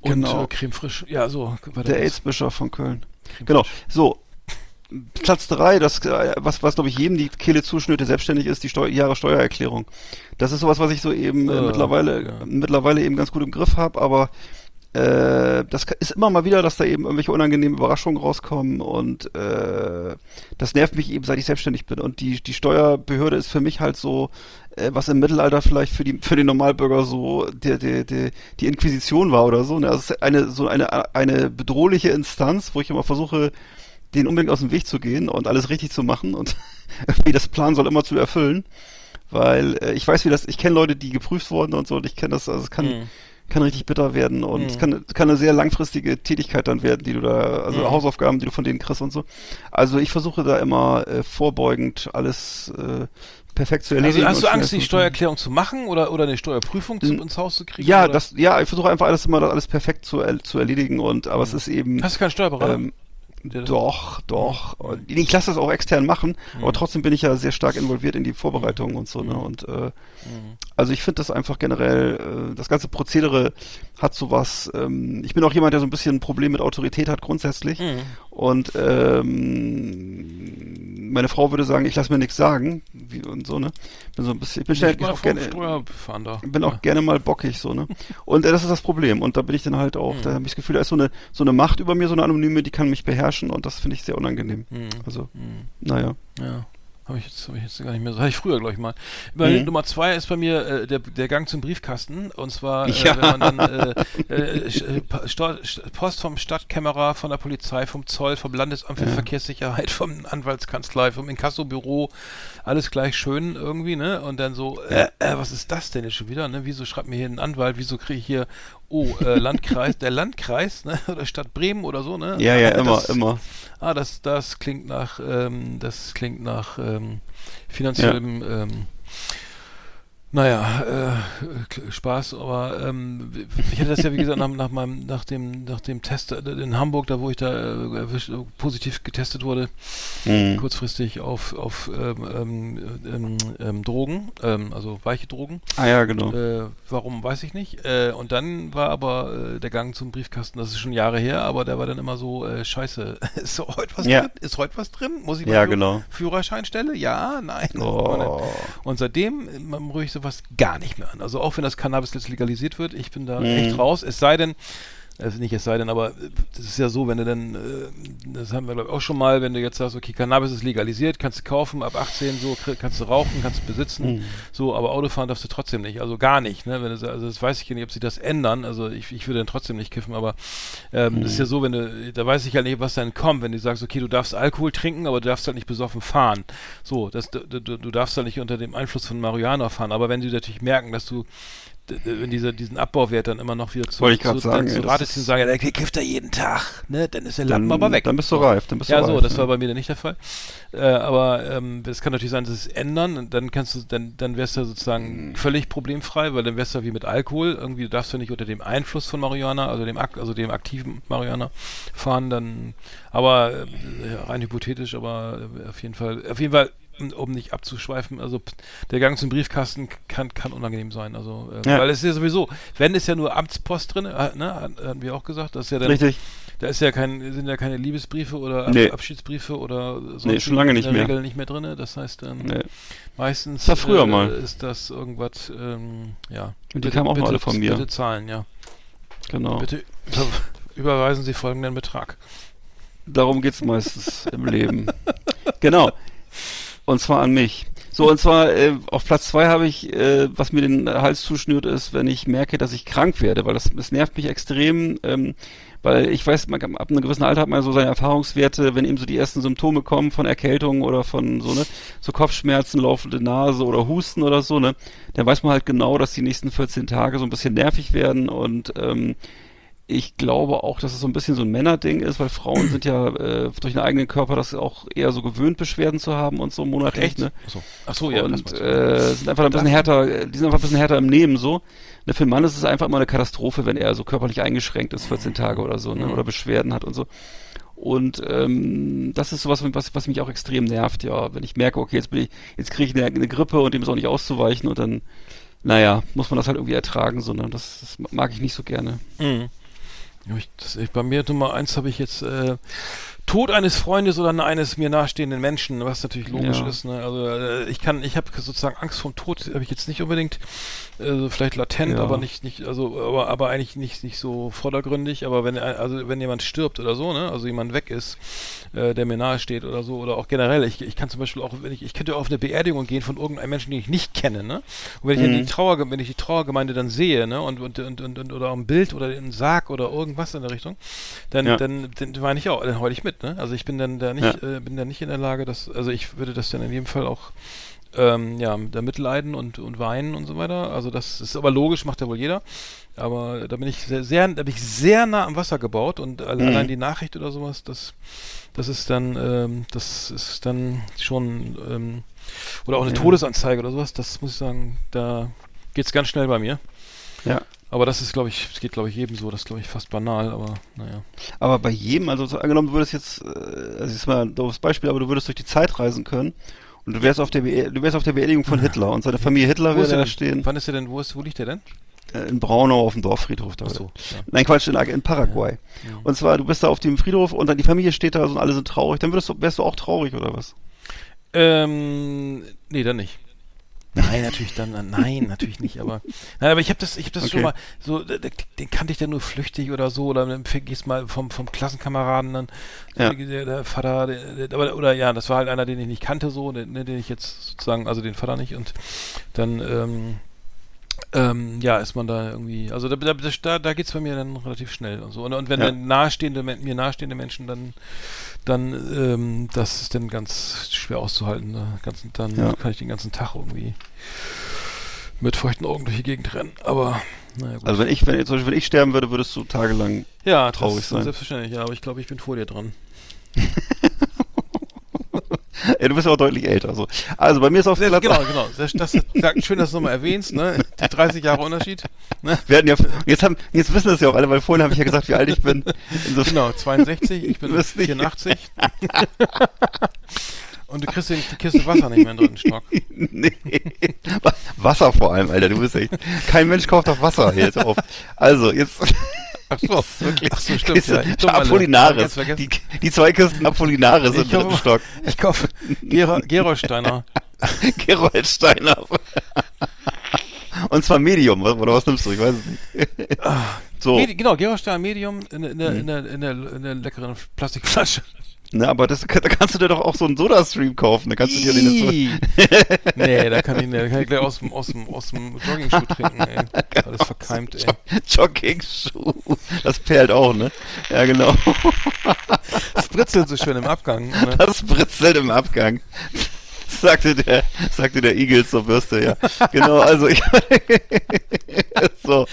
Und genau. äh, Creme frisch. Ja, so. der. AIDS-Bischof von Köln. Creme Genau, frisch. so. Platz drei, das, äh, was, was glaube ich jedem die Kehle zuschnürt, der selbstständig ist, die Steu Jahre Steuererklärung. Das ist sowas, was ich so eben äh, Äh, mittlerweile, ja. mittlerweile eben ganz gut im Griff habe, aber äh, das ist immer mal wieder, dass da eben irgendwelche unangenehmen Überraschungen rauskommen und äh, das nervt mich eben, seit ich selbstständig bin. Und die, die Steuerbehörde ist für mich halt so, äh, was im Mittelalter vielleicht für die für den Normalbürger so der, der, der, die Inquisition war oder so. Ne? Also es ist eine so eine eine bedrohliche Instanz, wo ich immer versuche, den unbedingt aus dem Weg zu gehen und alles richtig zu machen und irgendwie das Plan soll immer zu erfüllen. Weil äh, ich weiß, wie das, ich kenne Leute, die geprüft wurden und so, und ich kenne das, also es kann, Mhm. Kann richtig bitter werden und Mhm. es kann, kann eine sehr langfristige Tätigkeit dann werden, die du da, also Mhm. Hausaufgaben, die du von denen kriegst und so. Also ich versuche da immer äh, vorbeugend alles äh, perfekt zu Also erledigen. hast du Angst, die Steuererklärung zu machen oder, oder eine Steuerprüfung zu, Mhm. ins Haus zu kriegen? Ja, oder? das, ja, ich versuche einfach alles immer alles perfekt zu, er, zu erledigen und aber es ist eben. Hast du keinen Steuerberater? Ähm, das- doch, doch. Ich lasse das auch extern machen, aber trotzdem bin ich ja sehr stark involviert in die Vorbereitung und so. Ne? Und äh, also ich finde das einfach generell, äh, das ganze Prozedere hat sowas. Ähm, ich bin auch jemand, der so ein bisschen ein Problem mit Autorität hat grundsätzlich. Mhm. Und ähm, meine Frau würde sagen, ich lasse mir nichts sagen. Wie, und so, ne? Bin so ein bisschen, ich bin schnell mal auch gerne. Bin auch gerne mal bockig so, ne? Und äh, das ist das Problem. Und da bin ich dann halt auch, da habe ich das Gefühl, da ist so eine so eine Macht über mir, so eine anonyme, die kann mich beherrschen und das finde ich sehr unangenehm. Mhm. Also, Mhm. naja. Ja. Habe ich, jetzt, hab ich jetzt gar nicht mehr so. Hatte ich früher, glaube ich, mal. Bei Mhm. Nummer zwei ist bei mir äh, der, der Gang zum Briefkasten. Und zwar, äh, Ja. wenn man dann äh, äh, äh, Post vom Stadtkämmerer, von der Polizei, vom Zoll, vom Landesamt für Ja. Verkehrssicherheit, vom Anwaltskanzlei, vom Inkassobüro, alles gleich schön irgendwie, ne? Und dann so, äh, äh, was ist das denn jetzt schon wieder, ne? Wieso schreibt mir hier ein Anwalt, wieso kriege ich hier, oh, äh, Landkreis, der Landkreis, ne? Oder Stadt Bremen oder so, ne? Ja, ja, Ah, immer, das, immer. Ah, das, das klingt nach, ähm, das klingt nach ähm, finanziellem ähm, naja, äh, Spaß, aber ähm, ich hatte das ja wie gesagt nach, nach meinem, nach dem, nach dem Test in Hamburg, da wo ich da äh, erwischt, positiv getestet wurde, Mhm. kurzfristig auf, auf ähm, ähm, ähm, ähm, Drogen, ähm, also weiche Drogen. Ah ja, genau. Äh, warum, weiß ich nicht. Äh, und dann war aber äh, der Gang zum Briefkasten, das ist schon Jahre her, aber der war dann immer so, äh, scheiße, ist so heute was Ja. drin? Ist heute was drin? Muss ich Ja, mal genau. Führerscheinstelle? Ja, nein. Oh. Und seitdem äh, rühre ich sowas gar nicht mehr an. Also auch wenn das Cannabis jetzt legalisiert wird, ich bin da Mhm. echt raus. Es sei denn, also nicht es sei denn, aber äh, das ist ja so, wenn du dann, äh, das haben wir glaube ich auch schon mal, wenn du jetzt sagst, okay, Cannabis ist legalisiert, kannst du kaufen, ab 18 so, kannst du rauchen, kannst du besitzen, Mhm. so, aber Auto fahren darfst du trotzdem nicht, also gar nicht, ne, wenn du, also das weiß ich ja nicht, ob sie das ändern, also ich, ich würde dann trotzdem nicht kiffen, aber ähm, das ist ja so, wenn du, da weiß ich halt nicht, was dann kommt, wenn du sagst, okay, du darfst Alkohol trinken, aber du darfst halt nicht besoffen fahren, so, das, du, du, du darfst halt nicht unter dem Einfluss von Marihuana fahren, aber wenn sie natürlich merken, dass du wenn dieser, diesen Abbauwert dann immer noch wieder zu, Wollte ich zu, sagen, dann zu und sagen, ja, der kifft er jeden Tag, ne, dann ist der Dann- Lappen aber weg. dann bist du reif, dann bist du ja, so, reif, das ja. war bei mir dann nicht der Fall. Äh, aber ähm, das kann natürlich sein, dass es ändern und dann kannst du, dann, dann wärst du Mhm. sozusagen völlig problemfrei, weil dann wärst du wie mit Alkohol, irgendwie darfst du nicht unter dem Einfluss von Marihuana, also dem, ak- also dem aktiven Marihuana fahren, dann, aber äh, ja, rein hypothetisch, aber äh, auf jeden Fall, auf jeden Fall, um- nicht abzuschweifen, also der Gang zum Briefkasten kann, kann unangenehm sein, also, äh, Ja. weil es ist ja sowieso, wenn ist ja nur Amtspost drin, äh, ne, hatten wir auch gesagt, das ist ja dann, Richtig. da ist ja kein, sind ja keine Liebesbriefe oder Ab Nee. Abschiedsbriefe oder sonst Nee, schon lange nicht mehr. Regel nicht mehr drin. Das heißt, ähm, Nee. meistens Das früher äh, mal. ist das irgendwas, ähm, ja. Und die kamen auch noch alle von mir. Bitte zahlen, ja. Genau. Bitte über, überweisen Sie folgenden Betrag. Darum geht's meistens im Leben. Genau. Und zwar an mich. So, und zwar äh, auf Platz zwei habe ich, äh, was mir den Hals zuschnürt, ist, wenn ich merke, dass ich krank werde, weil das, das nervt mich extrem, ähm, weil ich weiß, man, ab einem gewissen Alter hat man so seine Erfahrungswerte, wenn eben so die ersten Symptome kommen von Erkältung oder von so, ne, so Kopfschmerzen, laufende Nase oder Husten oder so, ne, dann weiß man halt genau, dass die nächsten 14 Tage so ein bisschen nervig werden und ähm, ich glaube auch, dass es so ein bisschen so ein Männerding ist, weil Frauen sind ja äh, durch den eigenen Körper das auch eher so gewöhnt, Beschwerden zu haben und so monatlich. Echt? Ne? Ach so. Ach so, ja, Und äh, sind einfach ein bisschen härter, äh, die sind einfach ein bisschen härter im Nehmen so. Ne, für den Mann ist es einfach immer eine Katastrophe, wenn er so körperlich eingeschränkt ist, 14 Tage oder so, ne? Mhm. oder Beschwerden hat und so. Und ähm, das ist sowas, was, was mich auch extrem nervt, ja. Wenn ich merke, okay, jetzt bin ich, jetzt kriege ich eine, eine Grippe und dem ist auch nicht auszuweichen und dann, naja, muss man das halt irgendwie ertragen, sondern das, das mag ich nicht so gerne. Mhm. Ich, das, ich, bei mir Nummer eins habe ich jetzt äh, Tod eines Freundes oder eines mir nahestehenden Menschen, was natürlich logisch Ja. ist. Ne? Also äh, ich kann, ich habe sozusagen Angst vom Tod, habe ich jetzt nicht unbedingt, äh, vielleicht latent, Ja. aber nicht, nicht, also aber, aber eigentlich nicht, nicht so vordergründig. Aber wenn also wenn jemand stirbt oder so, ne, also jemand weg ist, äh, der mir nahe steht oder so oder auch generell, ich, ich kann zum Beispiel auch, wenn ich, ich könnte auf eine Beerdigung gehen von irgendeinem Menschen, den ich nicht kenne, ne? Und wenn ich Mhm. dann die Trauer, wenn ich die Trauergemeinde dann sehe, ne, und und, und, und, und oder ein Bild oder einen Sarg oder irgendwas in der Richtung, dann Ja. dann, dann meine ich auch, dann heule ich mit, ne? Also ich bin dann da nicht, äh, bin dann nicht in der Lage, dass, also ich würde das dann in jedem Fall auch ähm, ja, da mitleiden und, und weinen und so weiter. Also das ist aber logisch, macht ja wohl jeder. Aber da bin ich sehr, sehr da bin ich sehr nah am Wasser gebaut und Mhm. allein die Nachricht oder sowas, das, das ist dann, ähm, das ist dann schon, ähm, oder auch eine Ja. Todesanzeige oder sowas, das muss ich sagen, da geht's ganz schnell bei mir. Ja. Aber das ist, glaube ich, das geht, glaube ich, jedem so, das ist, glaube ich, fast banal, aber naja. Aber bei jedem, also so angenommen, du würdest jetzt, äh, also das ist mal ein doofes Beispiel, aber du würdest durch die Zeit reisen können und du wärst auf der, Be du wärst auf der Beerdigung von Hitler und seine Familie Hitler würde da denn? stehen. Wann ist er denn, wo ist, wo liegt er denn? Äh, In Braunau auf dem Dorffriedhof da. So, ja. Nein, Quatsch, in, in Paraguay. Ja. Und zwar, du bist da auf dem Friedhof und dann die Familie steht da und alle sind traurig. Dann würdest du, wärst du auch traurig oder was? Ähm, nee, dann nicht. Nein, natürlich dann, nein, natürlich nicht, aber, nein, aber ich habe das, ich habe das Okay. schon mal, so, den kannte ich dann nur flüchtig oder so, oder dann gehst mal vom, vom Klassenkameraden dann, Ja. der, der Vater, der, der, oder ja, das war halt einer, den ich nicht kannte, so, den, ne, den ich jetzt sozusagen, also den Vater nicht, und dann, ähm, ähm, ja, ist man da irgendwie, also da, da, da, da geht's bei mir dann relativ schnell und so. Und, und wenn Ja. dann nahestehende, mir nahestehende Menschen dann, dann, ähm, das ist dann ganz schwer auszuhalten. Ne? Ganzen, dann Ja. kann ich den ganzen Tag irgendwie mit feuchten Augen durch die Gegend rennen. Aber, naja, gut. Also wenn ich, wenn, zum Beispiel, wenn ich sterben würde, würdest du tagelang ja, traurig sein. Selbstverständlich, ja, aber ich glaube, ich bin vor dir dran. Ja, du bist ja auch deutlich älter. So. Also bei mir ist auf Sehr, Platz genau, genau. Das, das, das, schön, dass du nochmal erwähnst, ne? Die 30 Jahre Unterschied. Ne? Wir hatten ja, jetzt, haben, jetzt wissen das ja auch alle, weil vorhin habe ich ja gesagt, wie alt ich bin. Insofern- Genau, 62, ich bin Du bist nicht- 84. Und du kriegst den, die Kiste Wasser nicht mehr im dritten Stock. nee. Wa- Wasser vor allem, Alter. Du bist echt. Kein Mensch kauft auf Wasser jetzt auf. Also, jetzt. Ach so, wirklich. Ach so, stimmt. Ja, Apollinaris. Die, die zwei Kisten Apollinaris im Ich dritten hoffe- Stock. Ich kaufe Gero, Gerolsteiner. Gerolsteiner. Und zwar Medium, was- oder was nimmst du? Ich weiß es nicht. So, Medi genau, Gerolsteiner Medium in, in, in, in, der, in der leckeren Plastikflasche. Ne, aber das, da kannst du dir doch auch so einen Soda-Stream kaufen. Da kannst du dir den jetzt nee, da kann ich, da kann ich gleich aus dem, aus dem, aus dem Jogging-Schuh trinken, ey. Alles verkeimt, ey. Jogging-Schuh. Das perlt auch, ne? Ja, genau. Das britzelt so schön im Abgang. Ne? Das britzelt im Abgang. Sagte der, sagte der Igel zur Bürste, ja. Genau, also ich, so.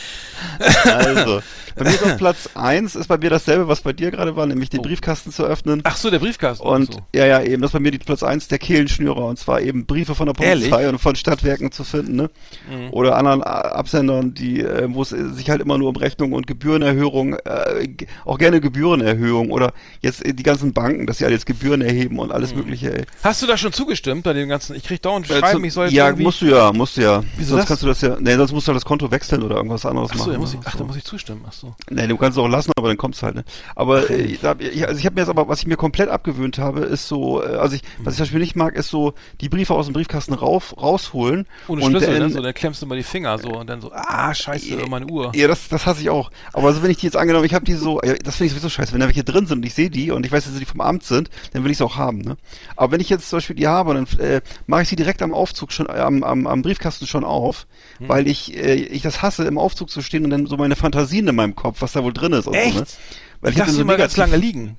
Also. Bei mir ist auf Platz 1 ist bei mir dasselbe, was bei dir gerade war, nämlich den Briefkasten zu öffnen. Ach so, der Briefkasten. Und so. ja, ja, eben, das ist bei mir die Platz 1 der Kehlenschnürer und zwar eben Briefe von der Polizei Ehrlich? und von Stadtwerken zu finden, ne? Mhm. Oder anderen Absendern, die, äh, wo es äh, sich halt immer nur um Rechnung und Gebührenerhöhung, äh, auch gerne Gebührenerhöhung oder jetzt äh, die ganzen Banken, dass sie alle jetzt Gebühren erheben und alles mögliche, ey. Hast du da schon zugestimmt bei dem ganzen? Ich krieg dauernd Äh, Schreiben, ich soll jetzt ja, irgendwie... musst du ja, musst du ja. Wieso sonst das? kannst du das ja, nee, sonst musst du halt das Konto wechseln oder irgendwas anderes Ach so, machen. muss ich, ne? ach, So. da muss ich zustimmen. Ach so. Nee, du kannst es auch lassen, aber dann kommt's halt, ne? Aber äh, da, ich, also ich habe mir jetzt aber, was ich mir komplett abgewöhnt habe, ist so, äh, also ich, was ich zum Beispiel nicht mag, ist so die Briefe aus dem Briefkasten rauf, rausholen. Ohne und Schlüssel, dann, ne? So, dann klemmst du mal die Finger so und dann so, ah, scheiße, meine Uhr. Ja, das, das hasse ich auch. Aber also wenn ich die jetzt angenommen, ich habe die so, ja, das finde ich sowieso scheiße. Wenn da welche drin sind und ich sehe die und ich weiß, dass die vom Amt sind, dann will ich sie auch haben. Ne? Aber wenn ich jetzt zum Beispiel die habe, dann äh, mache ich sie direkt am Aufzug schon, äh, am, am, am Briefkasten schon auf, Hm. weil ich, äh, ich das hasse, im Aufzug zu stehen und dann so meine Fantasien in meinem Kopf, was da wohl drin ist. Und Echt? So, ne? Weil ich dann die mal ganz lange liegen.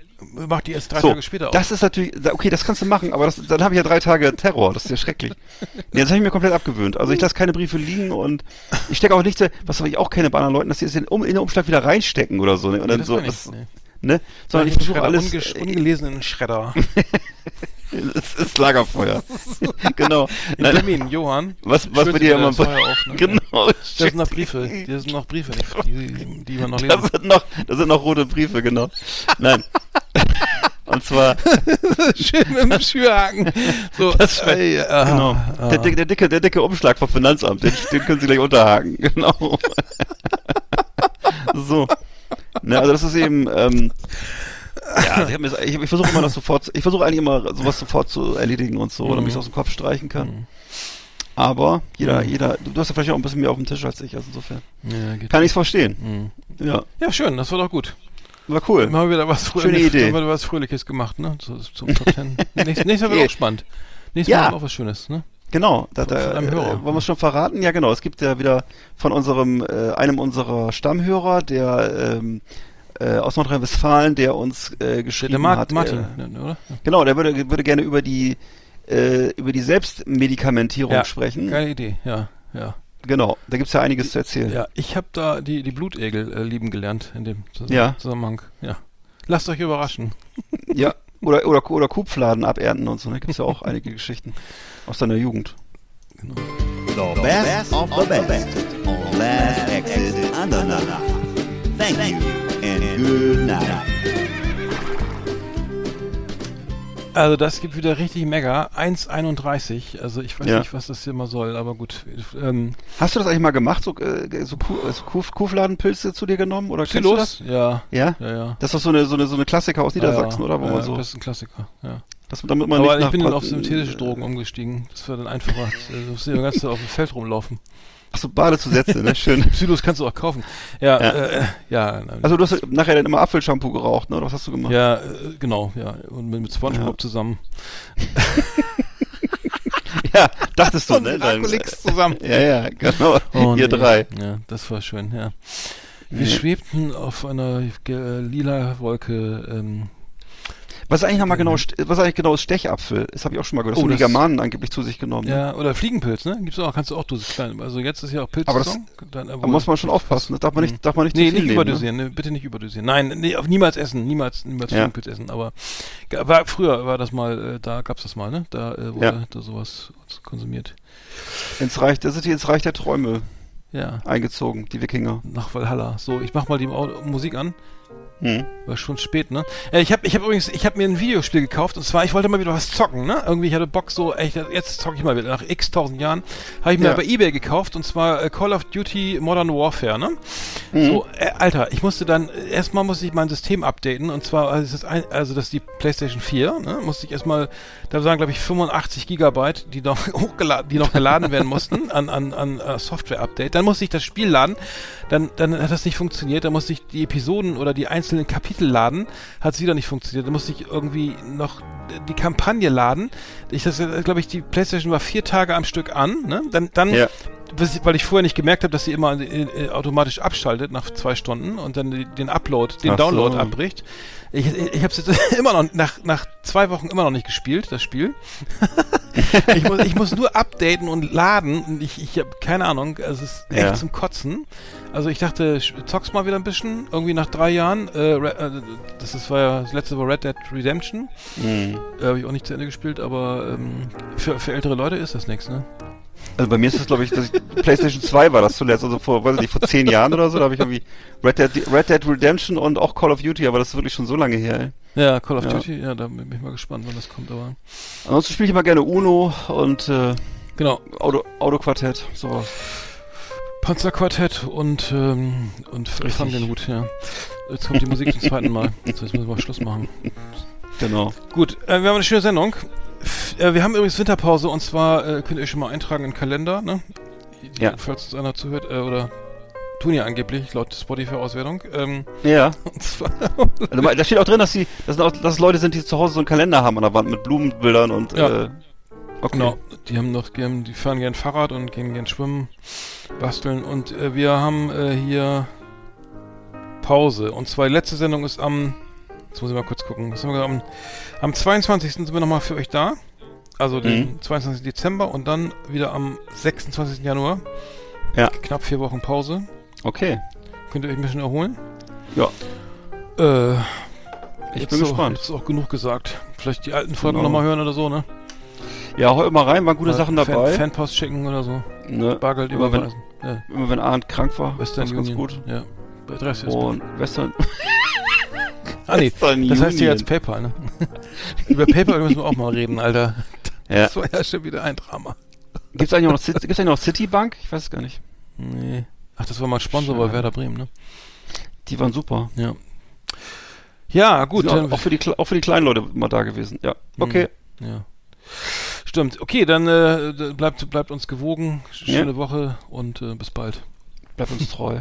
Mach die erst drei so, Tage später auf. das ist natürlich, okay, das kannst du machen, aber das, dann habe ich ja drei Tage Terror, das ist ja schrecklich. nee, das habe ich mir komplett abgewöhnt. Also ich lasse keine Briefe liegen und ich stecke auch nicht, so- was ich auch kenne bei anderen Leuten, dass sie es in, in den Umschlag wieder reinstecken oder so. Ne? Und Nee, dann das so, ich, das, nee. ne? Sondern ich versuche alles, äh, ungelesenen Schredder. es ist Lagerfeuer. genau. In Termin, Johann. Was, was bei dir immer das ne? Genau. Das sind noch Briefe. Das sind noch Briefe, die, die man noch lesen sind noch, da sind noch rote Briefe, genau. Nein. Und zwar, Schön mit dem Schürhaken. So, Das ey, aha, genau. Der, dicke- der, dicke, der dicke Umschlag vom Finanzamt, den, den können Sie gleich unterhaken. Genau. so. Ne, also das ist eben, ähm, ja, ich, ich, ich versuche immer das sofort, ich versuche eigentlich immer sowas sofort zu erledigen und so, damit ich es aus dem Kopf streichen kann. Aber jeder, jeder, du hast ja vielleicht auch ein bisschen mehr auf dem Tisch als ich, also insofern. Ja, geht Kann ich es verstehen. Ja, ja, schön, das war doch gut. war cool. Mal wieder was, Schöne Idee. Mal wieder was Fröhliches gemacht, ne? So, zum Top Ten. Nächstes, nächstes Mal wird auch spannend. Nächstes Ja. Mal wird auch was Schönes, ne? Genau, da, da, äh, wollen wir es schon verraten? Ja, genau. Es gibt ja wieder von unserem, äh, einem unserer Stammhörer, der ähm, äh, aus Nordrhein-Westfalen, der uns äh, geschrieben der Mar hat. Martin, Äh, ne, oder? genau, der würde, würde gerne über die äh, über die Selbstmedikamentierung sprechen. Geile Idee, ja, ja. Genau, da gibt's ja einiges zu erzählen. Ja, ich habe da die, die Blutegel äh, lieben gelernt in dem Zus Ja. Zusammenhang. Ja. Lasst euch überraschen. Ja, oder, oder, oder Kuhpfladen abernten und so. Da gibt's ja auch einige Geschichten aus deiner Jugend. The best of the best on Last Exit. Thank you and good night. Also das gibt wieder richtig mega. 1,31. Also ich weiß Ja. nicht, was das hier mal soll, aber gut. Ähm, Hast du das eigentlich mal gemacht, so, äh, so, Kuh, so Kuh, Kuhfladenpilze zu dir genommen? Oder kennst du das? Ja. Ja? Ja, ja. Das ist doch so eine, so eine, so eine Klassiker aus Niedersachsen, ja, oder? Wo man so, Das ist ein Klassiker, ja. dass, damit man Aber ich bin dann auf synthetische Drogen umgestiegen. Das war dann einfacher. Du musst ja ganz auf dem Feld rumlaufen. Ach so, Badezusätze, ne? Schön. Psylos kannst du auch kaufen. Ja, Ja. äh, ja. nein. Also du hast nachher dann immer Apfelshampoo geraucht, ne? Oder was hast du gemacht? ja, äh, genau, ja. Und mit, mit Spongebob Ja. zusammen. Ja, dachtest du, Und ne? mit Dann- Alkoholix zusammen. Ja, ja, genau. Oh, Ihr nee. drei. Ja, das war schön, ja. Wir Nee. schwebten auf einer lila Wolke. Ähm, Was ist eigentlich nochmal genau, St- was ist eigentlich genau ist Stechapfel? Das habe ich auch schon mal gehört. Das Oh, haben die das- Germanen angeblich zu sich genommen. ne? Ja, oder Fliegenpilz, ne? Gibt's auch, kannst du auch Dosis klein. Also jetzt ist ja auch Aber das. Dann, da muss man schon aufpassen. Das darf man nicht, darf man nicht Nee, zu viel nicht nehmen, überdosieren, ne? bitte nicht überdosieren. Nein, nee, auf niemals essen, niemals, niemals Ja. Fliegenpilz essen. Aber war, früher war das mal, äh, da gab's das mal, ne? Da äh, wurde Ja. da sowas konsumiert. Ne? Ins Reich, da sind die ins Reich der Träume Ja. eingezogen, die Wikinger. Nach Valhalla. So, ich mach mal die Musik an. Hm. War schon spät, ne? Äh, ich habe ich hab übrigens, ich habe mir ein Videospiel gekauft und zwar, ich wollte mal wieder was zocken, ne? Irgendwie, ich hatte Bock so, echt, jetzt zocke ich mal wieder. Nach x tausend Jahren habe ich mir Ja. bei Ebay gekauft und zwar äh, Call of Duty Modern Warfare, ne? Mhm. So, äh, Alter, ich musste dann, erstmal musste ich mein System updaten und zwar, also das, ein, also das ist die PlayStation 4, ne? Musste ich erstmal, da waren glaube ich 85 Gigabyte, die noch hochgeladen, die noch geladen werden mussten an, an, an äh, Software-Update. Dann musste ich das Spiel laden, dann, dann hat das nicht funktioniert, dann musste ich die Episoden oder die einzelnen Kapitel laden, hat es wieder nicht funktioniert. Dann musste ich irgendwie noch die Kampagne laden. Ich das, glaube ich, die PlayStation war vier Tage am Stück an, ne? Dann, dann Ja. Weil ich vorher nicht gemerkt habe, dass sie immer äh, automatisch abschaltet nach zwei Stunden und dann den Upload, den Ach Download so. abbricht. Ich, ich, habe es jetzt immer noch nach nach zwei Wochen immer noch nicht gespielt, das Spiel. ich, muss, ich muss nur updaten und laden und ich, ich habe keine Ahnung, es ist echt Ja. zum Kotzen. Also ich dachte, zock's mal wieder ein bisschen, irgendwie nach drei Jahren. Äh, äh, das ist, war ja das letzte war Red Dead Redemption. Mhm. Äh, habe ich auch nicht zu Ende gespielt, aber ähm, für, für ältere Leute ist das nichts, ne? Also bei mir ist es, glaube ich, dass ich, PlayStation 2 war das zuletzt, also vor, weiß ich nicht, vor zehn Jahren oder so, da habe ich irgendwie Red Dead, Red Dead Redemption und auch Call of Duty, aber das ist wirklich schon so lange her, ey. Ja, Call of Ja. Duty, ja, da bin ich mal gespannt, wann das kommt, aber. Ansonsten spiele ich immer gerne Uno und äh, Genau. Auto, Autoquartett, sowas. Panzerquartett und, ähm, und. Fang den Hut, ja. Jetzt kommt die Musik zum zweiten Mal. Jetzt müssen wir mal Schluss machen. Genau. Gut, äh, wir haben eine schöne Sendung. Äh, wir haben übrigens Winterpause und zwar äh, könnt ihr euch schon mal eintragen in den Kalender, ne? Ja. Falls uns einer zuhört, äh, oder tun ja angeblich, laut Spotify-Auswertung. Ähm, Ja. und zwar, Also, da steht auch drin, dass sie, dass, auch, dass Leute sind, die zu Hause so einen Kalender haben an der Wand mit Blumenbildern und Ja. äh, okay. Genau, die haben noch, die, die fahren gern Fahrrad und gehen gern schwimmen, basteln und äh, wir haben äh, hier Pause. Und zwar die letzte Sendung ist am, jetzt muss ich mal kurz gucken, was haben wir am, am 22. sind wir nochmal für euch da. Also den Mhm. 22. Dezember und dann wieder am 26. Januar. Ja. Knapp vier Wochen Pause. Okay. Könnt ihr euch ein bisschen erholen? Ja. Äh, Ich bin so, gespannt. Jetzt ist auch genug gesagt. Vielleicht die alten Folgen Genau. nochmal hören oder so, ne? Ja, hol mal rein, waren gute Mal Sachen Fan, dabei. Fanpost schicken oder so. ne? Bargeld immer, wenn. Ja. immer wenn Arndt krank war, Western war's ganz gut. Ja. Bei Adresse ist Und Western. Ah nee, Western das heißt ja jetzt PayPal, ne? Über PayPal müssen wir auch mal reden, Alter. Ja. Das war ja schon wieder ein Drama. Gibt's eigentlich noch, gibt's eigentlich noch Citibank? Ich weiß es gar nicht. Nee. Ach, das war mal Sponsor bei Schade. Werder Bremen, ne? Die waren super. Ja. Ja, gut. Auch, auch, für die, auch für die kleinen Leute mal da gewesen. Ja, okay. Ja. Stimmt. Okay, dann äh, bleibt, bleibt uns gewogen. Schöne Ja. Woche und äh, bis bald. Bleibt uns treu.